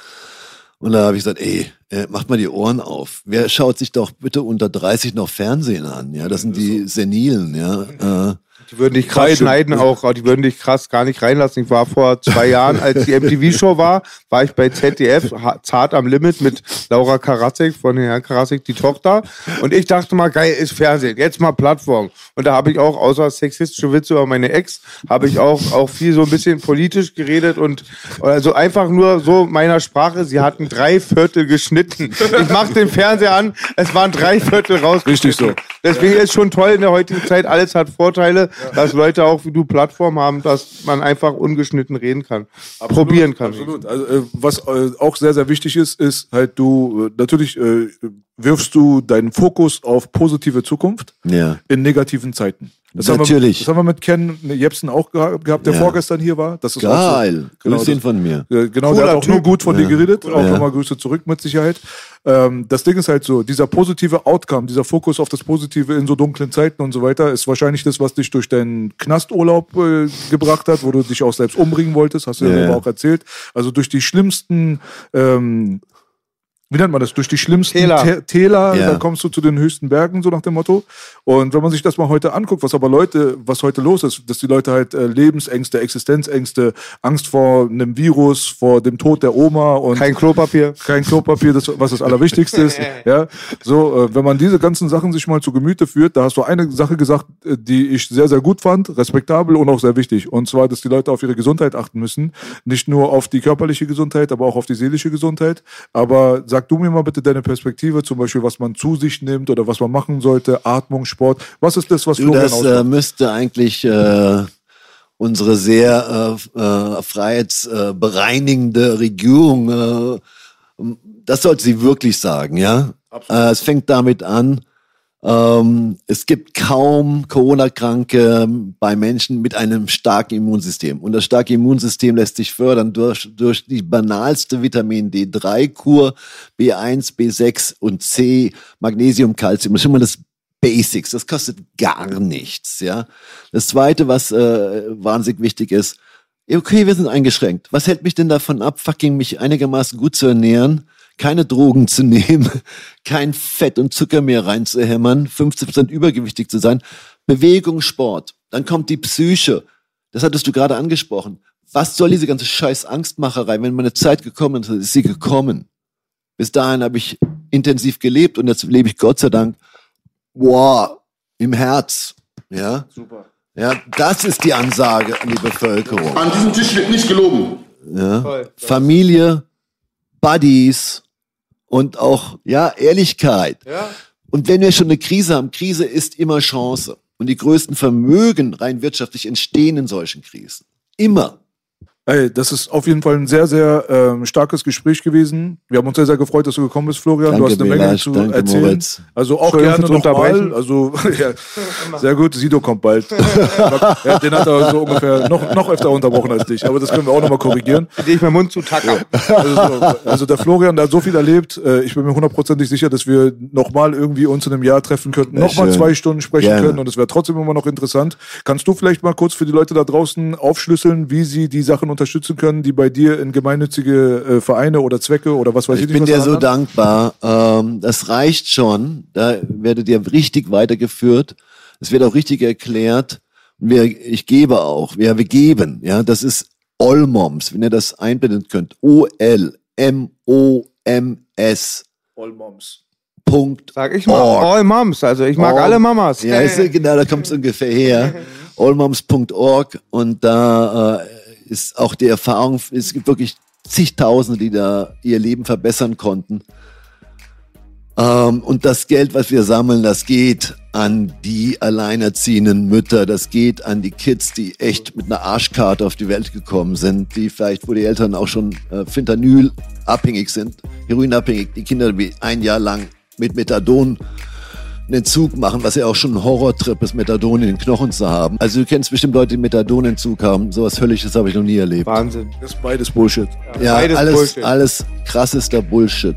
Und da habe ich gesagt, ey, äh, macht mal die Ohren auf. Wer schaut sich doch bitte unter 30 noch Fernsehen an? Ja, das sind die Senilen, ja. Äh, Die würden dich krass Beide. schneiden auch, die würden dich krass gar nicht reinlassen. Ich war vor zwei Jahren, als die MTV-Show war, war ich bei ZDF, zart am Limit mit Laura Karasek von Herrn Karasek, die Tochter. Und ich dachte mal, geil ist Fernsehen, jetzt mal Plattform. Und da habe ich auch, außer sexistische Witze über meine Ex, habe ich auch, auch viel so ein bisschen politisch geredet und also einfach nur so meiner Sprache, sie hatten drei Viertel geschnitten. Ich mache den Fernseher an, es waren drei Viertel raus. Richtig so. Deswegen ist schon toll in der heutigen Zeit, alles hat Vorteile, dass Leute auch wie du Plattformen haben, dass man einfach ungeschnitten reden kann, probieren kann. Absolut. Also, äh, was äh, auch sehr, sehr wichtig ist, ist halt du, äh, natürlich äh, wirfst du deinen Fokus auf positive Zukunft ja. in negativen Zeiten. Das Natürlich. Haben wir, das haben wir mit Ken Jepsen auch geha- gehabt, der Ja. vorgestern hier war. Das ist Geil. so, genau, Grüß ihn von mir. Genau, Cooler der hat auch Typ. nur gut von dir geredet. Auch Ja. nochmal Grüße zurück mit Sicherheit. Ähm, das Ding ist halt so, dieser positive Outcome, dieser Fokus auf das Positive in so dunklen Zeiten und so weiter, ist wahrscheinlich das, was dich durch deinen Knasturlaub äh, gebracht hat, wo du dich auch selbst umbringen wolltest, hast du ja, Ja, ja. auch erzählt. Also durch die schlimmsten ähm, wie nennt man das, durch die schlimmsten Täler. Tä- Täler, Ja. dann kommst du zu den höchsten Bergen, so nach dem Motto. Und wenn man sich das mal heute anguckt, was aber Leute, was heute los ist, dass die Leute halt äh, Lebensängste, Existenzängste, Angst vor einem Virus, vor dem Tod der Oma und Kein Klopapier. kein Klopapier, das, was das Allerwichtigste ist. Ja, so, äh, wenn man diese ganzen Sachen sich mal zu Gemüte führt, da hast du eine Sache gesagt, äh, die ich sehr, sehr gut fand, respektabel und auch sehr wichtig. Und zwar, dass die Leute auf ihre Gesundheit achten müssen. Nicht nur auf die körperliche Gesundheit, aber auch auf die seelische Gesundheit. Aber sag du mir mal bitte deine Perspektive, zum Beispiel, was man zu sich nimmt oder was man machen sollte, Atmung, Sport. Was ist das, was Du, Florian das äh, müsste eigentlich äh, unsere sehr äh, äh, freiheitsbereinigende Regierung, äh, das sollte sie wirklich sagen, ja. Äh, es fängt damit an, ähm, es gibt kaum Corona-Kranke bei Menschen mit einem starken Immunsystem. Und das starke Immunsystem lässt sich fördern durch, durch die banalste Vitamin D3-Kur, B1, B6 und C, Magnesium, Calcium. Das ist immer das Basics. Das kostet gar nichts, ja. Das zweite, was äh, wahnsinnig wichtig ist, okay, wir sind eingeschränkt. Was hält mich denn davon ab, fucking mich einigermaßen gut zu ernähren, keine Drogen zu nehmen, kein Fett und Zucker mehr reinzuhämmern, 15% übergewichtig zu sein, Bewegung, Sport. Dann kommt die Psyche. Das hattest du gerade angesprochen. Was soll diese ganze scheiß Angstmacherei? Wenn meine Zeit gekommen ist, ist sie gekommen. Bis dahin habe ich intensiv gelebt und jetzt lebe ich Gott sei Dank, wow, im Herz. Ja, Super. ja, das ist die Ansage an die Bevölkerung. An diesem Tisch wird nicht gelogen. Ja. Toll. Familie, Buddies und auch, ja, Ehrlichkeit. Ja. Und wenn wir schon eine Krise haben, Krise ist immer Chance. Und die größten Vermögen rein wirtschaftlich entstehen in solchen Krisen. Immer. Ey, das ist auf jeden Fall ein sehr, sehr ähm, starkes Gespräch gewesen. Wir haben uns sehr, sehr gefreut, dass du gekommen bist, Florian. du Danke, hast eine Menge Belasch. zu Danke, erzählen. Moritz. Also auch Entschuldigung gerne nochmal. Also, ja, sehr gut. Sido kommt bald. ja, den hat er so ungefähr noch, noch öfter unterbrochen als dich. Aber das können wir auch nochmal korrigieren. Indem ich meinen Mund zu tackern. Also, so, also der Florian, der hat so viel erlebt. Äh, Ich bin mir hundertprozentig sicher, dass wir nochmal irgendwie uns in einem Jahr treffen könnten, nochmal schön. zwei Stunden sprechen Gerne. können und es wäre trotzdem immer noch interessant. Kannst du vielleicht mal kurz für die Leute da draußen aufschlüsseln, wie sie die Sachen unterstützen können, die bei dir in gemeinnützige äh, Vereine oder Zwecke oder was weiß ich, Ich nicht bin dir so anhand? dankbar. Ähm, das reicht schon. Da werdet ihr richtig weitergeführt. Es wird auch richtig erklärt. Und wir, ich gebe auch. Ja, wir geben. Ja, das ist Olmoms, wenn ihr das einblenden könnt. O-L-M-O-M-S. All Moms. Punkt. Sag ich mal. org. All Moms. Also ich mag All- alle Mamas. Ja, ist, genau, da kommt es ungefähr her. allmoms.org und da äh, ist auch die Erfahrung, es gibt wirklich zigtausende, die da ihr Leben verbessern konnten. Ähm, und das Geld, was wir sammeln, das geht an die alleinerziehenden Mütter, das geht an die Kids, die echt mit einer Arschkarte auf die Welt gekommen sind, die vielleicht, wo die Eltern auch schon äh, Fentanyl abhängig sind, heroinabhängig, die Kinder, die ein Jahr lang mit Methadon einen Entzug machen, was ja auch schon ein Horrortrip ist, Methadon in den Knochen zu haben. Also du kennst bestimmt Leute, die Methadonentzug haben. Sowas Höllisches habe ich noch nie erlebt. Wahnsinn. Das ist beides Bullshit. Ja, beides alles, Bullshit. alles krassester Bullshit.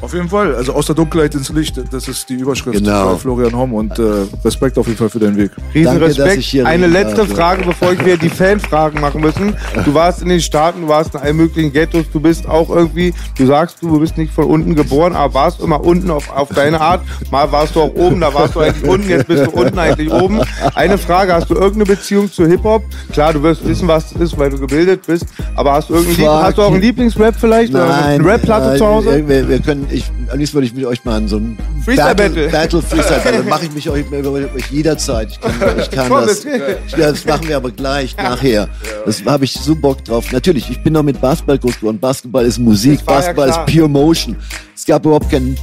Auf jeden Fall. Also aus der Dunkelheit ins Licht, das ist die Überschrift Genau. Florian Homm und äh, Respekt auf jeden Fall für deinen Weg. Riesen Danke, dass Respekt. ich hier Eine letzte ja. Frage, bevor ich wieder die Fanfragen machen müssen. Du warst in den Staaten, du warst in allen möglichen Ghettos, du bist auch irgendwie, du sagst, du bist nicht von unten geboren, aber warst immer unten auf, auf deine Art. Mal warst du auch oben, da warst du eigentlich unten, jetzt bist du unten eigentlich oben. Eine Frage, hast du irgendeine Beziehung zu Hip-Hop? Klar, du wirst wissen, was das ist, weil du gebildet bist, aber hast du, Fuck. hast du auch einen Lieblingsrap vielleicht? Oder Nein, eine Rap-Platte äh, zu Hause? Wir, wir können, ich, am liebsten würde ich mit euch mal in so einem Freestyle Battle. Battle Freestyle Battle. Mache ich mich euch, mit euch jederzeit. Ich kann, ich kann das. das- Ich, das machen wir aber gleich nachher. Das habe ich so Bock drauf. Natürlich, ich bin noch mit Basketball groß geworden. Basketball ist Musik, ja Basketball klar. ist Pure Motion. Es gab überhaupt kein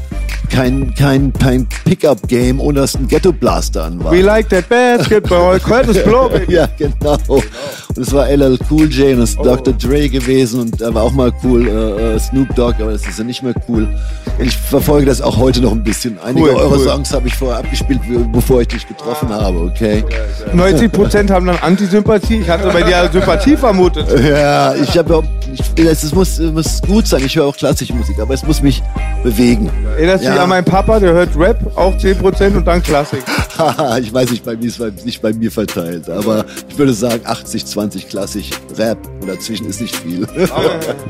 kein, kein, kein Pickup-Game, ohne dass ein Ghetto-Blaster an war. We like that basketball, Curtis Blow. Ja, genau. Und es war LL Cool J und es ist Dr. Dre gewesen und er war auch mal cool, äh, äh, Snoop Dogg, aber das ist ja nicht mehr cool. Ich verfolge das auch heute noch ein bisschen. Einige Cool, eurer cool. Songs habe ich vorher abgespielt, bevor ich dich getroffen habe, okay? 90% haben dann Antisympathie. Ich hatte bei dir Sympathie vermutet. Ja, ich habe es muss, muss gut sein, ich höre auch klassische Musik, aber es muss mich bewegen. Erinnerst du dich Ja. an meinen Papa, der hört Rap, auch 10% und dann Klassik. Haha, ich weiß nicht, bei mir ist es nicht bei mir verteilt, aber ich würde sagen 80, 20 klassisch Rap und dazwischen ist nicht viel.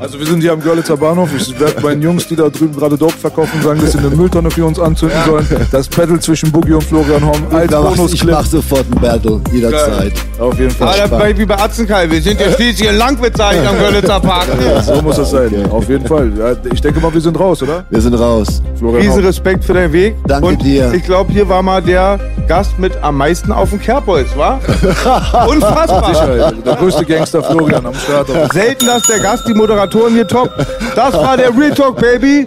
Also wir sind hier am Görlitzer Bahnhof. Ich werde meinen Jungs, die da drüben gerade Dope verkaufen, sagen, dass sie eine Mülltonne für uns anzünden sollen. Das Battle zwischen Boogie und Florian Horn als mach, ich mach sofort ein Battle, jederzeit. Auf jeden Fall. Da wie bei Atzenkai. Wir sind ja schließlich in Langwitz am Görlitzer Park. So muss das sein. Auf jeden Fall. Ja, ich denke mal, wir sind raus, oder? Wir sind raus. Florian Riesen. Respekt für deinen Weg. Danke und dir. Ich glaube, hier war mal der Gast mit am meisten auf dem Kerbholz, wa? Unfassbar. Sicher, der größte Gangster Florian am Start. Selten, dass der Gast die Moderatoren hier top. Das war der Real Talk Baby